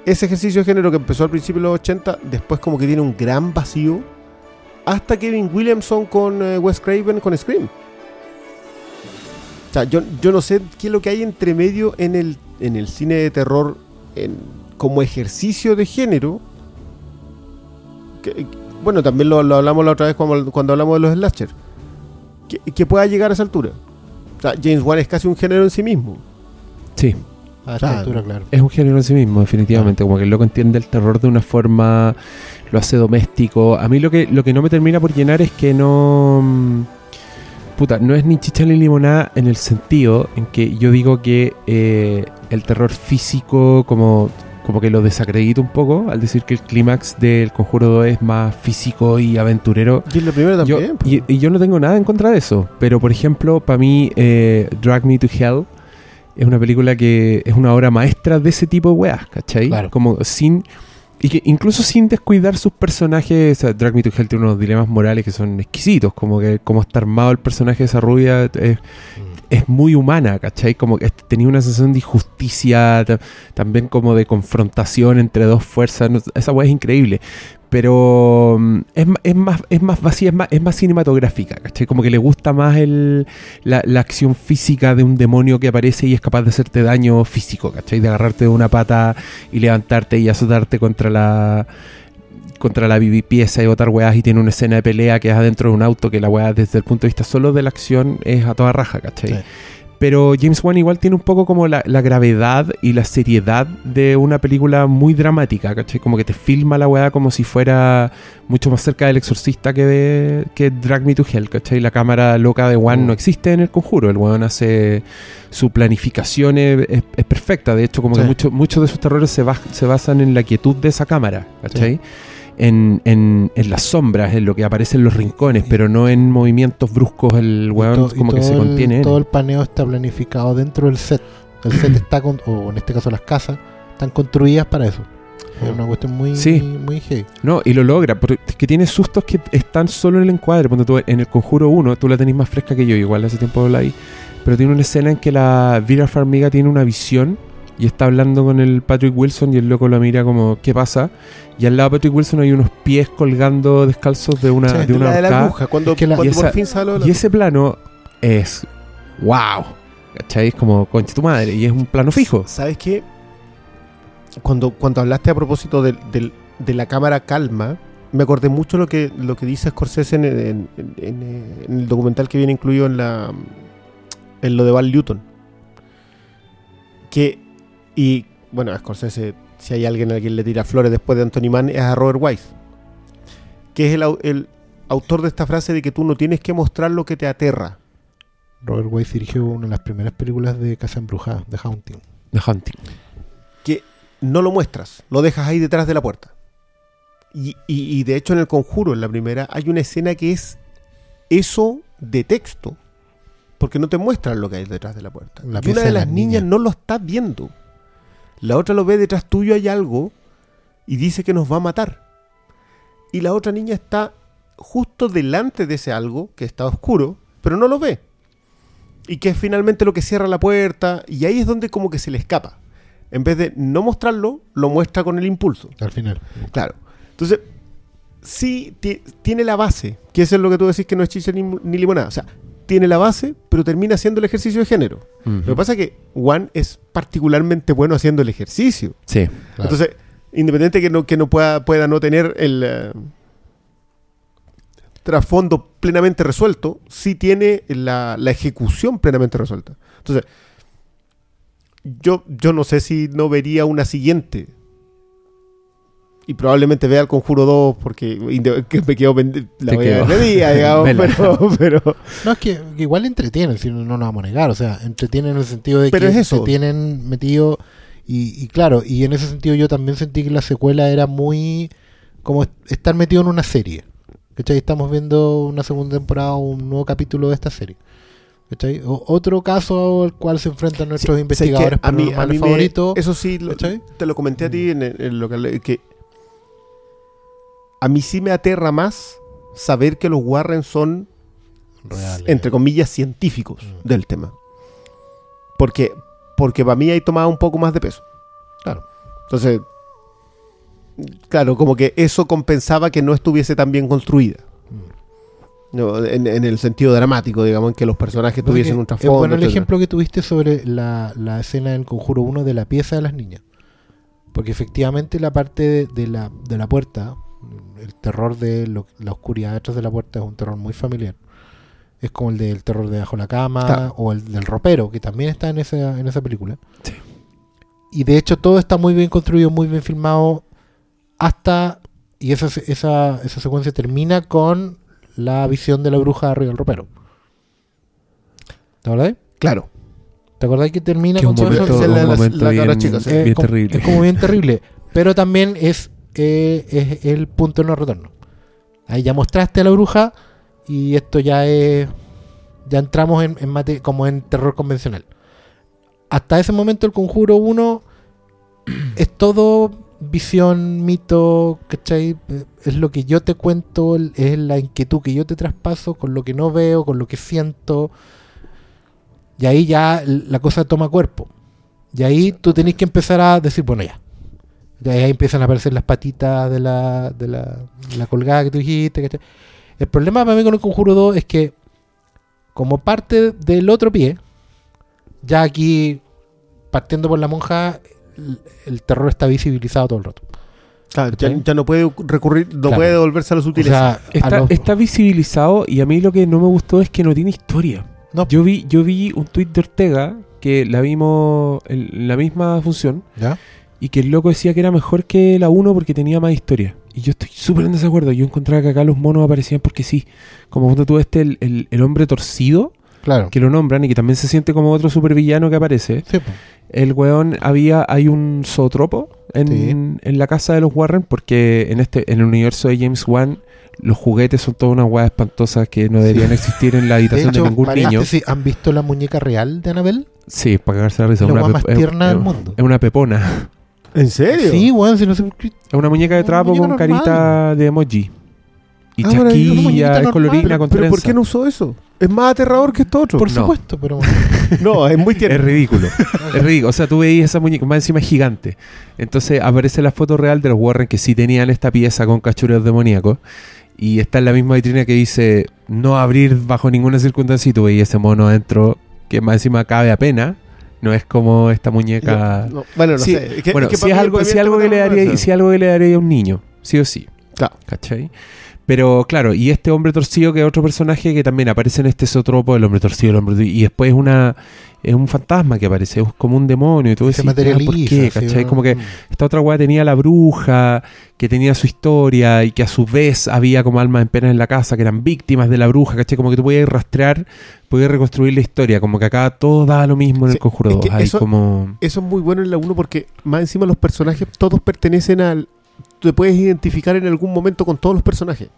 ese ejercicio de género que empezó al principio de los 80, después como que tiene un gran vacío, hasta Kevin Williamson con eh, Wes Craven con Scream. O sea, yo, yo no sé qué es lo que hay entre medio en el, en el cine de terror en- como ejercicio de género. Que- bueno, también lo, lo hablamos la otra vez cuando, cuando hablamos de los slasher. Que, que pueda llegar a esa altura. O sea, James Wan es casi un género en sí mismo. Sí. A esta Claro. altura, claro. Es un género en sí mismo, definitivamente. Como que el loco entiende el terror de una forma, lo hace doméstico. A mí lo que, lo que no me termina por llenar es que no. Puta, no es ni chicha ni limonada en el sentido en que yo digo que eh, el terror físico, como, como que lo desacredito un poco al decir que el clímax del Conjuro 2 es más físico y aventurero. Y en la primera Yo- también. pues. y, y yo no tengo nada en contra de eso. Pero, por ejemplo, para mí, eh, Drag Me to Hell es una película que es una obra maestra de ese tipo de weas, ¿cachai? Claro. Como sin. Y que incluso sin descuidar sus personajes, o sea, Drag Me to Hell tiene unos dilemas morales que son exquisitos, como que cómo está armado el personaje de esa rubia es, es muy humana, ¿cachai? Como que tenía una sensación de injusticia, ta- también como de confrontación entre dos fuerzas, esa weá es increíble. Pero mm, es, es más, es más vacía, es más, es más cinematográfica, ¿cachai? Como que le gusta más el, la, la acción física de un demonio que aparece y es capaz de hacerte daño físico, ¿cachai? De agarrarte de una pata y levantarte y azotarte contra la contra la bibi pieza y botar weas y tiene una escena de pelea que es adentro de un auto que la wea desde el punto de vista solo de la acción es a toda raja, ¿cachai? Sí. Pero James Wan igual tiene un poco como la, la gravedad y la seriedad de una película muy dramática, ¿cachai? Como que te filma la weá como si fuera mucho más cerca del exorcista que de que Drag Me to Hell, ¿cachai? La cámara loca de Wan no existe en el conjuro, el weón hace su planificación es, es- es perfecta, de hecho como que Sí. mucho- muchos de sus terrores se, bas- se basan en la quietud de esa cámara, ¿cachai? En, en, en las sombras, en lo que aparece en los rincones, pero no en movimientos bruscos, el Y weón to- como que se el- contiene. en Todo el paneo está planificado dentro del set. El set está, con, o en este caso las casas, están construidas para eso. Es una cuestión muy, Sí. muy heavy. No, y lo logra, porque es que tiene sustos que están solo en el encuadre. Cuando tú, en el Conjuro 1, tú la tenés más fresca que yo, igual hace tiempo la ahí. Pero tiene una escena en que la Vera Farmiga tiene una visión y está hablando con el Patrick Wilson y el loco la mira como, ¿qué pasa? Y al lado de Patrick Wilson hay unos pies colgando descalzos de una, Sí, de una la de la cuando, Es que la- cuando y esa- por fin sale la Y ese plano es wow. ¿Cachai? Es como concha tu madre. Y es un plano fijo. ¿Sabes qué? Cuando, cuando hablaste a propósito del- de, la cámara calma, me acordé mucho lo que, lo que dice Scorsese en, en- en- en, en el documental que viene incluido en la en lo de Val Newton. Que, y bueno, a Scorsese, si hay alguien a quien le tira flores después de Anthony Mann, es a Robert Wise. Que es el, el autor de esta frase de que tú no tienes que mostrar lo que te aterra. Robert Wise dirigió una de las primeras películas de Casa Embrujada, The Haunting. The Hunting. que no lo muestras, lo dejas ahí detrás de la puerta. Y, y- y de hecho en el conjuro, en la primera, hay una escena que es eso de texto, porque no te muestran lo que hay detrás de la puerta. La y una de de las niñas niñas. no lo está viendo. La otra lo ve detrás tuyo, hay algo, y dice que nos va a matar. y la otra niña está justo delante de ese algo que está oscuro, pero no lo ve. Y que es finalmente lo que cierra la puerta, y ahí es donde como que se le escapa. En vez de no mostrarlo, lo muestra con el impulso. Al final. Claro. Entonces, sí ti- tiene la base, que eso es lo que tú decís que no es chicha ni, ni limonada. O sea, tiene la base, pero termina haciendo el ejercicio de género. Lo que pasa es que Juan es particularmente bueno haciendo el ejercicio. Sí. Claro. Entonces, independiente que no, que no pueda, pueda no tener el eh, trasfondo plenamente resuelto, sí tiene la, la ejecución plenamente resuelta. Entonces, yo, yo no sé si no vería una siguiente. Y probablemente vea el Conjuro 2 porque que me quedo pende- la Te voy a quedo. ver de día, digamos, pero, pero No, es que, que igual entretienen, si no, no nos vamos a negar. O sea, entretienen en el sentido de Pero que es eso. te tienen metido. Y, y claro, y en ese sentido yo también sentí que la secuela era muy como est- estar metido en una serie. ¿Cachai? Estamos viendo una segunda temporada o un nuevo capítulo de esta serie. ¿Cachai? O- otro caso al cual se enfrentan nuestros Sí, investigadores a mí, a mí me- favoritos. Eso sí, lo- te lo comenté a ti en, en lo que a mí sí me aterra más saber que los Warren son, Reales. entre comillas, científicos Mm. del tema. Porque, porque para mí ahí tomaba un poco más de peso. Claro. Entonces, claro, como que eso compensaba que no estuviese tan bien construida. Mm. No, en, en el sentido dramático, digamos, en que los personajes tuviesen un Es trasfondo. bueno el ejemplo que tuviste sobre la, la escena del Conjuro 1 de la pieza de las niñas. Porque efectivamente la parte de, de la, de la puerta, el terror de lo- la oscuridad detrás de la puerta es un terror muy familiar. Es como el del terror de bajo la cama Claro. o el del ropero, que también está en esa, en esa película. Sí. Y de hecho todo está muy bien construido, muy bien filmado, hasta... Y esa, esa, esa secuencia termina con la visión de la bruja arriba del ropero. ¿Te acordás? Claro. ¿Te acordás que termina Que es con un todo eso? la- un la- la bien, cabra chica, sí. Bien terrible. Es como bien terrible. Pero también es, eh, es el punto de no retorno. Ahí ya mostraste a la bruja y esto ya es. Ya entramos en, en mate- como en terror convencional. Hasta ese momento, el conjuro 1 es todo visión, mito, ¿cachai? Es lo que yo te cuento, es la inquietud que yo te traspaso con lo que no veo, con lo que siento. Y ahí ya la cosa toma cuerpo. Y ahí tú tenés que empezar a decir, bueno, ya. Y ahí empiezan a aparecer las patitas de la, de la, de la colgada que tú dijiste. ¿cachai? El problema para mí con el Conjuro 2 es que, como parte del otro pie, ya aquí, partiendo por la monja, el, el terror está visibilizado todo el rato. Claro, ya, no puede recurrir, no Claro. puede devolverse a los O útiles. sea, Está, los- está visibilizado y a mí lo que no me gustó es que no tiene historia. No. Yo vi, yo vi un tuit de Ortega que la vimos en la misma función ¿Ya? Y que el loco decía que era mejor que la 1 porque tenía más historia. Y yo estoy súper en desacuerdo. Yo encontraba que acá los monos aparecían porque sí. Como cuando tú este, el, el- el hombre torcido, Claro. que lo nombran y que también se siente como otro supervillano que aparece. Sí. El weón había, hay un zootropo en, Sí. en la casa de los Warren porque en este, en el universo de James Wan los juguetes son todas unas weas espantosas que no deberían existir en la habitación de, hecho, ningún niño. paréntesis, ¿han visto la muñeca real de Annabelle? Sí, para cagarse la risa. La una más tierna es- del mundo. Es una pepona. ¿En serio? Sí, weón, si no sé por qué. Es una muñeca de trapo muñeca con normal. carita de emoji. Y Ah, bueno, una chasquilla, es normal. colorina Pero, con pero ¿por qué no usó eso? Es más aterrador que esto otro. Por No. supuesto, pero No, es muy tierno. Es ridículo. es ridículo. O sea, tú veías esa muñeca, más encima es gigante. Entonces aparece la foto real de los Warren que sí tenían esta pieza con cachureos demoníacos. Y está en la misma vitrina que dice no abrir bajo ninguna circunstancia. Y tú veías ese mono adentro que más encima cabe apenas. No es como esta muñeca. No, bueno, no Sí, sé. Es que- bueno, es que si es algo, si algo que le daría, si algo que le daría a un niño, sí o sí. Claro. ¿Cachai? Pero claro, y este hombre torcido que es otro personaje que también aparece en este sotropo, el hombre torcido, el hombre y después es una es un fantasma que aparece, es como un demonio y todo se eso. materializa. ¿Por qué? ¿Cachai? Como que esta otra weá tenía la bruja, que tenía su historia y que a su vez había como almas en pena en la casa que eran víctimas de la bruja, ¿cachai? Como que tú podías rastrear, podías reconstruir la historia, como que acá todo da lo mismo en Sí, el conjuro es 2. que Hay eso- como... Eso es muy bueno en la 1 porque más encima los personajes todos pertenecen al... Te puedes identificar en algún momento con todos los personajes.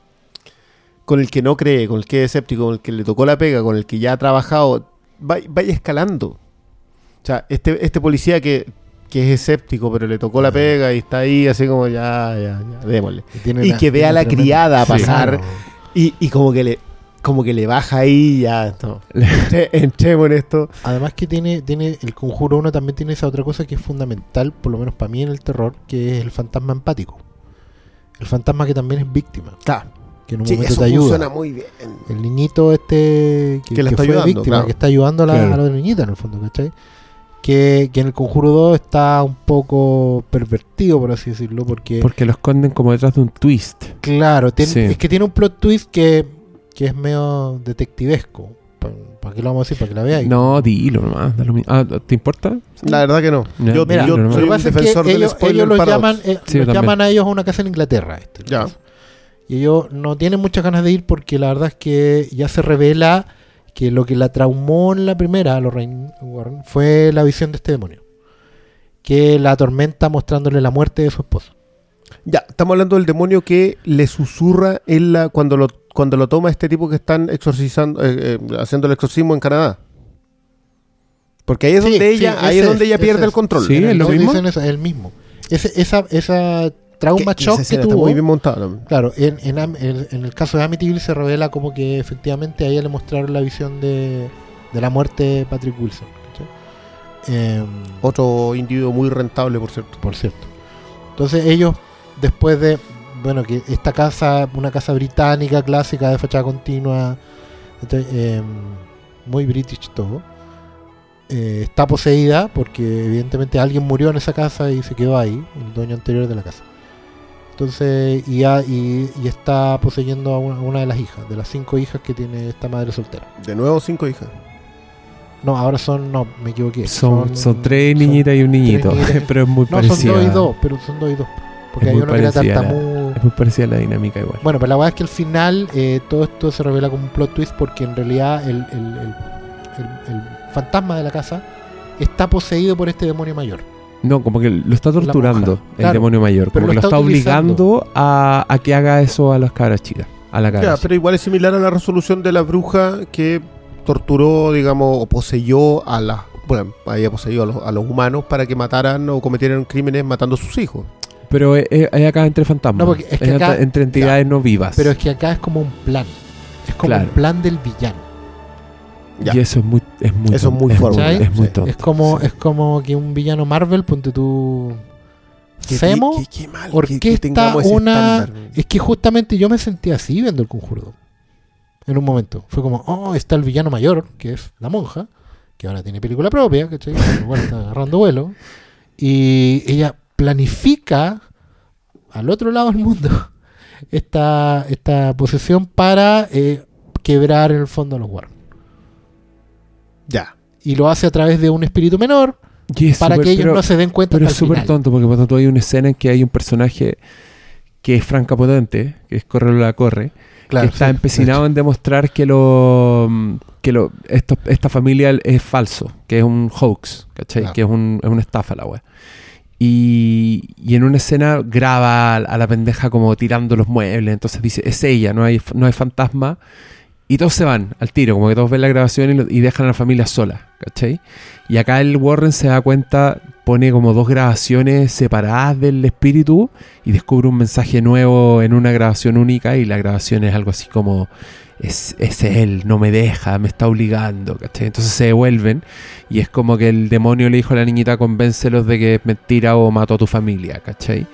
Con el que no cree, con el que es escéptico, con el que le tocó la pega, con el que ya ha trabajado. Va- Vaya escalando. O sea, este, este policía que, que es escéptico, pero le tocó la pega y está ahí así como ya, ya, ya, démosle. Y una- que vea a la tremenda- criada pasar y, y como que le como que le baja ahí ya no. Entre- entremos en esto. Además que tiene, tiene el conjuro 1 también tiene esa otra cosa que es fundamental, por lo menos para mí en el terror, que es el fantasma empático. El fantasma que también es víctima, Claro. Que en un Sí, momento eso te ayuda. funciona muy bien. El niñito este que, Que la está fue ayudando, víctima, claro. que está ayudando a la, Claro. a la niñita en el fondo, ¿cachai? Que, que en el conjuro 2 está un poco pervertido, por así decirlo, porque, Porque lo esconden como detrás de un twist. claro, tiene- Sí. es que tiene un plot twist que, que es medio detectivesco. ¿Para qué lo vamos a decir? Para que la veáis. No, dilo nomás. lo. Ah, ¿Te importa? La verdad que no. Ya, Yo, mira, yo lo Lo soy que un pasa es defensor que del ellos, spoiler ellos los paradox. llaman, eh, Sí, los también. llaman a ellos a una casa en Inglaterra. este, Ya. caso. Y ellos no tienen muchas ganas de ir porque la verdad es que ya se revela que lo que la traumó en la primera, a Lorraine Warren, fue la visión de este demonio. Que la atormenta mostrándole la muerte de su esposo. Ya, estamos hablando del demonio que le susurra en la, cuando lo cuando lo toma este tipo que están exorcizando, eh, eh, haciendo el exorcismo en Canadá. Porque ahí es Sí, donde sí, ella, ahí es donde es, ella pierde es. el control. Sí, el lo dos mismo. dicen eso, el mismo. Ese, esa, esa trauma Que- shock que tuvo. está muy bien también. Claro, en, en, Am- en- en el caso de Amityville se revela como que efectivamente a ella le mostraron la visión de, de la muerte de Patrick Wilson. Em, Otro individuo muy rentable, por cierto. por cierto. Entonces ellos, después de, bueno, que esta casa, una casa británica clásica de fachada continua. Em, muy british todo, eh, está poseída porque evidentemente alguien murió en esa casa y se quedó ahí, el dueño anterior de la casa. Entonces, y, ha- y, y está poseyendo a una, a una de las hijas, de las cinco hijas que tiene esta madre soltera. De nuevo, cinco hijas. No, ahora son, no, me equivoqué. Son, son tres son- niñitas y un niñito. pero es muy No, son parecida. dos y dos, pero son dos y dos. Porque Es hay muy uno que era tartamudo. Es muy parecida a la dinámica igual. Bueno, pero la verdad es que al final eh, todo esto se revela como un plot twist porque en realidad el, el- el- el- el fantasma de la casa está poseído por este demonio mayor. No, como que lo está torturando el claro. demonio mayor. Pero Como que lo está está obligando a, a que haga eso a las cabras chicas. A la cabra Ya, chica. pero igual es similar a la resolución de la bruja que torturó, digamos, o poseyó a la. Bueno, había poseído a los, a los humanos para que mataran o cometieran crímenes matando a sus hijos. Pero es, acá entre fantasmas. No, porque es que acá- entre- entre entidades no vivas. Pero es que acá es como un plan. Es como Claro. un plan del villano. Ya. Y eso es muy, es muy Eso es tonto. muy fuerte. ¿Cachai? Es muy tonto. Es como, Sí. es como que un villano Marvel, ponte tú. Qué- Semo, qué- qué mal que- orquesta que tengamos ese una- estándar. Es que justamente yo me sentí así viendo el conjuro. En un momento. Fue como, oh, está el villano mayor, que es la monja, que ahora tiene película propia, ¿cachai? Bueno, está agarrando vuelo. Y ella planifica al otro lado del mundo esta, esta posesión para eh, quebrar en el fondo a los Warren. Ya. Y lo hace a través de un espíritu menor es para que ellos pero- no se den cuenta Pero es súper tonto porque por tanto hay una escena en que hay un personaje que es Franca Potente, que es Corre la Corre, Claro, que está sí, empecinado en demostrar que lo que lo esto- esta familia es falso, que es un hoax, ¿cachai? Claro. Que es, un, es una estafa la. Y, y en una escena graba a la pendeja como tirando los muebles, entonces dice, es ella, no hay, no hay fantasma. Y todos se van al tiro, como que todos ven la grabación y, dejan a la familia sola, ¿cachai? Y acá el Warren se da cuenta, pone como dos grabaciones separadas del espíritu y descubre un mensaje nuevo en una grabación única y la grabación es algo así como, es, es él, no me deja, me está obligando, ¿cachai? Entonces se devuelven y es como que el demonio le dijo a la niñita, convéncelos de que es mentira o mató a tu familia, ¿cachai?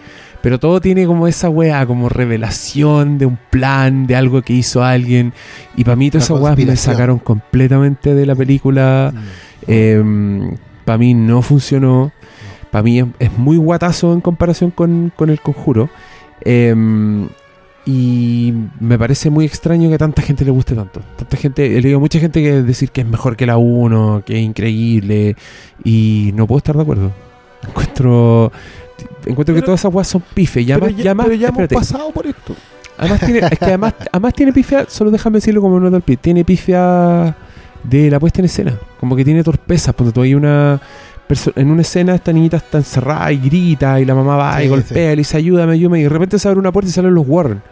Pero todo tiene como esa wea, como revelación de un plan, de algo que hizo alguien. Y para mí todas esas weas me sacaron completamente de la película. Mm. para mí no funcionó. Para mí es, es muy guatazo en comparación con, con el conjuro. Em, y me parece muy extraño que a tanta gente le guste tanto. Tanta gente, he leído mucha gente que decir que es mejor que la 1, que es increíble. Y no puedo estar de acuerdo. Encuentro. Encuentro que Pero- todas esas weas son pife. Y Pero además, ya, y además- pero ya hemos espérate, pasado por esto. Además tiene, es que además, además tiene pifia, solo déjame decirlo como al pie, tiene pifia de la puesta en escena, como que tiene torpezas, porque tú hay una en una escena esta niñita está encerrada y grita y la mamá va Sí, y golpea y le dice ayúdame, ayúdame y de repente se abre una puerta y salen los Warren.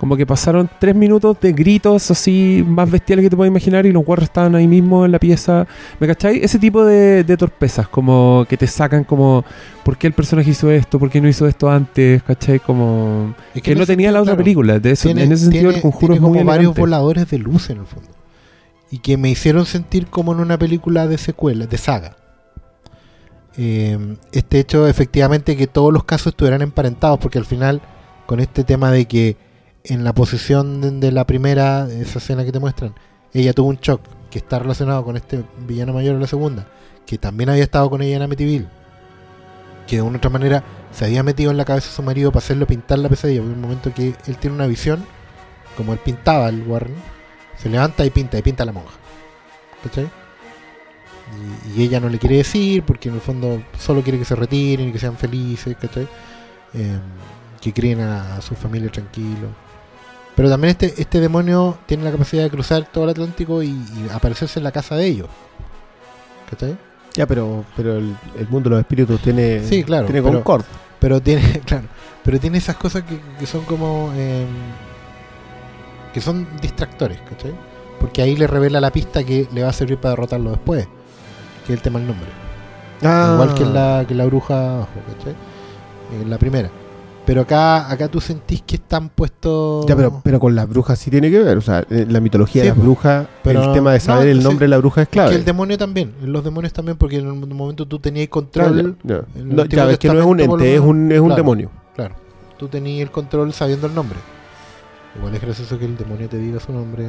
Como que pasaron tres minutos de gritos así más bestiales que te puedes imaginar y los guarros estaban ahí mismo en la pieza. ¿Me cachai? Ese tipo de, de torpezas, como que te sacan como, ¿por qué el personaje hizo esto? ¿Por qué no hizo esto antes? ¿Cachai? Como... Es Que no tenía la sentido, otra claro, película. De eso, tiene- en ese sentido tiene- el conjuro es muy como varios elegante. voladores de luz en el fondo. Y que me hicieron sentir como en una película de secuela, de saga. Eh, este hecho, efectivamente, que todos los casos estuvieran emparentados, porque al final, con este tema de que en la posición de, de la primera, esa escena que te muestran, ella tuvo un shock que está relacionado con este villano mayor en la segunda, que también había estado con ella en Amityville, que de una u otra manera se había metido en la cabeza de su marido para hacerlo pintar la pesadilla, porque en un momento que él tiene una visión, como él pintaba el Warren, se levanta y pinta, y pinta a la monja. ¿Cachai? Y, ella no le quiere decir, porque en el fondo solo quiere que se retiren y que sean felices, ¿cachai? Eh, que críen a, a su familia tranquilo. Pero también este, este demonio tiene la capacidad de cruzar todo el Atlántico y, y aparecerse en la casa de ellos. ¿Cachai? Ya, pero, pero el, el mundo de los espíritus tiene, Sí, claro, tiene pero- concord. Pero tiene, claro, pero tiene esas cosas que, que son como eh, que son distractores, ¿cachai? Porque ahí le revela la pista que le va a servir para derrotarlo después, que es el tema del nombre. Ah. Igual que en la, que la bruja abajo, ¿cachai? En la primera. Pero acá, acá tú sentís que están puestos. Ya, pero, pero con las brujas sí tiene que ver. O sea, en la mitología Sí, de las brujas, Pero- el tema de saber no, el sí. nombre de la bruja es que clave. el demonio también, los demonios también, porque en un momento tú tenías control. No, ya, es que no es un ente, es un, es un claro. demonio. Claro, tú tenías el control sabiendo el nombre. Igual es gracioso que el demonio te diga su nombre.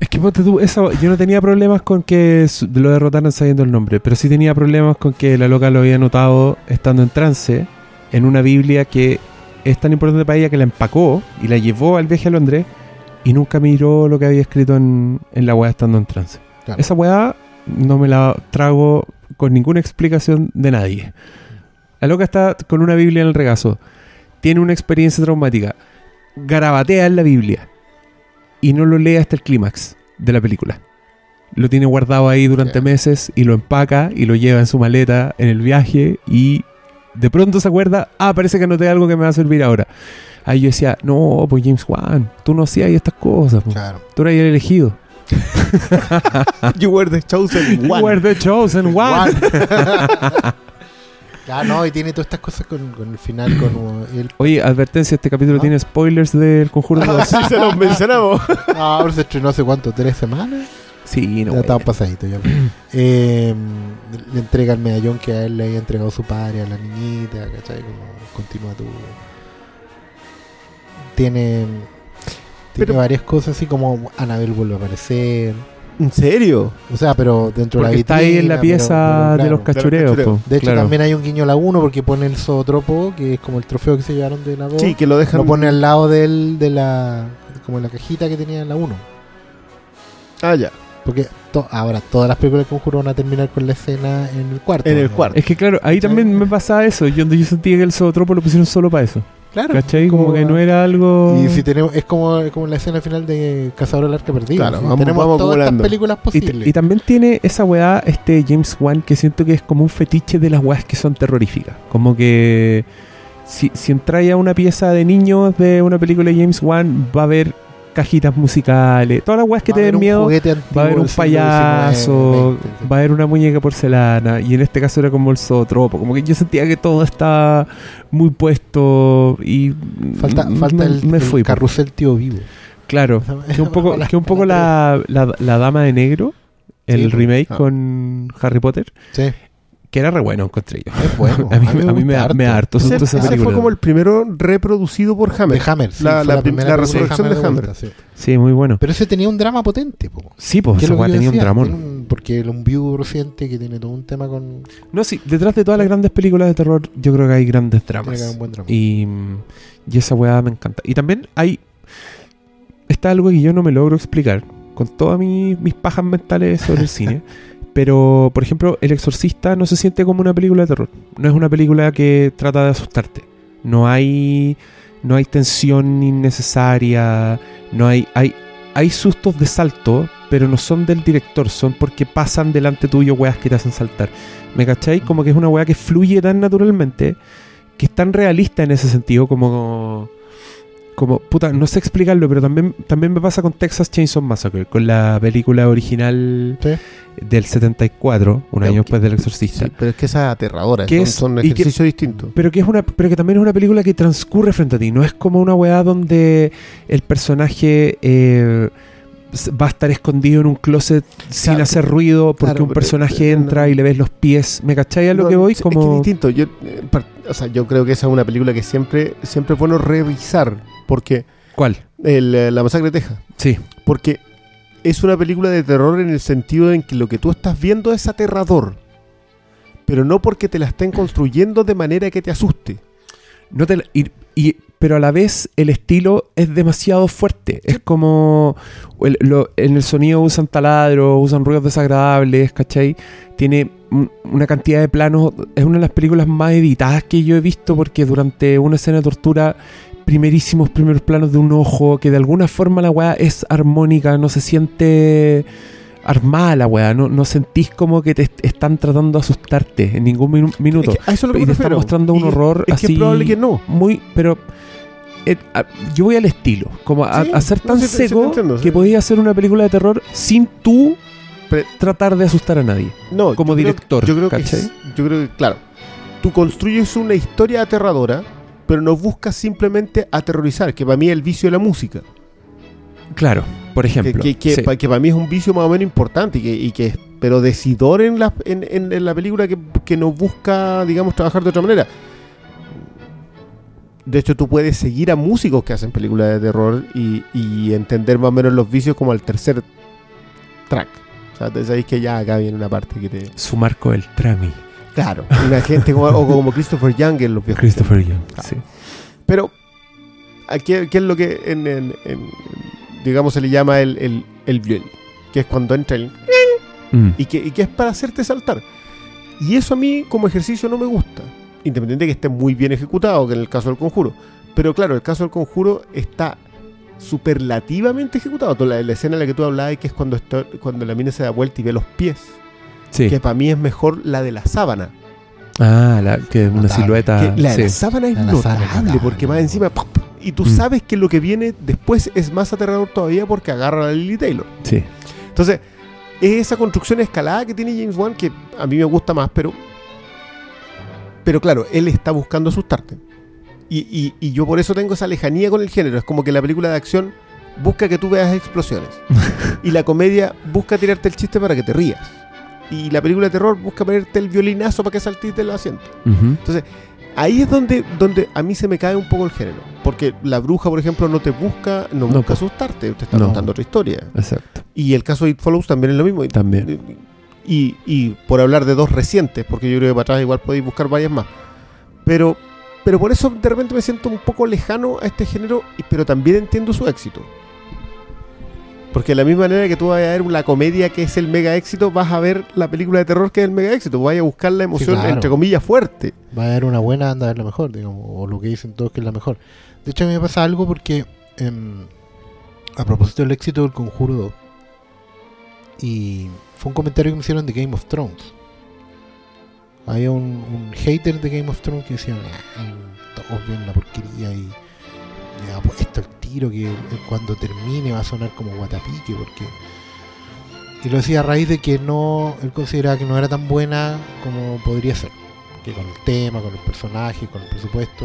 Es que ponte tú, eso, yo no tenía problemas con que su- lo derrotaran sabiendo el nombre, pero sí tenía problemas con que la loca lo había notado estando en trance en una Biblia que es tan importante para ella que la empacó y la llevó al viaje a Londres y nunca miró lo que había escrito en, en la weá estando en trance. Claro. Esa weá no me la trago con ninguna explicación de nadie. La loca está con una Biblia en el regazo, tiene una experiencia traumática, garabatea en la Biblia y no lo lee hasta el clímax de la película. Lo tiene guardado ahí durante meses y lo empaca y lo lleva en su maleta en el viaje y de pronto se acuerda, ah, parece que anoté algo que me va a servir ahora. Ahí yo decía, no, pues James Wan, tú no hacías estas cosas, pues. Claro. tú eras el elegido. You were the chosen You one. were the chosen one. Ya, no, y tiene todas estas cosas con, con el final, con el... Oye, advertencia, este capítulo ¿Ah? tiene spoilers del Conjuro 2. Sí, se los mencionamos. Ah, ahora se estrenó hace cuánto, tres semanas. Sí, no. ya estaba pasadito ya. Eh, le entrega el medallón que a él le había entregado su padre a la niñita, ¿cachai? Como continúa tu... Tiene... Tiene Pero- varias cosas así como Anabel vuelve a aparecer. ¿En serio? O sea, pero dentro Porque de la está ahí en vitrina, la pero- pieza de los claro. cachureos. De hecho, claro. también hay un guiño a la 1 porque pone el zootropo, que es como el trofeo que se llevaron de la 2. Sí, que lo dejan. lo pone al lado del, de la como en la cajita que tenía en la 1. Ah, ya. Porque to- ahora todas las películas de Conjuro van a terminar con la escena en el cuarto. En el ¿no? cuarto. Es que claro, ahí también me pasaba eso. Yo, yo sentía que el zootropo lo pusieron solo para eso. Claro. ¿Cachai? Como, como- que no era algo. Y si tenemos, es como, como la escena final de Cazador del Arca Perdida. Claro, ¿sí? vamos- tenemos vamos todas estas películas Y, posibles. y también tiene esa weá, este James Wan, que siento que es como un fetiche de las weas que son terroríficas. Como que si, si entráis a una pieza de niños de una película de James Wan, va a haber cajitas musicales, todas las weas que Va te den miedo. Va a haber un payaso, va a haber una muñeca porcelana, y en este caso era como el zootropo. Como que yo sentía que todo estaba muy puesto y. Falta, falta me, el, me fui. po. carrusel tío vivo. Claro, que un poco, que un poco la, la, la Dama de Negro, el Sí, pues. remake Ah. con Harry Potter, Sí, que era re bueno, encontré yo. es bueno. a mí, a mí me, da harto Ese, esa ese película. fue como el primero reproducido por Hammer. De Hammer, sí, La- primera la resurrección de me Hammer. gusta, sí. Sí, muy bueno. Pero ese tenía un drama potente, po. Sí, pues ¿Qué es esa tenía un dramón. Un- porque el un view reciente que tiene todo un tema con. No, sí, detrás de todas las grandes películas de terror, yo creo que hay grandes Tiene que haber dramas. un buen drama. Y, y esa weá me encanta. Y también hay. Está algo que yo no me logro explicar con todas mis, mis pajas mentales sobre el cine. Pero, por ejemplo, El Exorcista no se siente como una película de terror. No es una película que trata de asustarte. No hay. No hay tensión innecesaria. No hay. Hay, hay sustos de salto, pero no son del director, son porque pasan delante tuyo weas que te hacen saltar. ¿Me cachai? Como que es una wea que fluye tan naturalmente, que es tan realista en ese sentido, como. Como, puta, no sé explicarlo, pero también, también me pasa con Texas Chainsaw Massacre, con la película original Sí. del 74, un año después del Exorcista. Sí, pero es que esa es aterradora. Que son, es- son que- ejercicios distintos. Pero que es una, pero que también es una película que transcurre frente a ti. No es como una weá donde el personaje eh, va a estar escondido en un closet sin hacer ruido porque claro, un pero- personaje eh, entra y le ves los pies. ¿Me cachai a lo No, que voy? es- Es que es Como distinto. Yo, eh, o sea, yo creo que esa es una película que siempre, siempre es bueno revisar. Porque ¿Cuál? el, eh, La Masacre de Texas. Sí, Porque es una película de terror en el sentido en que lo que tú estás viendo es aterrador. Pero no porque te la estén construyendo de manera que te asuste. no te la- y, y- pero a la vez el estilo es demasiado fuerte. Es como el- lo- en el sonido usan taladros, usan ruidos desagradables, ¿cachai? Tiene un- una cantidad de planos. Es una de las películas más editadas que yo he visto porque durante una escena de tortura primerísimos primeros planos de un ojo que de alguna forma la weá es armónica, no se siente armada la weá, no, no sentís como que te est- están tratando de asustarte en ningún minu- minuto. Es que a eso es lo que y te están mostrando un horror es que así es probable que no. muy pero yo voy al estilo como a, Sí, a ser no, tan sí te- sí te seco entiendo, que podías hacer una película de terror sin tú tratar de asustar a nadie No, como yo creo- director, yo creo que ¿cachai? es- yo creo que, claro, tú construyes una historia aterradora, pero no buscas simplemente aterrorizar, que para mí es el vicio de la música. claro por ejemplo que, para mí es un vicio más o menos importante y que, y que es- pero decidor en la, en, en- en la película que, que no busca, digamos, trabajar de otra manera. De hecho, tú puedes seguir a músicos que hacen películas de terror y, y entender más o menos los vicios como al tercer track. O sea, te sabéis que ya acá viene una parte que te... su marco el trami Claro, una gente como, o como Christopher Young en los viejos Christopher Young Claro. sí. Pero, ¿a qué, qué es lo que, en, en- en- digamos, se le llama el, el, el violín? Que es cuando entra el... Mm. Y que, y que es para hacerte saltar. Y eso a mí como ejercicio no me gusta. Independiente de que esté muy bien ejecutado, que en el caso del conjuro. Pero claro, el caso del conjuro está superlativamente ejecutado. Toda La, la escena en la que tú hablabas, que es cuando, está, cuando la mina se da vuelta y ve los pies. Sí. Que para mí es mejor la de la sábana. ah la, que es una Notable. silueta Que la de la sábana es La notable, notable. porque más encima... ¡pop! Y tú Mm. sabes que lo que viene después es más aterrador todavía porque agarra a Lily Taylor. sí Entonces, es esa construcción escalada que tiene James Wan que a mí me gusta más, pero. Pero claro, él está buscando asustarte. Y, y- y yo por eso tengo esa lejanía con el género. Es como que la película de acción busca que tú veas explosiones. y la comedia busca tirarte el chiste para que te rías. Y la película de terror busca ponerte el violinazo para que saltís del asiento. Ujú. Ahí es donde, donde a mí se me cae un poco el género. Porque la bruja, por ejemplo, no te busca, no, No, busca asustarte, te está No. contando otra historia. exacto Y el caso de It Follows también es lo mismo. También. Y, y por hablar de dos recientes, porque yo creo que para atrás igual podéis buscar varias más. Pero, pero por eso de repente me siento un poco lejano a este género, pero también entiendo su éxito. Porque de la misma manera que tú vas a ver la comedia que es el mega éxito, vas a ver la película de terror que es el mega éxito. Vas a buscar la emoción, claro. entre comillas, fuerte. Va a haber una buena, anda a ver la mejor, digamos, o lo que dicen todos que es la mejor. De hecho, a mí me pasa algo porque, em, a propósito del éxito del Conjuro 2, y fue un comentario que me hicieron de Game of Thrones. Había un, hater de Game of Thrones que decía, "Ay, todos ven la porquería y le ha puesto el tiro que cuando termine va a sonar como guatapique porque... Y lo decía a raíz de que no, él consideraba que no era tan buena como podría ser que con el tema, con el personaje, con el presupuesto,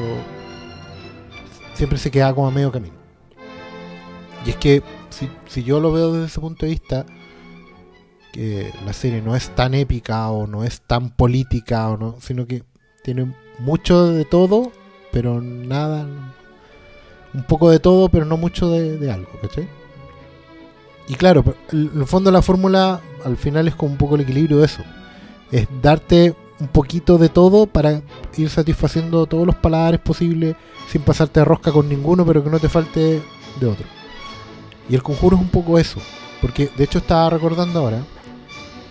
siempre se queda como a medio camino. Y es que si yo lo veo desde ese punto de vista, que la serie no es tan épica o no es tan política, o no, sino que tiene mucho de todo, pero nada, un poco de todo, pero no mucho de, algo, ¿cachai? Y claro, en el fondo la fórmula al final es como un poco el equilibrio de eso. Es darte un poquito de todo para ir satisfaciendo todos los paladares posibles sin pasarte de rosca con ninguno, pero que no te falte de otro. Y el conjuro es un poco eso, porque de hecho estaba recordando ahora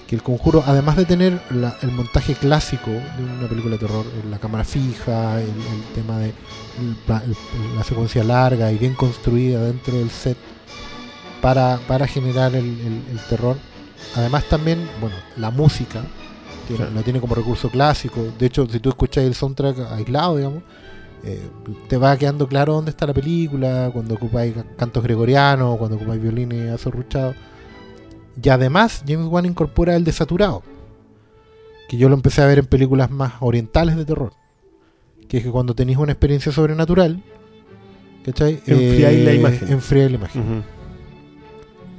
que el conjuro, además de tener la- el montaje clásico de una película de terror, la cámara fija, el, el tema de el la secuencia larga y bien construida dentro del set para, para generar el, terror, además también, bueno, la música tiene- la tiene como recurso clásico. De hecho, si tú escuchas el soundtrack aislado, digamos, eh, te va quedando claro dónde está la película, cuando ocupáis cantos gregorianos, cuando ocupáis violines azorruchados. Y además, James Wan incorpora el desaturado, que yo lo empecé a ver en películas más orientales de terror. Que es que cuando tenéis una experiencia sobrenatural, ¿cachai? Enfriáis la imagen. Enfriáis la imagen.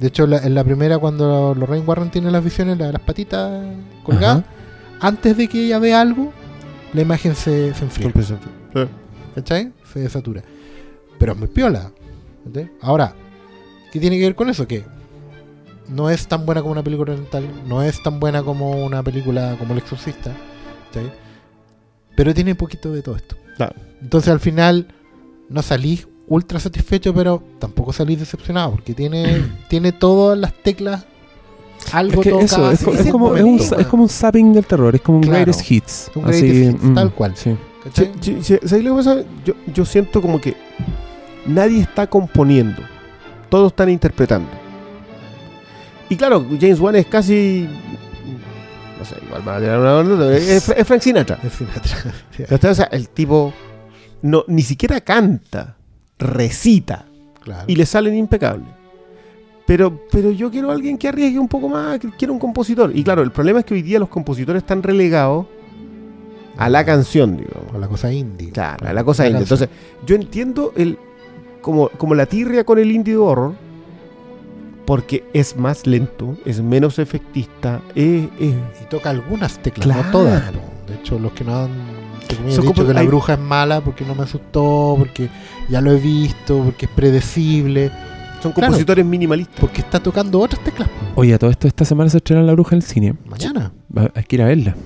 De hecho, la- en la primera, cuando Lorraine Warren tiene las visiones, la de las patitas colgadas, antes de que ella vea algo, la imagen se, se enfría. ¿Cachai? Se desatura. Pero es muy piola. ¿cachai? Ahora, ¿qué tiene que ver con eso? Que no es tan buena como una película oriental, no es tan buena como una película como El Exorcista, ¿cachai? Pero tiene poquito de todo esto. Claro. Entonces al final no salís ultra satisfecho, pero tampoco salís decepcionado, porque tiene, tiene todas las teclas. Algo Es que eso, es, así, es como, es, un, es como un zapping del terror, es como un Claro. greatest hits. Un greatest hits, tal cual. Sí. Sí, sí, sí, ¿sabes lo que pasa? Yo, yo siento como que nadie está componiendo, todos están interpretando. Y claro, James Wan es casi. No sé, igual me va a tirar una onda, es, es Frank Sinatra. Es Sinatra. O sea, el tipo no, ni siquiera canta, recita Claro. y le salen impecables. Pero, pero yo quiero a alguien que arriesgue un poco más, quiero un compositor. Y claro, el problema es que hoy día los compositores están relegados a la canción, digamos. Con la cosa indie. Claro, la cosa indie. canción. Entonces, yo entiendo el como, como la tirria con el indie horror, porque es más lento, es menos efectista, es, es- Y toca algunas teclas, Claro. no todas. De hecho, los que no han dicho como- que la hay- bruja es mala porque no me asustó, porque ya lo he visto, porque es predecible, son Claro. compositores minimalistas. porque está tocando otras teclas. Oye, a todo esto, esta semana se estrena La Bruja en el cine. Mañana. Va- Hay que ir a verla.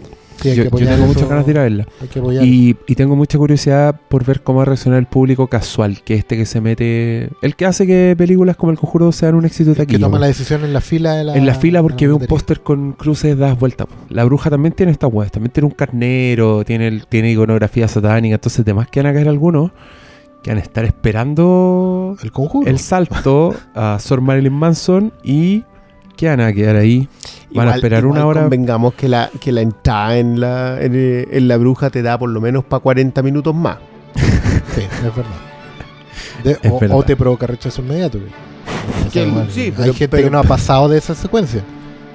Sí, yo, que tengo muchas ganas de ir a verla. Que. Y, y tengo mucha curiosidad por ver cómo va a reaccionar el público casual, que es este que se mete... El que hace que películas como El Conjuro sean un éxito de que taquilla. toma la decisión en la fila de la en la fila porque de ve la un póster con cruces das vueltas. La bruja también tiene estas weas, también tiene un carnero, tiene, el- tiene iconografía satánica, entonces además que van a caer algunos que van a estar esperando El conjuro. el salto a Sor Marilyn Manson y que van a quedar ahí. Van a esperar una hora. Convengamos que la, que la entrada en la, en, eh, en la bruja te da por lo menos para 40 minutos más. Sí, es verdad. De- Es o, verdad. o te provoca rechazo inmediato. O sea, igual, sí, hay pero- gente pero- que no ha pasado de esa secuencia.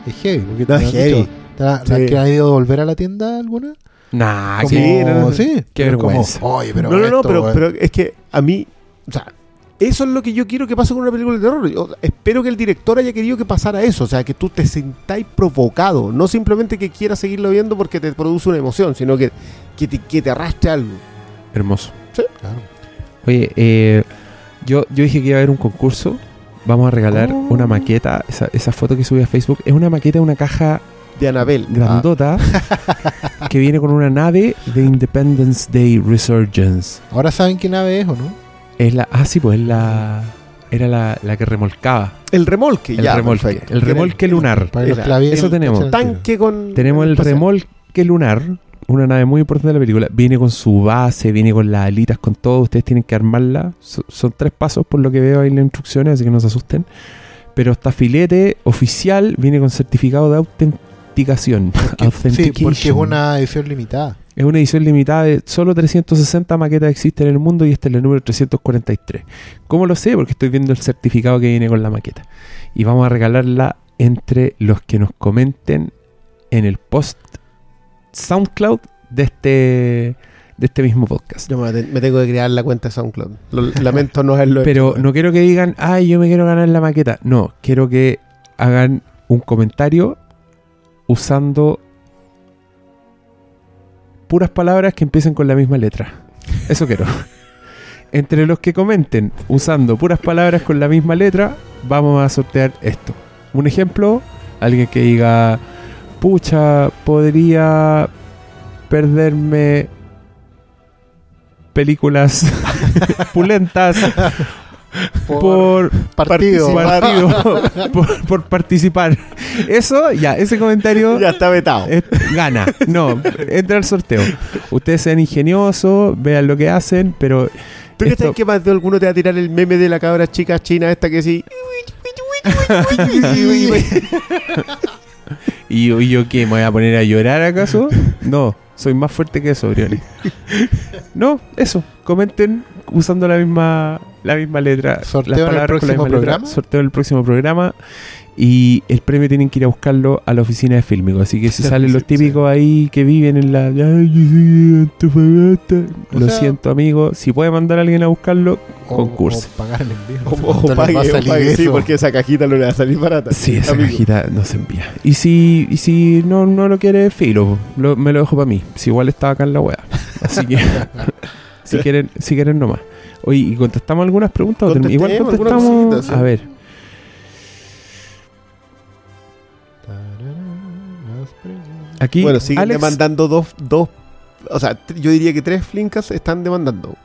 Es heavy. Porque te No, es heavy. dicho, ¿te la- la Sí. que han ido a volver a la tienda alguna? Nah, Como- que- no, no, sí. Qué pero como, vergüenza. Oye, pero no, no, no, pero, güey". pero es que a mí, o sea, eso es lo que yo quiero que pase con una película de terror. Yo espero que el director haya querido que pasara eso, o sea, que tú te sentáis provocado, no simplemente que quieras seguirlo viendo porque te produce una emoción, sino que, que, te, que te arrastre algo. Hermoso. Claro. Oye, eh, yo, yo dije que iba a haber un concurso. Vamos a regalar Oh. una maqueta. Esa, esa foto que subí a Facebook es una maqueta de una caja De Anabel. grandota que viene con una nave de Independence Day Resurgence. Ahora saben qué nave es o no. Es la. Ah, sí, pues es la. Era la, la que remolcaba. el remolque, El ya. remolque. perfecto. El remolque lunar. Para los Era- clavieros, eso tenemos. Tanque con. Tenemos el espacial. remolque lunar, una nave muy importante de la película. Viene con su base, viene con las alitas, con todo. Ustedes tienen que armarla. So- son tres pasos por lo que veo ahí en las instrucciones, así que no se asusten. Pero está filete oficial, viene con certificado de autenticación. Porque- sí, porque es Authentication. una edición limitada. Es una edición limitada de solo 360 maquetas existen en el mundo y este es el número 343. ¿Cómo lo sé? Porque estoy viendo el certificado que viene con la maqueta. Y vamos a regalarla entre los que nos comenten en el post SoundCloud de este, de este mismo podcast. Yo me, me tengo que crear la cuenta de SoundCloud. Lo- lamento no haberlo Pero hecho. no quiero que digan, ay, yo me quiero ganar la maqueta. No, quiero que hagan un comentario usando puras palabras que empiecen con la misma letra. Eso quiero. Entre los que comenten usando puras palabras con la misma letra, vamos a sortear esto. Un ejemplo, alguien que diga, pucha, podría perderme películas pulentas por partido. partido, por, por participar. Eso, ya, ese comentario Ya está vetado. es- gana. No, entra al sorteo. Ustedes sean ingeniosos, vean lo que hacen, pero ¿Tú crees que más de alguno te va a tirar el meme de la cabra chica china esta que sí? ¿Y yo, yo qué? ¿Me voy a poner a llorar acaso? No, Soy más fuerte que eso, Briones. no, eso. Comenten usando la misma, la misma letra. Sorteo las en el palabras con la próximo misma letra. programa. Sorteo en el próximo programa. Y el premio tienen que ir a buscarlo a la oficina de Filmico. Así que si salen los Sí, típicos ahí que viven en la. Lo sea- siento, amigo. Si puede mandar a alguien a buscarlo, concurso. o pagar el envío. O, pague, o salir pague, sí, porque esa cajita no le va a salir barata. Sí, esa amigo. cajita no se envía. Y si, y si no, no lo quiere, filo, lo- me lo dejo para mí. Si igual está acá en la wea. Así que, si quieren, si quieren nomás. Oye, ¿y contestamos algunas preguntas? Igual contestamos. sí. A ver, aquí Bueno, siguen Alex, demandando dos, dos, o sea, yo diría que tres flincas están demandando.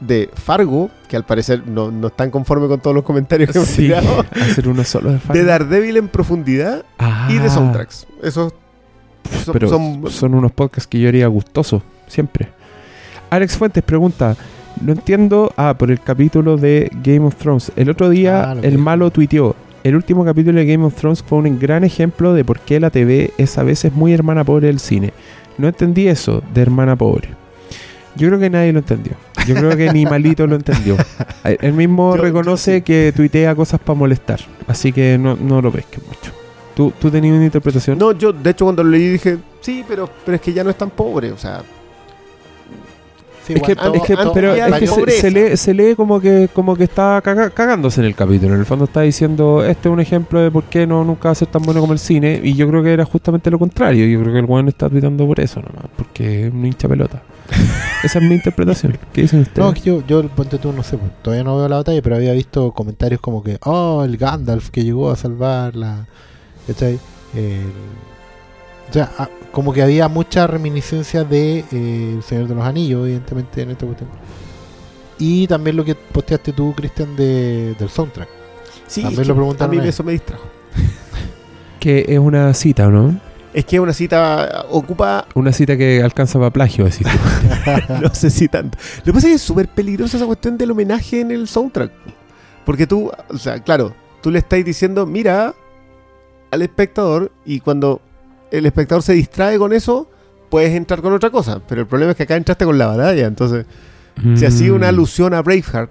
De Fargo, que al parecer no, no están conformes con todos los comentarios que hemos Sí, tirado. hacer uno solo de fan. De Daredevil en profundidad y de Ah, soundtracks. Esos son, Pero son- son, unos podcasts que yo haría gustoso, siempre. Alex Fuentes pregunta: No entiendo. Ah, por el capítulo de Game of Thrones. El otro día, Ah, que el malo tuiteó: El último capítulo de Game of Thrones fue un gran ejemplo de por qué la TV es a veces muy hermana pobre del cine. No entendí eso de hermana pobre. Yo creo que nadie lo entendió. Yo creo que ni Malito lo entendió. Él mismo Yo- yo reconoce sí. que tuitea cosas para molestar. Así que no, no lo pesques mucho. ¿Tú, ¿Tú tenías una interpretación? No, yo de hecho cuando lo leí dije, sí, pero, pero es que ya no es tan pobre, o sea, Sí, Es que, es que- pero es que se, se lee, se lee como que como que está caga- cagándose en el capítulo. En el fondo está diciendo, este es un ejemplo de por qué no nunca va a ser tan bueno como el cine. Y yo creo que era justamente lo contrario. Yo creo que el weón está tuitando por eso nomás, porque es un hincha pelota. Esa es mi interpretación. ¿Qué dicen ustedes? No, yo, yo, ponte tú, no sé, pues, todavía no veo la batalla, pero había visto comentarios como que, oh, el Gandalf que llegó a salvar la. ¿Cachai? El- o sea, ah, como que había mucha reminiscencia de eh, El Señor de los Anillos, evidentemente, en esta cuestión. Y también lo que posteaste tú, Cristian, de, del soundtrack. sí, También es lo preguntaron a mí ahí. eso me distrajo. Que es una cita, ¿o ¿no? Es que una cita ocupa, Una cita que alcanza para plagio, decís tú. no sé si tanto. Lo que pasa es que es súper peligrosa esa cuestión del homenaje en el soundtrack. Porque tú, o sea, claro, tú le estás diciendo, mira al espectador y cuando el espectador se distrae con eso, puedes entrar con otra cosa. Pero el problema es que acá entraste con la batalla. Entonces, si así una Mm. alusión a Braveheart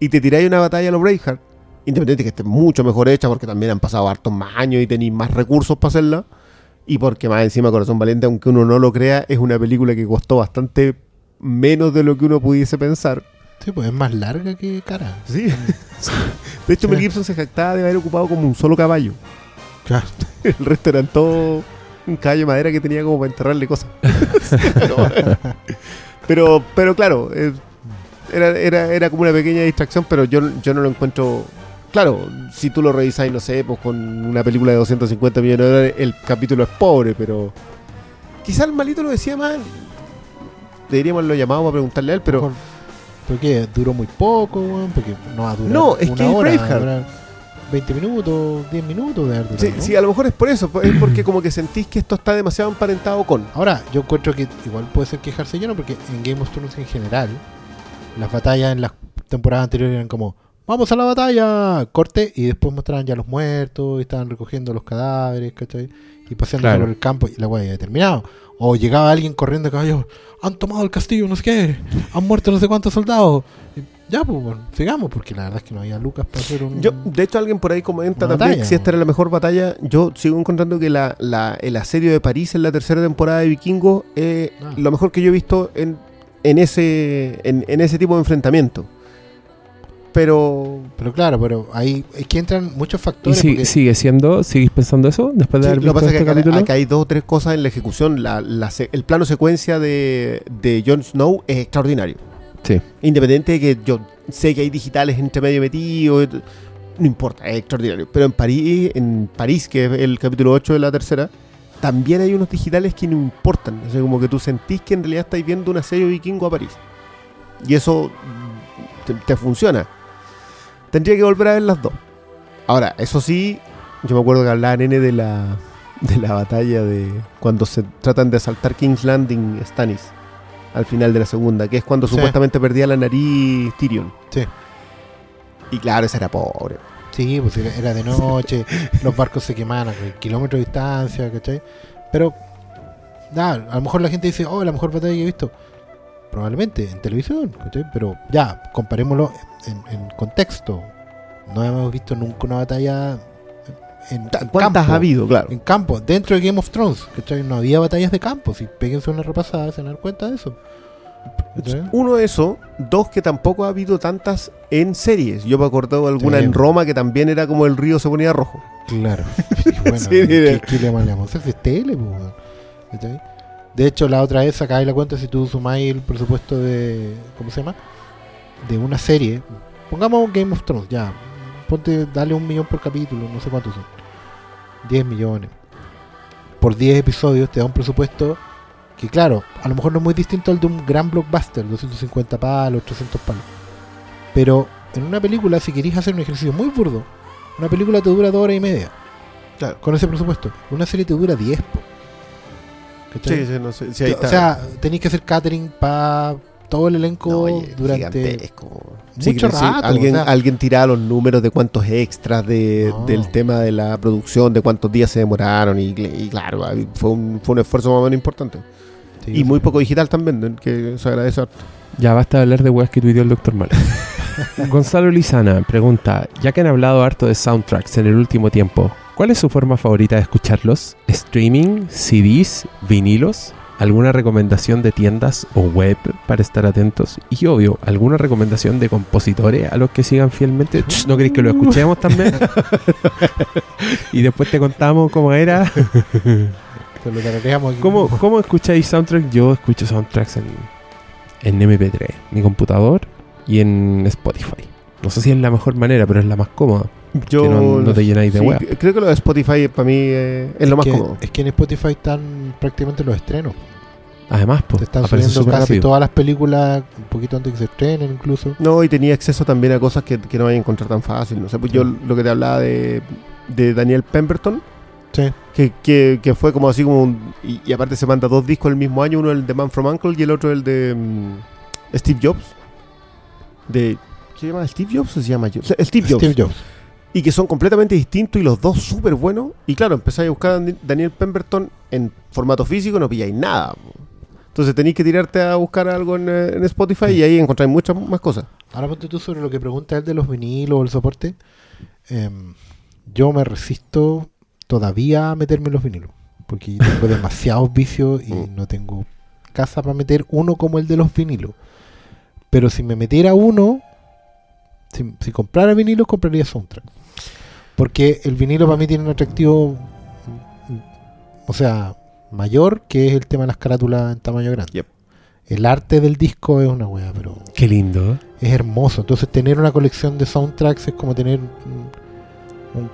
y te tiráis una batalla a los Braveheart, independiente que esté mucho mejor hecha porque también han pasado hartos más años y tenéis más recursos para hacerla, y porque más encima Corazón Valiente, aunque uno no lo crea, es una película que costó bastante menos de lo que uno pudiese pensar. Sí, pues es más larga que cara. Sí. De hecho, Mel Gibson se jactaba de haber ocupado como un solo caballo. Claro. El resto eran todo un caballo de madera que tenía como para enterrarle cosas. pero, pero, claro, eh, era, era, era como una pequeña distracción, pero yo, yo no lo encuentro. Claro, si tú lo revisas, no sé, pues con una película de 250 millones de dólares, el capítulo es pobre, pero. Quizá el malito lo decía mal. Deberíamos lo llamado para preguntarle a él, pero. ¿Por qué? Duró muy poco, weón, porque no va a durar No, es una que hora, Braveheart. Durar 20 minutos, 10 minutos de durado, Sí, ¿no? sí, a lo mejor es por eso, es porque como que sentís que esto está demasiado emparentado con. Ahora, yo encuentro que igual puede ser quejarse yo, ¿no? Porque en Game of Thrones en general, las batallas en las temporadas anteriores eran como, vamos a la batalla, corte, y después mostraban ya los muertos, y estaban recogiendo los cadáveres, ¿cachai? Y paseando Claro. por el campo, y la weá había terminado. O llegaba alguien corriendo a caballo, han tomado el castillo, no sé qué, han muerto no sé cuántos soldados. Y ya, pues, bueno, sigamos, porque la verdad es que no había lucas para hacer un... Yo, de hecho, alguien por ahí comenta también batalla, que si esta era la mejor batalla. Yo sigo encontrando que la, la- el asedio de París en la tercera temporada de Vikingos es Ah. lo mejor que yo he visto en, en, ese, en, en ese tipo de enfrentamiento. Pero. Pero claro, pero ahí es que entran muchos ¿Y factores. si- porque- sigue siendo? ¿Sigues pensando eso después de Sí, haber lo que pasa es que este acá, capítulo? acá hay dos o tres cosas en la ejecución. La, la se- el plano secuencia de, de Jon Snow es extraordinario. Sí. Independiente de que yo sé que hay digitales entre medio metidos, no importa, es extraordinario. Pero en París, en París, que es el capítulo 8 de la tercera, también hay unos digitales que no importan. O sea, como que tú sentís que en realidad estáis viendo un asedio vikingo a París. Y eso mm, te, te funciona. Tendría que volver a ver las dos. Ahora, eso sí, yo me acuerdo que hablaba Nene de la, de la batalla de cuando se tratan de asaltar King's Landing Stannis al final de la segunda, que es cuando Sí. supuestamente perdía la nariz Tyrion. Sí. Y claro, ese era pobre. Sí, pues era, de noche, los barcos se quemaban a kilómetros de distancia, ¿cachai? Pero ya, a lo mejor la gente dice, oh, la mejor batalla que he visto. Probablemente en televisión, ¿cachai? pero ya, comparémoslo en, en contexto. No hemos visto nunca una batalla en, en ¿Cuántas campo. ha habido? Claro. En campo, dentro de Game of Thrones, ¿cachai? No había batallas de campo. Si péguense una repasada, se dar cuenta de eso. ¿Cachai? Uno, eso. Dos, que tampoco ha habido tantas en series. Yo me acordaba de alguna Sí. en Roma que también era como el río se ponía rojo. Claro. Bueno, Sí, ¿qué, qué le? Eso es tele, pues. De hecho, la otra vez sacáis la cuenta si tú sumáis el presupuesto de. ¿Cómo se llama? De una serie. Pongamos Game of Thrones, ya. Ponte, dale un millón por capítulo, no sé cuántos son. 10 millones. Por 10 episodios te da un presupuesto que, claro, a lo mejor no es muy distinto al de un gran blockbuster, 250 palos, 300 palos. Pero en una película, si queréis hacer un ejercicio muy burdo, una película te dura dos horas y media. Claro. Con ese presupuesto. Una serie te dura 10. po. ¿Cachai? Sí, sí, no sé. Sí, ahí o sea, tenéis que hacer catering para todo el elenco No, oye, durante. gigantesco. mucho sí, rato, alguien, o sea. alguien tiraba los números de cuántos extras de, No. del tema de la producción, de cuántos días se demoraron. Y, y claro, ahí fue un, fue un esfuerzo más o menos importante. Sí, y sí. muy poco digital también, que se agradece harto. Ya basta de hablar de weas que tuiteó el Dr. Mal. Gonzalo Lizana pregunta, ya que han hablado harto de soundtracks en el último tiempo, ¿cuál es su forma favorita de escucharlos? ¿Streaming, CDs, vinilos? ¿Alguna recomendación de tiendas o web para estar atentos? Y obvio, ¿alguna recomendación de compositores a los que sigan fielmente? Ch, ¿No queréis que lo escuchemos también? y después te contamos cómo era. ¿Cómo, ¿Cómo escucháis soundtrack? Yo escucho soundtracks en, en MP3, mi computador y en Spotify. No sé si es la mejor manera, pero es la más cómoda. Yo Que no- no te llenáis de sí, wea. Creo que lo de Spotify para mí eh, es lo más que, cómodo. Es que en Spotify están prácticamente los estrenos. Además, pues, Te están subiendo casi rápido. todas las películas un poquito antes que se estrenen, incluso. No, y tenía acceso también a cosas que, que no vais a encontrar tan fácil. No sé, pues yo lo que te hablaba de, de Daniel Pemberton, Sí. que, que, que fue como así como un. Y, y aparte se manda dos discos el mismo año: uno el de Man from Uncle y el otro el de mm, Steve Jobs. De. ¿Qué se llama? ¿Steve Jobs o se llama Jobs? Steve Jobs. Steve Jobs. Y que son completamente distintos y los dos súper buenos. Y claro, empezáis a buscar a Daniel Pemberton en formato físico no pilláis nada. Entonces tenéis que tirarte a buscar algo en, eh, en Spotify y ahí encontráis muchas más cosas. Ahora ponte tú sobre lo que pregunta él de los vinilos o el soporte. Em, yo me resisto todavía a meterme en los vinilos. Porque tengo demasiados vicios y Mm. no tengo casa para meter uno como el de los vinilos. Pero si me metiera uno, si, si comprara vinilos, compraría soundtrack. Porque el vinilo para mí tiene un atractivo, mm, o sea, mayor, que es el tema de las carátulas en tamaño grande. Yep. El arte del disco es una wea, pero Qué lindo. ¿eh? es hermoso. Entonces tener una colección de soundtracks es como tener un, Un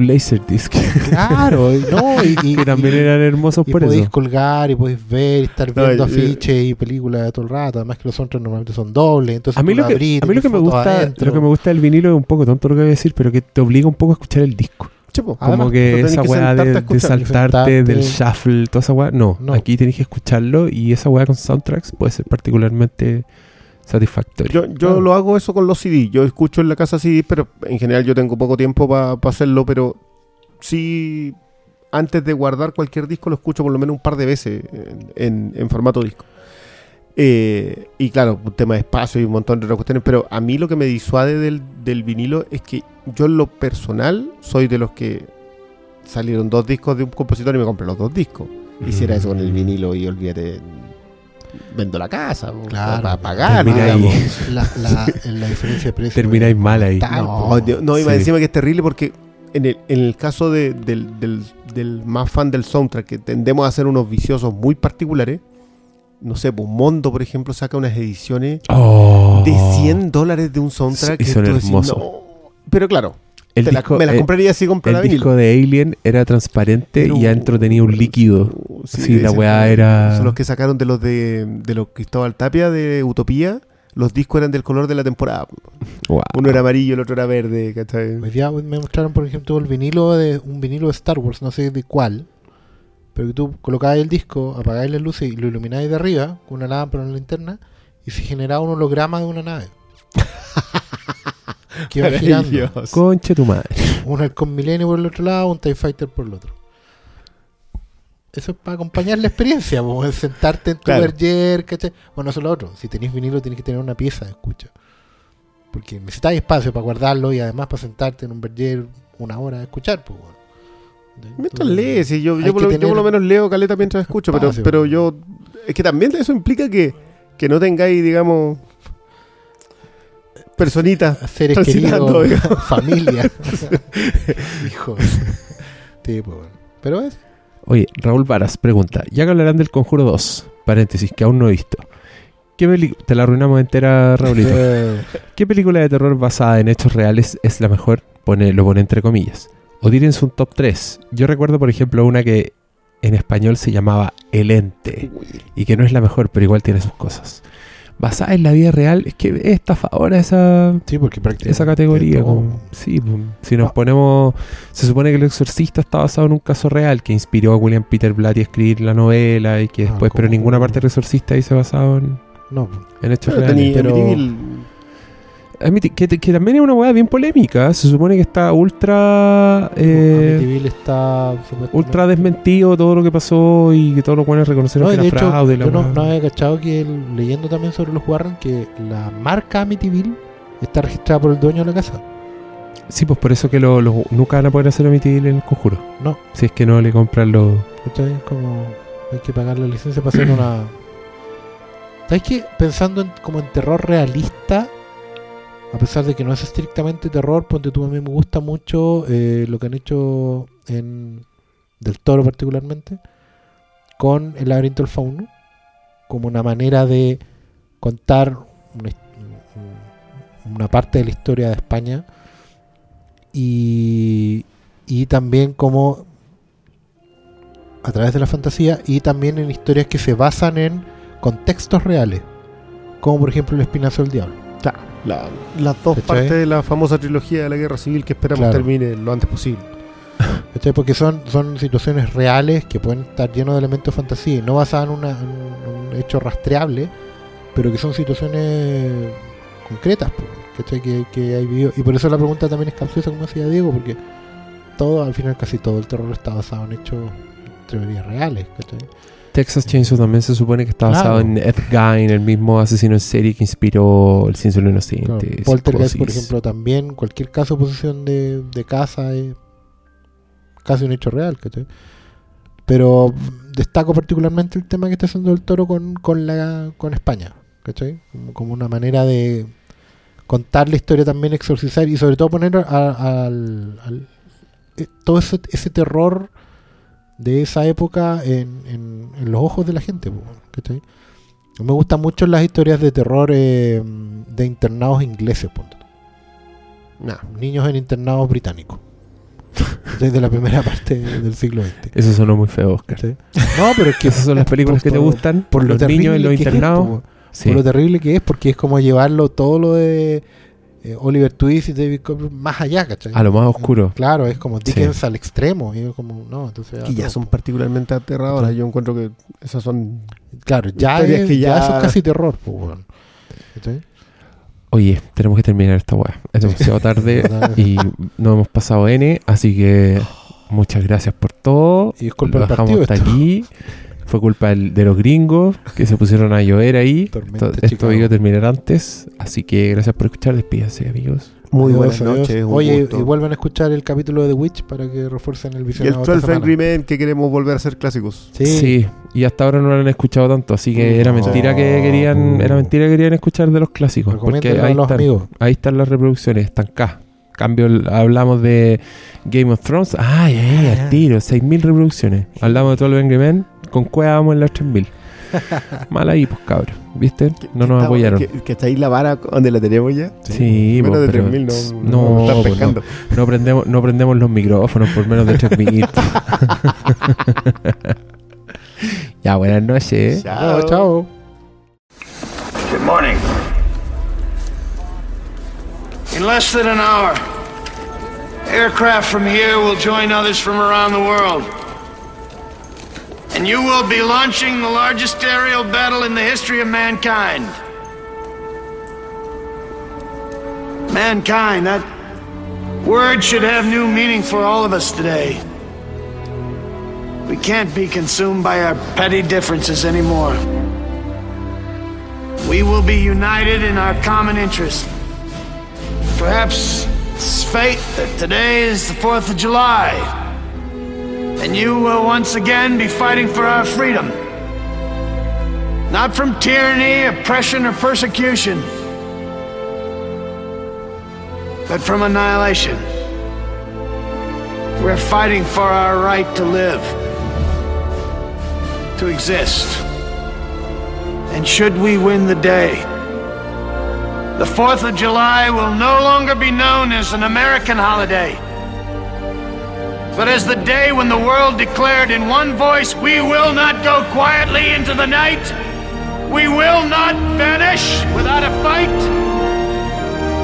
Laserdisc. claro, no, y, y- que también y- eran hermosos y por podéis eso. colgar y podéis ver y estar No, viendo afiches y películas todo el rato. Además que los soundtracks normalmente son dobles. Entonces A mí, lo que, a mí lo que me gusta adentro. lo que me gusta del vinilo es un poco tonto lo que voy a decir, pero que te obliga un poco a escuchar el disco. Chepo. Como que esa weá de, de saltarte, del shuffle, toda esa weá. No, No. aquí tenés que escucharlo y esa weá con soundtracks puede ser particularmente satisfactoria. Yo, yo Claro. lo hago eso con los CD. Yo escucho en la casa CD, pero en general yo tengo poco tiempo para hacerlo, pero sí, antes de guardar cualquier disco lo escucho por lo menos un par de veces en, en- en formato disco. Eh, y claro, un tema de espacio y un montón de otras cuestiones, pero a mí lo que me disuade del, del vinilo es que yo en lo personal soy de los que salieron dos discos de un compositor y me compré los dos discos. Hiciera eso con el vinilo y olvídate, vendo la casa, Claro. para pagar. Digamos. La, la, la diferencia de precio. Termináis mal ahí. No, no, más Sí. encima que es terrible porque en el, en el caso de- del, del- del más fan del soundtrack, que tendemos a ser unos viciosos muy particulares, no sé, pues Mondo, por ejemplo, saca unas ediciones Oh. de 100 dólares de un soundtrack. Y que son decís, hermosos. "No". Pero claro, El te la- disco, me las el- compraría si comprara el disco de Alien era transparente y adentro tenía un líquido. Sí, la weá era- Son los que sacaron de los de, de los Cristóbal Tapia de Utopía. Los discos eran del color de la temporada. Wow. Uno era amarillo, el otro era verde. ¿cachai? Hoy día me mostraron, por ejemplo, el vinilo de un vinilo de Star Wars, no sé de cuál, pero que tú colocabas el disco, apagáis las luces y lo ilumináis de arriba con una lámpara o una linterna y se generaba un holograma de una nave. Que girando. Conche tu madre. Un halcón milenio por el otro lado, un TIE Fighter por el otro. eso es para acompañar la experiencia, es sentarte en tu Claro. Berger, ¿cachai? Bueno, eso es lo otro. Si tenéis vinilo, tenéis que tener una pieza de escucha. Porque necesitáis espacio para guardarlo y además para sentarte en un Berger una hora a escuchar, pues, bueno. Mientras lees, y yo, yo, por lo, yo por tener lo menos leo caleta mientras escucho, pero, pero yo. Es que también eso implica que, que no tengáis, digamos. Personitas. Seres queridos, familia, pues, bueno. Pero es. Oye, Raúl Varas pregunta, ya que hablarán del Conjuro 2, paréntesis, que aún no he visto. ¿Qué Te la arruinamos entera, Raulito. ¿Qué película de terror basada en hechos reales es la mejor? Pone, lo pone entre comillas. O tírense un top 3. Yo recuerdo, por ejemplo, una que en español se llamaba El Ente. Y que no es la mejor, pero igual tiene sus cosas. Basada en la vida real, es que es estafadora esa, sí, porque prácticamente. esa categoría. como- sí, si nos Ah. ponemos. Se supone que El Exorcista está basado en un caso real que inspiró a William Peter Blatty a escribir la novela y que Ah, después, pero ninguna parte del Exorcista dice basado en, No, en hechos Pero reales. tení pero- que, que también es una weá bien polémica. Se supone que está ultra. eh, Amityville está ultra desmentido todo lo que pasó y que todos los buenos reconocieron No, que de era hecho, fraude. yo no, no había cachado que el- leyendo también sobre los Warren que la marca Amityville está registrada por el dueño de la casa. Sí, pues por eso que lo- lo- nunca van a poder hacer Amityville en el conjuro. No. Si es que no le compran los. Es como hay que pagar la licencia para hacer una. ¿Sabes qué? Pensando en, como en terror realista, a pesar de que no es estrictamente terror, ponte tú a mí me gusta mucho eh, lo que han hecho en Del Toro particularmente con El laberinto del fauno, como una manera de contar una, parte de la historia de España y, y también como a través de la fantasía y también en historias que se basan en contextos reales, como por ejemplo El Espinazo del Diablo. Claro, la- las dos ¿Cachai? partes de la famosa trilogía de la guerra civil que esperamos Claro. termine lo antes posible. ¿Cachai? Porque son, son situaciones reales que pueden estar llenos de elementos de fantasía y no basadas en, una- en un hecho rastreable, pero que son situaciones concretas, ¿cachai? Que, que hay vivido. Y por eso la pregunta también es capciosa, como decía Diego, porque todo, al final casi todo el terror está basado en hechos, teorías reales, ¿cachai? Texas Chainsaw también se supone que está Claro. basado en Ed Gein, el mismo asesino en serie que inspiró El Cienciano Inocente. Claro, Poltergeist, por ejemplo, también cualquier caso de posesión de, de casa es casi un hecho real, ¿cachai? Pero destaco particularmente el tema que está haciendo el toro con, con, la, con España, ¿cachai? Como, como una manera de contar la historia también, exorcizar y sobre todo poner a- al, al- eh, todo ese, ese terror de esa época en, en- en los ojos de la gente, ¿cachai? Me gustan mucho las historias de terror eh, de internados ingleses. Nah. niños en internados británicos. Desde la primera parte del siglo XX. Eso sonó muy feo, Oscar. No, pero es que Esas son las películas por- que te gustan por lo los niños en los es, internados. po, Sí. por lo terrible que es, porque es como llevarlo todo lo de eh, Oliver Twist y David Copperfield más allá, ¿cachai? A lo más oscuro. Claro, es como Dickens al extremo. Y es como, no, entonces. Y ya son particularmente aterradoras. Yo encuentro que esas son. Claro, ya, es, que ya ya- eso es casi terror, weón. ¿Cachai? Oye, tenemos que terminar esta weá. Es demasiado tarde y no hemos pasado N, así que muchas gracias por todo. Y es culpa Lo dejamos hasta esto. aquí. Fue culpa del- de los gringos que se pusieron a llover ahí. Tormenta Esto, esto iba a terminar antes. Así que gracias por escuchar. Despídense, amigos. Muy buenas adiós. noches. un Oye, gusto. y vuelvan a escuchar el capítulo de The Witch para que refuercen el Y el visionado. esta 12 semana. Angry Men que queremos volver a ser clásicos. Sí. Sí. y hasta ahora no lo han escuchado tanto, así que era mentira que querían, era mentira que querían escuchar de los clásicos, porque ahí a los están, amigos. ahí están las reproducciones, están acá. Cambio, hablamos de Game of Thrones, ay, ay, Ah, al tiro, 6.000 reproducciones. Hablamos de todo Angry Men, con Cueva vamos en las 3.000. Mal ahí, pues cabrón, ¿viste? No nos apoyaron. Que, que está ahí la vara donde la tenemos ya. Sí, Menos de pero 3000 no, no, no, están pues, pescando. no prendemos, no prendemos los micrófonos por menos de 3.000. ya, buenas noches. Chao, chao. Good morning. In less than an hour, aircraft from here will join others from around the world. And you will be launching the largest aerial battle in the history of mankind. Mankind, that word should have new meaning for all of us today. We can't be consumed by our petty differences anymore. We will be united in our common interest. Perhaps it's fate that today is the 4th of July, and you will once again be fighting for our freedom. Not from tyranny, oppression, or persecution, but from annihilation. We're fighting for our right to live, to exist. And should we win the day, the 4th of July will no longer be known as an American holiday, but as the day when the world declared in one voice, we will not go quietly into the night. We will not vanish without a fight.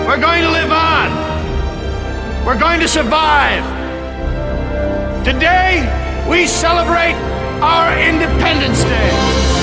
We're going to live on. We're going to survive. Today, we celebrate our Independence Day.